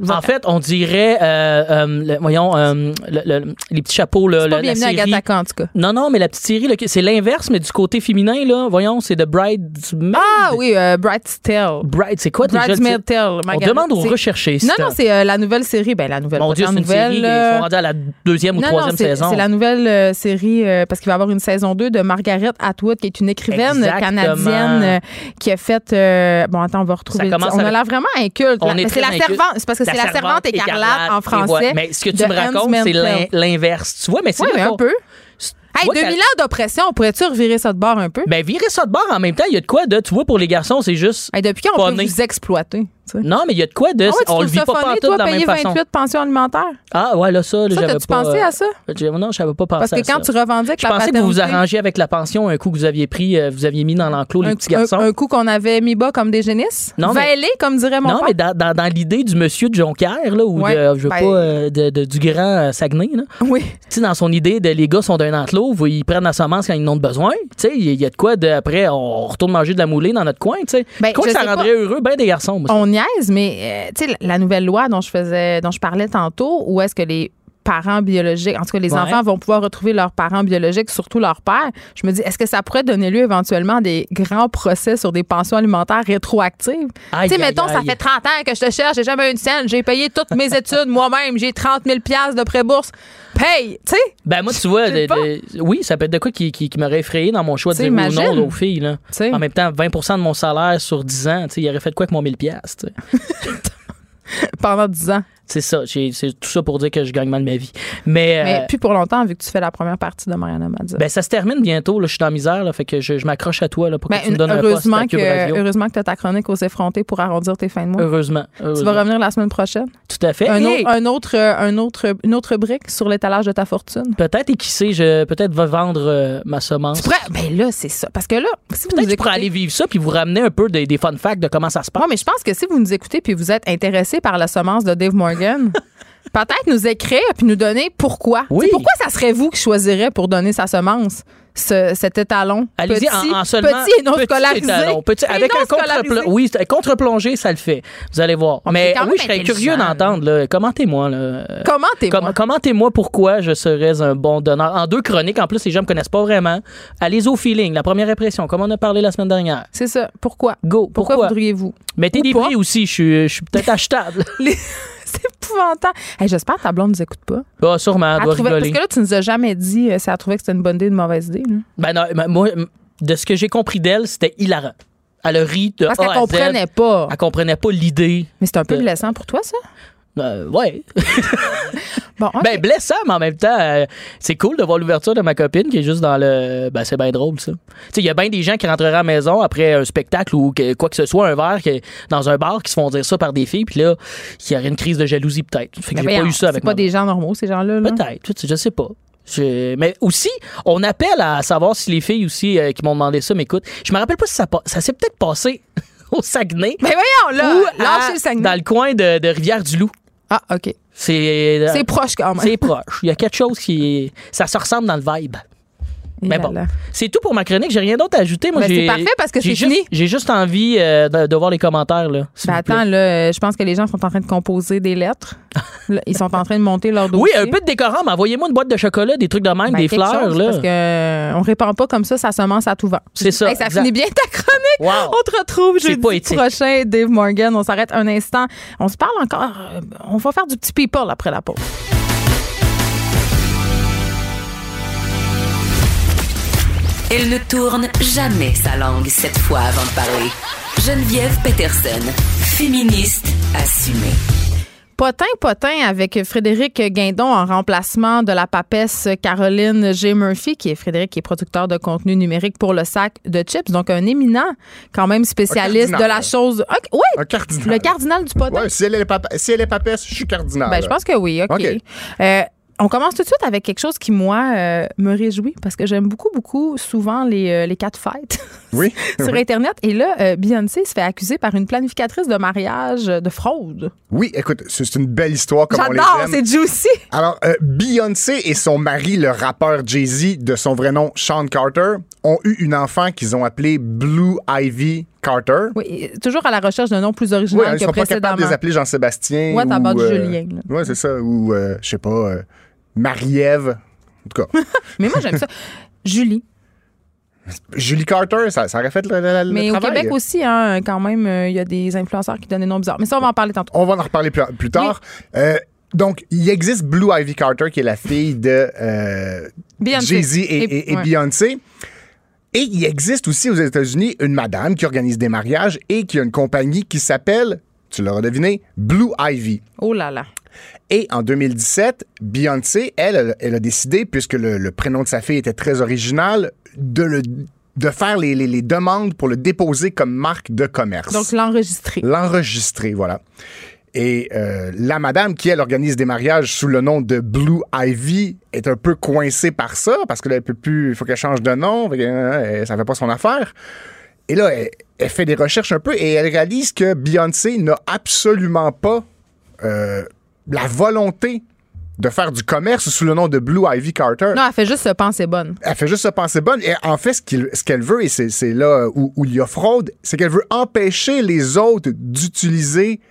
En fait, on dirait, euh, euh, le- voyons, euh, le- le- les petits chapeaux, là, c'est pas la, bienvenue à série. Gataka, en tout cas. Non, non, mais la petite série, c'est l'inverse, mais du côté féminin, là. Voyons, c'est The Bridesmaid. Ah oui, Bright's Tale. Bride, c'est quoi Bridesmaid? Tale. On demande aux recherchés. Non, non, c'est la nouvelle série. Ben, la nouvelle. Mon Dieu, c'est une nouvelle, série. Ils sont rendus à la deuxième ou non, troisième non, saison. c'est la nouvelle série parce qu'il va y avoir une saison 2 de Margaret Atwood, qui est une écrivaine Exactement. canadienne qui a fait. bon, attends, on va retrouver. Ça. On a avec- l'air vraiment inculte. C'est très la servante. C'est parce que c'est la servante écarlate en et français. Mais ce que tu me racontes, c'est l'inverse. Tu vois, mais c'est Oui, un peu. Tu Hey, vois 2000 qu'elle- ans d'oppression, on pourrait-tu revirer ça de bord un peu? Ben, virer ça de bord en même temps, il y a de quoi de. Tu vois, pour les garçons, c'est juste. Hey, depuis quand on peut vous exploiter? tu? Non, mais il y a de quoi de. Ah ouais, tu on le vit ça pas partout de la même payer façon. 28 pensions alimentaires? Ah, ouais, là, ça, là, Ça, j'avais pas. pensé euh, à ça? Non, je n'avais pas pensé Parce que à quand ça. tu revendiques Je la pensais que vous vous arrangiez avec la pension un coup que vous aviez pris, euh, vous aviez mis dans l'enclos les un, petits garçons. un- coup qu'on avait mis bas comme des génisses? Non, comme dirait mon non, mais dans, l'idée du monsieur de Jonquière, là, ou je veux ben- pas, euh, du grand Saguenay, là. Oui. Tu sais, dans son idée de les gars sont d'un enclos, ils prennent la semence quand ils en ont besoin. Il y a de quoi de, après, on retourne manger de la moulée dans notre coin. Ben, je crois que ça rendrait heureux ben des garçons, moi. On niaise, mais euh, la nouvelle loi dont je faisais, dont je parlais tantôt, où est-ce que les parents biologiques, en tout cas les Ouais. enfants vont pouvoir retrouver leurs parents biologiques, surtout leur père. Je me dis, est-ce que ça pourrait donner lieu éventuellement à des grands procès sur des pensions alimentaires rétroactives? Tu sais, aïe, mettons, ça fait 30 ans que je te cherche, j'ai jamais eu une scène, j'ai payé toutes mes études moi-même, j'ai 30 000 piastres de pré-bourse. Paye, tu sais? Ben moi, tu vois, de- de- oui, ça peut être de quoi qui, qui, qui m'aurait effrayé dans mon choix de dire ou non aux filles. Là. Tu sais. En même temps, 20% de mon salaire sur 10 ans, tu sais, il aurait fait de quoi avec mon 1000 piastres, tu sais? Pendant 10 ans. C'est ça, c'est tout ça pour dire que je gagne mal ma vie. Mais, Mais euh, plus pour longtemps, vu que tu fais la première partie de Mariana Madza. ben, ça se termine bientôt, là, je suis dans misère, là, fait que je, je m'accroche à toi là, pour Ben, que tu me donnes un poste heureusement, à Cube que, heureusement que tu as ta chronique aux effrontés pour arrondir tes fins de mois. Heureusement. Tu heureusement. vas revenir la semaine prochaine? Tout à fait. Un, Hey! autre, un autre, euh, un autre, une autre brique sur l'étalage de ta fortune? Peut-être, et qui sait, je peut-être va vendre euh, ma semence. Tu pourrais, ben là, c'est ça. Parce que là, si vous Peut-être écoutez. aller vivre ça puis vous ramener un peu des, des fun facts de comment ça se passe. Ouais, mais je pense que si vous nous écoutez puis vous êtes intéressé par la semence de Dave Morgan, peut-être nous écrire puis nous donner pourquoi. Oui. Pourquoi ça serait vous qui choisirez pour donner sa semence, ce- cet étalon? Allez-y petit, en, en seulement petit et non petit scolarisé. étalon. Petit- Et avec non un contre oui, contre-plongée, ça le fait. Vous allez voir. On Mais oui, je serais curieux d'entendre. Commentez-moi. là. Commentez-moi. com- Commentez-moi pourquoi je serais un bon donneur. En deux chroniques, en plus, les gens me connaissent pas vraiment. Allez au feeling, la première impression, comme on a parlé la semaine dernière. C'est ça. Pourquoi? Go. Pourquoi, Pourquoi? voudriez-vous? Mettez Ou des pas? prix aussi. Je suis, je suis peut-être achetable. Les- C'est épouvantable. Hey, J'espère que ta blonde nous écoute pas. Ah, sûrement, elle doit parce rigoler. que là, tu nous as jamais dit euh, si elle trouvait que c'était une bonne idée ou une mauvaise idée. là. Ben non, ben, moi, de ce que j'ai compris d'elle, c'était hilarant. Elle a ri de Parce qu'elle comprenait pas. Elle comprenait pas l'idée. Mais c'est un peu blessant pour toi, ça? Euh, ouais. Bon. Ben, blessant, mais en même temps, euh, c'est cool de voir l'ouverture de ma copine qui est juste dans le. Ben, c'est bien drôle, ça. Tu sais, il y a bien des gens qui rentreraient à la maison après un spectacle ou que- quoi que ce soit, un verre, que- dans un bar, qui se font dire ça par des filles, puis là, il y aurait une crise de jalousie, peut-être. Fait que Mais j'ai pas eu ça avec C'est pas des gens normaux, ces gens-là. là. Peut-être, je sais pas. Je- Mais aussi, on appelle à savoir si les filles aussi euh, qui m'ont demandé ça m'écoutent. Je me rappelle pas si ça, ça s'est peut-être passé au Saguenay. Mais voyons, là, ou lâchez à- le Saguenay. dans le coin de, de Rivière-du-Loup. Ah, OK. C'est C'est proche quand même. C'est proche. Il y a quelque chose qui. Ça se ressemble dans le vibe. Mais bon, c'est tout pour ma chronique. J'ai rien d'autre à ajouter. Moi, Ben, c'est parfait parce que j'ai c'est juste- fini. J'ai juste envie euh, de, de voir les commentaires. Là, Ben attends, là, euh, je pense que les gens sont en train de composer des lettres. Ils sont en train de monter leur dossier. Oui, un peu de décorum. Envoyez-moi une boîte de chocolat, des trucs de même, Ben, des fleurs. chose, là. Parce que euh, on répand pas comme ça, ça semence à tout vent. C'est ça, Hey, ça exact. finit bien ta chronique. Wow. On te retrouve jeudi poétique. prochain, Dave Morgan. On s'arrête un instant. On se parle encore. On va faire du petit people après la pause. Elle ne tourne jamais sa langue cette fois avant de parler. Geneviève Peterson, féministe assumée. Potin, potin avec Frédéric Guindon en remplacement de la papesse Caroline G. Murphy, qui est Frédéric, qui est producteur de contenu numérique pour le sac de chips. Donc, un éminent, quand même spécialiste de la chose. Oui, Un cardinal. le cardinal du potin. Ouais, si elle est, papa- si elle est papesse, je suis cardinal. Ben, je pense que oui, OK. OK. Euh, on commence tout de suite avec quelque chose qui, moi, euh, me réjouit parce que j'aime beaucoup, beaucoup, souvent, les, euh, les cas de fête Oui. sur oui. Internet. Et là, euh, Beyoncé se fait accuser par une planificatrice de mariage de fraude. Oui, écoute, c'est une belle histoire comme on les J'adore, c'est juicy. Alors, Beyoncé et son mari, le rappeur Jay-Z, de son vrai nom Sean Carter, ont eu une enfant qu'ils ont appelée Blue Ivy Carter. Oui, toujours à la recherche d'un nom plus Oui, original ils que sont pas capables précédemment. de les appeler Jean-Sébastien. What ou, about Julien? Ouais, c'est ça. Ou, je sais pas, Marie-Ève. En tout cas, Mais moi, j'aime ça. Julie. Julie Carter, ça, ça aurait fait le, Mais au. Québec aussi, hein, quand même, euh, il y a des influenceurs qui donnent des noms bizarres. Mais ça, on va en parler tantôt. On va en reparler plus, plus tard. Euh, donc, il existe Blue Ivy Carter, qui est la fille de euh. Jay-Z et, et- et ouais. Beyoncé. Et il existe aussi aux États-Unis une madame qui organise des mariages et qui a une compagnie qui s'appelle, tu l'auras deviné, Blue Ivy. Oh là là. Et en 2017, Beyoncé, elle, elle, a décidé, puisque le, le prénom de sa fille était très original, de, le, de faire les, les- les demandes pour le déposer comme marque de commerce. Donc, l'enregistrer. L'enregistrer, voilà. Et euh, la madame qui, elle, organise des mariages sous le nom de Blue Ivy est un peu coincée par ça parce qu'elle peut plus, il faut qu'elle change de nom, que, euh, ça fait pas son affaire. Et là, elle, elle fait des recherches un peu et elle réalise que Beyoncé n'a absolument pas euh, la volonté de faire du commerce sous le nom de Blue Ivy Carter. Non, elle fait juste se penser bonne. Elle fait juste se penser bonne. Et en fait, ce qu'elle veut, et c'est là où, où il y a fraude, c'est qu'elle veut empêcher les autres d'utiliser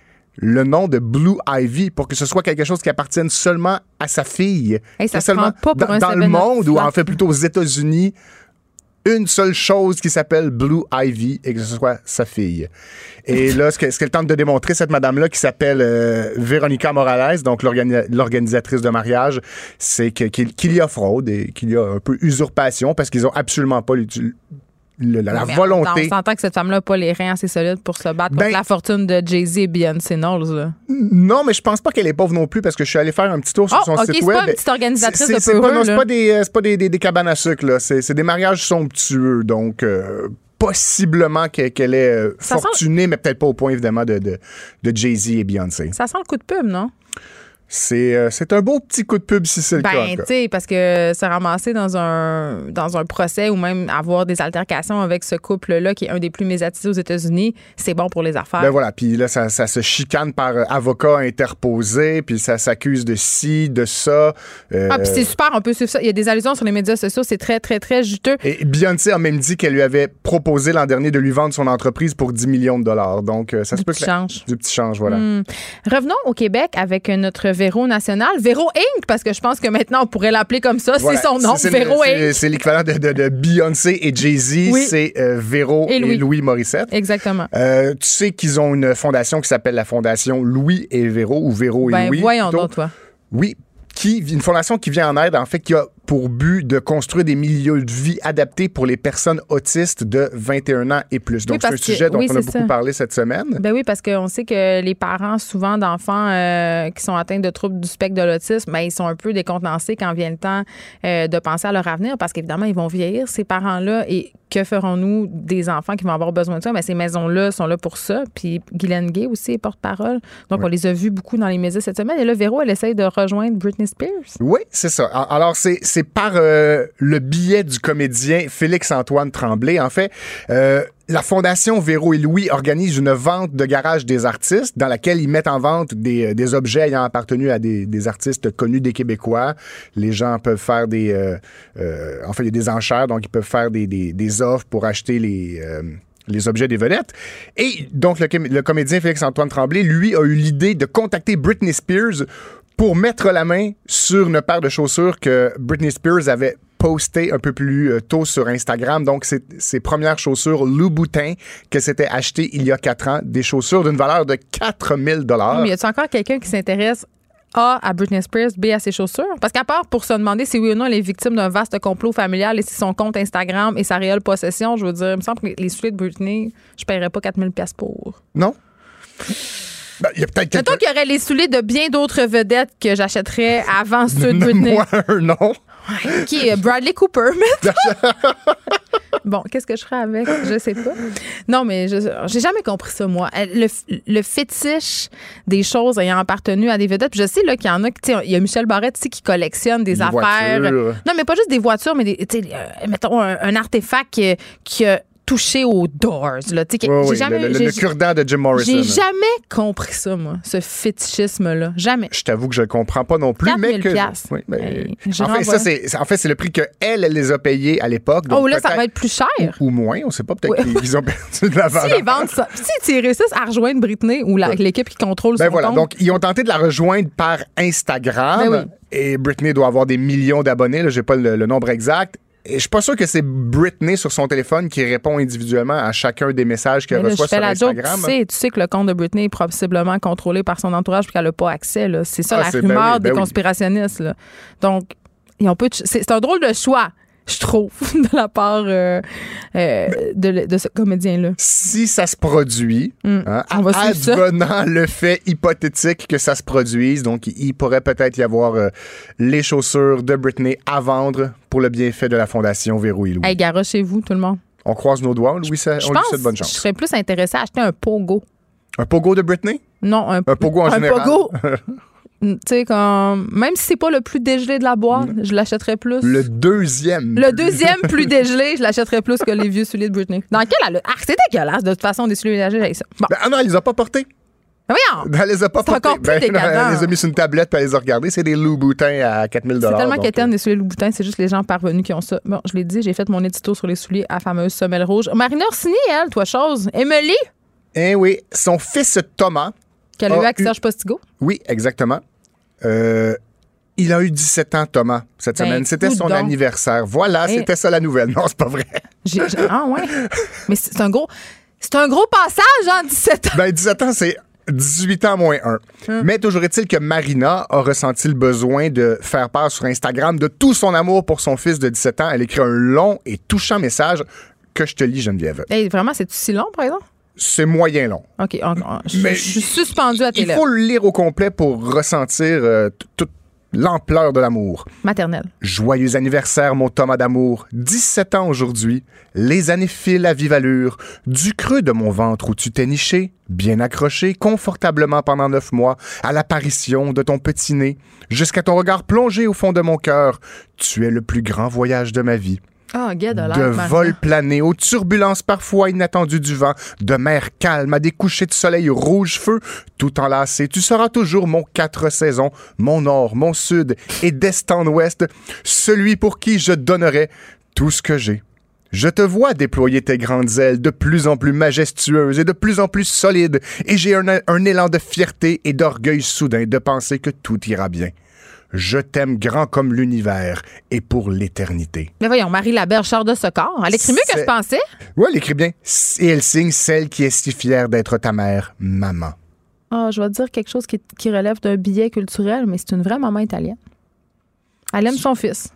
le nom de Blue Ivy pour que ce soit quelque chose qui appartienne seulement à sa fille. Hey, ça se seulement pas pour dans, un dans le monde ou en fait plutôt aux États-Unis une seule chose qui s'appelle Blue Ivy et que ce soit sa fille. Et là, ce que- ce qu'elle tente de démontrer, cette madame-là qui s'appelle euh, Véronica Morales, donc l'organi- l'organisatrice de mariage, c'est qu'il y a fraude et qu'il y a un peu usurpation parce qu'ils ont absolument pas le- la, volonté. On s'entend que cette femme-là n'a pas les reins assez solides pour se battre Ben- contre la fortune de Jay-Z et Beyoncé Knowles. là. Non, mais je pense pas qu'elle est pauvre non plus parce que je suis allé faire un petit tour sur Oh, son ok, site c'est web. pas une petite organisatrice C'est- de c'est pas, c'est là. pas des, euh, c'est pas des, des- des cabanes à sucre. C'est c'est des mariages somptueux. Donc, euh, possiblement que- qu'elle est euh, sent- fortunée, mais peut-être pas au point, évidemment, de, de, de Jay-Z et Beyoncé. Ça sent le coup de pub, non? C'est euh, c'est un beau petit coup de pub si c'est le cas. Ben, tu sais, parce que se ramasser dans un, dans un procès ou même avoir des altercations avec ce couple-là qui est un des plus médiatisés aux États-Unis, c'est bon pour les affaires. Ben voilà, puis là, ça, ça se chicane par euh, avocat interposé, puis ça s'accuse de ci, de ça. euh, Ah, puis c'est super, on peut suivre ça. Il y a des allusions sur les médias sociaux, c'est très, très, très juteux. Et Beyoncé a même dit qu'elle lui avait proposé l'an dernier de lui vendre son entreprise pour 10 millions de dollars. Donc, ça se peut petit que la- change. Du petit change, voilà. Hmm. Revenons au Québec avec notre Véro national. Véro Inc., parce que je pense que maintenant, on pourrait l'appeler comme ça. Voilà. C'est son nom, C'est- Véro Inc. C'est l'équivalent de, de- de Beyoncé et Jay-Z. Oui. C'est euh, Véro Et et Louis. Louis, Morissette. Exactement. Euh, tu sais qu'ils ont une fondation qui s'appelle la Fondation Louis et Véro, ou Véro et Ben, Louis. voyons donc, toi. Oui, qui, une fondation qui vient en aide, en fait, qui a pour but de construire des milieux de vie adaptés pour les personnes autistes de 21 ans et plus. Donc, Oui, c'est un que- sujet dont oui, on a beaucoup ça. parlé cette semaine. Ben oui, parce qu'on sait que les parents, souvent d'enfants euh, qui sont atteints de troubles du spectre de l'autisme, ben, ils sont un peu décontenancés quand vient le temps euh, de penser à leur avenir parce qu'évidemment, ils vont vieillir, ces parents-là. Et que ferons-nous des enfants qui vont avoir besoin de ça? Ben, ces maisons-là sont là pour ça. Puis Guylaine Gay aussi est porte-parole. Donc, on les a vus beaucoup dans les médias cette semaine. Et là, Véro, elle essaye de rejoindre Britney Spears. Oui, c'est ça. Alors, c'est c'est par euh, le biais du comédien Félix-Antoine Tremblay. En fait, euh, la Fondation Véro et Louis organise une vente de garage des artistes dans laquelle ils mettent en vente des, euh, des objets ayant appartenu à des, des artistes connus des Québécois. Les gens peuvent faire des... Euh, en fait, il y a des enchères, donc ils peuvent faire des, des, offres pour acheter les... les objets des vedettes. Et donc, le comédien Félix-Antoine Tremblay, lui, a eu l'idée de contacter Britney Spears pour mettre la main sur une paire de chaussures que Britney Spears avait posté un peu plus euh, tôt sur Instagram. Donc, c'est ses premières chaussures Louboutin qu'elle s'était achetées il y a quatre ans. Des chaussures d'une valeur de 4000 dollars. Mais y a-t-il encore quelqu'un qui s'intéresse A à Britney Spears, B à ses chaussures? Parce qu'à part pour se demander si oui ou non elle est victime d'un vaste complot familial et si son compte Instagram et sa réelle possession, je veux dire, il me semble que les souliers de Britney, je paierais pas 4000 pièces pour. Non? Ben, il y a peut-être Mettons qu'il y aurait les souliers de bien d'autres vedettes que j'achèterais avant ceux de Britney. Moi, un nom. Qui est Bradley Cooper, mettons. Bon, qu'est-ce que je ferais avec? Je sais pas. Non, mais je j'ai jamais compris ça, moi. Euh, Le, le fétiche des choses ayant appartenu à des vedettes. Puis je sais là, qu'il y en a, qui- il y a Michel Barrette ici qui collectionne des Des affaires. voitures. Non, mais pas juste des voitures, mais des, euh, mettons un, un artefact qui, qui a touché aux Doors. Là, j'ai oui, jamais, le, le- le cure-dent de Jim Morrison. j'ai jamais compris ça, moi, ce fétichisme-là. Jamais. Je t'avoue que je le comprends pas non plus, mais 4000 que. Oui, Hey, en fait, ça c'est en fait c'est le prix que elle, les a payés à l'époque. Oh, là, ça va être plus cher. ou moins, on sait pas peut-être Ouais. qu'ils ils ont perdu de la valeur. S'ils vendent ça, si ils réussissent à rejoindre Britney ou l'équipe qui contrôle Ben son voilà, compte, donc ils ont tenté de la rejoindre par Instagram Ben oui. et Britney doit avoir des millions d'abonnés, là, j'ai pas le, le nombre exact. Et je suis pas sûr que c'est Britney sur son téléphone qui répond individuellement à chacun des messages qu'elle reçoit je fais sur la joke, Instagram. tu sais, tu sais que le compte de Britney est possiblement contrôlé par son entourage puis qu'elle n'a pas accès. C'est ça Ah, la ben rumeur oui, ben des oui. conspirationnistes. là. Donc, ils ont peu de ch- c'est c'est un drôle de choix, je trouve, de la part euh, euh, de, ce comédien-là. si ça se produit, Mm. hein, advenant le fait hypothétique que ça se produise, donc il pourrait peut-être y avoir euh, les chaussures de Britney à vendre pour le bienfait de la Fondation et Louis. Hey, gare chez vous, tout le monde. On croise nos doigts, Louis, ça, Je on lui pense souhaite bonne je chance. serais plus intéressée à acheter un pogo. Un pogo de Britney? Non, un, Un pogo en un général. pogo. Tu sais, comme. Même si c'est pas le plus dégelé de la boîte, je l'achèterais plus. Le deuxième. Le deuxième plus dégelé, je l'achèterais plus que les vieux souliers de Britney. Dans quel elle a- Ah, c'est dégueulasse, de toute façon, des souliers ménagers avec ça. Bon. Ben, ah non, elle les a pas portés. Ben voyons! Elle les a pas portés. encore plus Ben. Elle les a mis sur une tablette puis elle les a regardés. C'est des Louboutins à 4000 C'est tellement donc, quétaine des souliers Louboutin, c'est juste les gens parvenus qui ont ça. Bon, je l'ai dit, j'ai fait mon édito sur les souliers à la fameuse semelle rouge. Marina Orsini, elle, toi, chose. Emily, Eh oui, son fils Thomas. qu'elle a eu avec Serge Postigo? Oui, exactement. Euh, il a eu 17 ans, Thomas, cette Ben, semaine. C'était son anniversaire. Voilà, Eh. c'était ça la nouvelle. Non, c'est pas vrai. J'ai- j'ai- ah, ouais. Mais c'est un gros. C'est un gros passage, hein, 17 ans. Ben, 17 ans, c'est 18 ans moins 1. Hum. Mais toujours est-il que Marina a ressenti le besoin de faire part sur Instagram de tout son amour pour son fils de 17 ans. Elle écrit un long et touchant message que je te lis, Geneviève. Hey, vraiment, c'est si long, par exemple? C'est moyen long. OK, on- on- je Mais je suis suspendu à tes Il faut le lire au complet pour ressentir euh, toute l'ampleur de l'amour. Maternelle. Joyeux anniversaire, mon Thomas d'amour. 17 ans aujourd'hui. Les années filent à vive allure. Du creux de mon ventre où tu t'es niché, bien accroché, confortablement pendant neuf mois, à l'apparition de ton petit nez, jusqu'à ton regard plongé au fond de mon cœur. Tu es le plus grand voyage de ma vie. Ah, oh, de vol plané, aux turbulences parfois inattendues du vent, de mer calme à des couchers de soleil rouge-feu, tout enlacé, tu seras toujours mon quatre saisons, mon nord, mon sud et d'est en ouest, celui pour qui je donnerai tout ce que j'ai. Je te vois déployer tes grandes ailes de plus en plus majestueuses et de plus en plus solides, et j'ai un, un élan de fierté et d'orgueil soudain de penser que tout ira bien. Je t'aime grand comme l'univers et pour l'éternité. Mais voyons, Marie Laberge sort de ce corps. Elle écrit mieux que je pensais. Oui, elle écrit bien. Et elle signe celle qui est si fière d'être ta mère, maman. Ah, je vais te dire quelque chose qui, qui relève d'un billet culturel, mais c'est une vraie maman italienne. Elle aime son fils.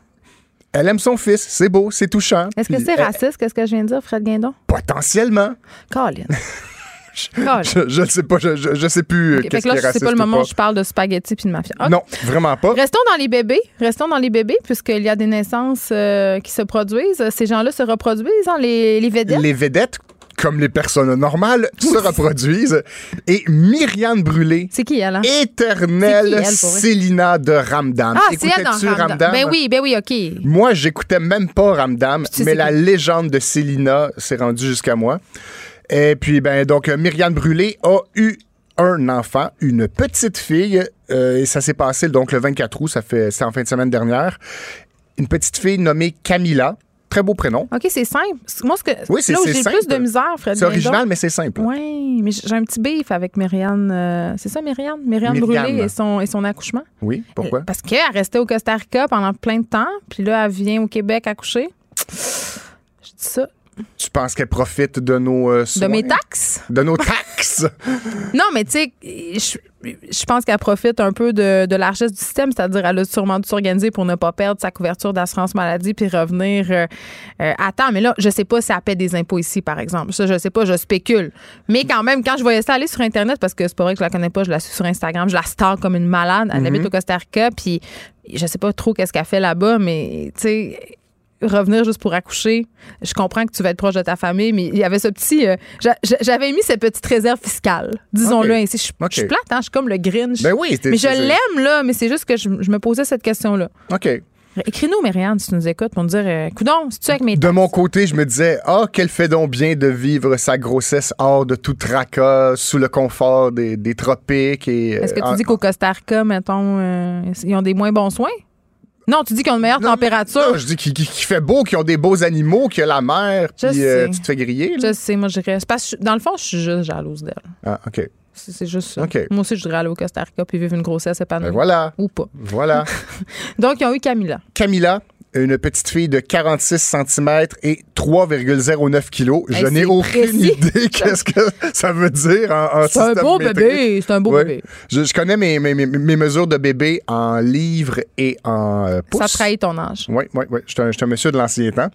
Elle aime son fils, c'est beau, c'est touchant. Est-ce que c'est euh, raciste, qu'est-ce que je viens de dire, Fred Guindon? Potentiellement. Colin. Je, ne sais pas, je, je, je sais plus euh, fait qu'est-ce que là, c'est pas le moment pas. où je parle de spaghetti puis de mafia. Ok. Non, vraiment pas. Restons dans les bébés. Restons dans les bébés, puisqu'il y a des naissances euh, qui se produisent. Ces gens-là se reproduisent, hein, les, les vedettes. Les vedettes comme les personnes normales, se reproduisent. Et Myriam Brûlé, C'est qui, elle? hein? éternelle qui, elle? Célina de Ramdam. Ah, c'est elle dans Ramdam? Ben oui, ben oui, OK. Moi, j'écoutais même pas Ramdam, mais la légende de Célina s'est rendue jusqu'à moi. Et puis, ben, donc, euh, Myriam Brûlé a eu un enfant, une petite fille, euh, et ça s'est passé donc le 24 août, ça fait, c'est en fin de semaine dernière. Une petite fille nommée Camilla. Très beau prénom. OK, c'est simple. Moi, ce que, Oui, c'est là où c'est j'ai le simple. plus de misère, Fred C'est original, mais c'est simple. Oui, mais j'ai un petit beef avec Myriam. euh, c'est ça, Myriam? Myriam Myriam. Brûlé et son, et son accouchement? Oui, pourquoi? Parce qu'elle restait au Costa Rica pendant plein de temps, puis là, elle vient au Québec accoucher. Je dis ça. Tu penses qu'elle profite de nos euh, De mes taxes? De nos taxes! Non, mais tu sais, je, je pense qu'elle profite un peu de, de l'argesse du système, c'est-à-dire elle a sûrement dû s'organiser pour ne pas perdre sa couverture d'assurance maladie puis revenir euh, euh, à temps. Mais là, je sais pas si elle paie des impôts ici, par exemple. Ça, je sais pas, je spécule. Mais quand même, quand je voyais ça aller sur Internet, parce que c'est pas vrai que je la connais pas, je la suis sur Instagram, je la stalk comme une malade. Elle Mhm. habite au Costa Rica, puis je sais pas trop qu'est-ce qu'elle fait là-bas, mais tu sais revenir juste pour accoucher. Je comprends que tu vas être proche de ta famille, mais il y avait ce petit. euh, j'a- j'a- J'avais mis cette petite réserve fiscale, disons-le ainsi. Je, suis plate, hein, je suis comme le Grinch. Ben oui, mais je l'aime, là, mais c'est juste que je, je me posais cette question-là. OK. Écris-nous, Myriam, si tu nous écoutes, pour nous dire euh, Coudon, si tu avec mes De mon côté, je me disais, ah, qu'elle fait donc bien de vivre sa grossesse hors de tout tracas, sous le confort des, des tropiques. et Est-ce que tu euh, dis qu'au Costa Rica, mettons, euh, ils ont des moins bons soins? Non, tu dis qu'ils ont une meilleure température. Non, je dis qu'il fait beau, qu'ils ont des beaux animaux, qu'il y a la mer, puis euh, tu te fais griller. là. Je sais, moi, je parce que, je- dans le fond, je suis juste jalouse d'elle. Ah, OK. C'est juste ça. OK. Moi aussi, je voudrais aller au Costa Rica puis vivre une grossesse épanouie. Ben voilà. Ou pas. Voilà. Donc, ils ont eu Camilla. Camilla, une petite fille de 46 cm et 3,09 kilos. Je Hey, n'ai c'est aucune précis. idée qu'est-ce que ça veut dire en, en C'est un beau métrique. bébé, c'est un beau Ouais. bébé. Je, je connais mes, mes, mes- mes mesures de bébé en livres et en euh, pouces. Ça trahit ton âge. Oui, oui, oui. Je je suis un monsieur de l'ancien temps.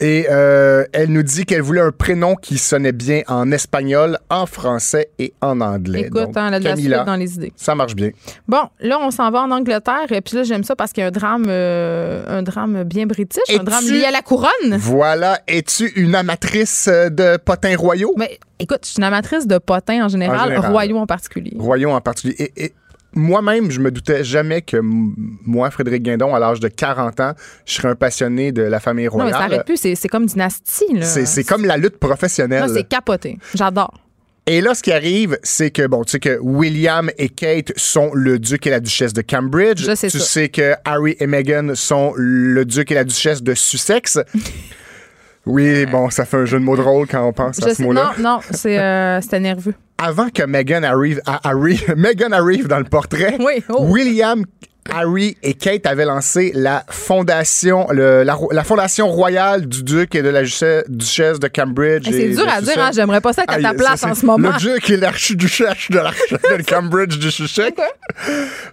Et euh, elle nous dit qu'elle voulait un prénom qui sonnait bien en espagnol, en français et en anglais. Écoute, Donc, hein, la Camilla, dans les idées. Ça marche bien. Bon, là, on s'en va en Angleterre. Et puis là, j'aime ça parce qu'il y a un drame, euh, un drame bien british, un drame lié à la couronne? Voilà. Es-tu une amatrice de potins royaux? Mais écoute, je suis une amatrice de potins en général, En général. royaux en particulier. Royaux en particulier. Et, et moi-même, je me doutais jamais que moi, Frédéric Guindon, à l'âge de 40 ans, je serais un passionné de la famille Non, mais royale. ça arrête plus. C'est comme dynastie. C'est comme la lutte professionnelle. C'est capoté. J'adore. Et là, ce qui arrive, c'est que, bon, tu sais que William et Kate sont le duc et la duchesse de Cambridge. Je sais tu ça. sais que Harry et Meghan sont le duc et la duchesse de Sussex. Oui, bon, ça fait un jeu de mots drôle quand on pense à ce mot-là. non, non, c'est, euh, c'était nerveux. Avant que Meghan arrive, à Harry, Meghan arrive dans le portrait, Oui, oh. William, Harry et Kate avaient lancé la fondation, le- la, fondation royale du duc et de la duchesse, de Cambridge. Hey, c'est dur à dire, hein, j'aimerais pas ça être à ta place ça, en ce moment. Le duc et l'archiduchesse de, de Cambridge du Sussex.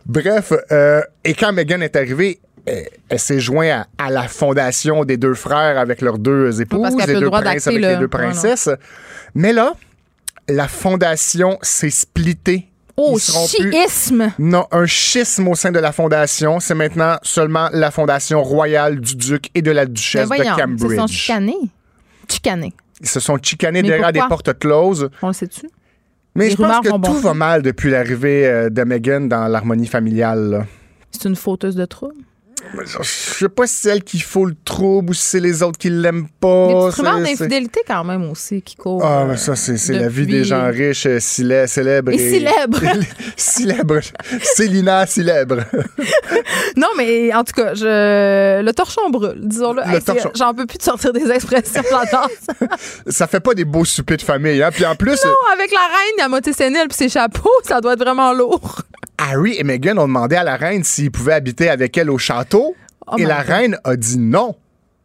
Bref, euh, et quand Meghan est arrivée, elle, elle s'est jointe à, à la fondation des deux frères avec leurs deux épouses, parce qu'elle a les plus le deux princes avec là. les deux non. princesses. Mais là, la fondation s'est splittée. Oh, plus- chiisme! non, un schisme au sein de la fondation. C'est maintenant seulement la fondation royale du duc et de la Mais duchesse voyons, de ils se sont Cambridge. chicanés. Chicanés. Ils se sont chicanés Mais derrière des portes closes. On le sait-tu? Mais Les je pense que tout bon va mal depuis l'arrivée euh, de Meghan dans l'harmonie familiale. C'est une fauteuse de trouble. Je sais pas si c'est elle qui faut le trouble ou si c'est les autres qui l'aiment Des pas. petites rumeurs d'infidélité quand même aussi qui courent. Ah, euh, mais ça, c'est c'est la vie des gens riches, euh, célè- célèbres. Et célèbres. célèbres. Célina célèbre. Non, mais en tout cas, je... le torchon brûle, disons-le. Le Hey, torchon. J'en peux plus de sortir des expressions j'adore ça. ça fait pas des beaux soupers de famille. Hein? Puis en plus, Non, avec la reine, la moitié sénile puis ses chapeaux, ça doit être vraiment lourd. Harry et Meghan ont demandé à la reine s'ils pouvaient habiter avec elle au château. Oh et la God. reine a dit non,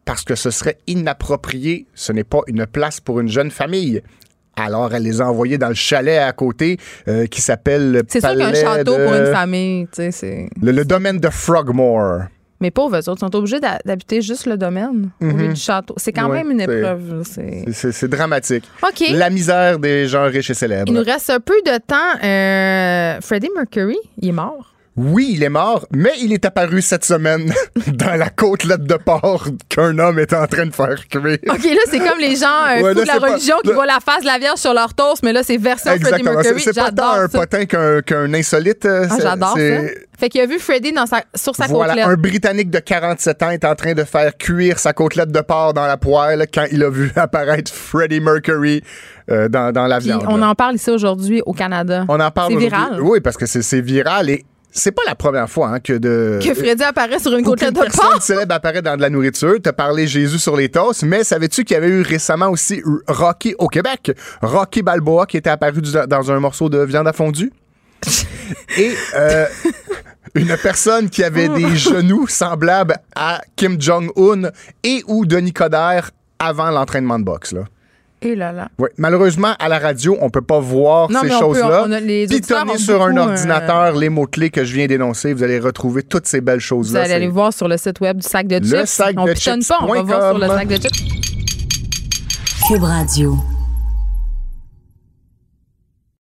parce que ce serait inapproprié. Ce n'est pas une place pour une jeune famille. Alors, elle les a envoyés dans le chalet à côté euh, qui s'appelle le C'est sûr qu'un château de- pour une famille, tu sais, c'est... Le, le domaine de Frogmore. Mais pauvres, eux autres sont obligés d'habiter juste le domaine au lieu Mhm. du château. C'est quand Ouais, même une épreuve. c'est- dramatique. OK. La misère des gens riches et célèbres. Il nous reste un peu de temps. Euh, Freddie Mercury, il est mort. Oui, il est mort, mais il est apparu cette semaine dans la côtelette de porc qu'un homme est en train de faire cuire. OK, là, c'est comme les gens euh, Ouais, fous là, de la pas- religion qui là- voient la face de la Vierge sur leur toast, mais là, c'est version Freddie Exactement. C'est Mercury. c'est pas tant un ça. potin qu'un insolite. euh, Ah, J'adore ça. Fait qu'il a vu Freddie dans sa, sur sa Voilà, côtelette. un Britannique de 47 ans est en train de faire cuire sa côtelette de porc dans la poêle quand il a vu apparaître Freddie Mercury euh, dans, dans la viande. on en parle ici aujourd'hui au Canada. On en parle C'est viral. Oui, parce que c'est c'est viral et c'est pas la première fois hein, que de. Que Freddie apparaît sur une côtelette de porc. célèbre apparaît dans de la nourriture. T'as parlé Jésus sur les toasts, mais savais-tu qu'il y avait eu récemment aussi Rocky au Québec? Rocky Balboa qui était apparu dans un morceau de viande à fondue? Et euh, une personne qui avait des genoux semblables à Kim Jong-un et ou Denis Coderre avant l'entraînement de boxe. Là. Et là là. Ouais. Malheureusement, à la radio, on peut pas voir Non, ces choses-là. ont sur un beaucoup, euh, ordinateur les mots-clés que je viens d'énoncer. Vous allez retrouver toutes ces belles Vous choses-là. allez C'est- aller voir sur le site web du sac de Le chips. sac on de pitonne chips pas, on va voir sur le sac de chips. Cube Radio.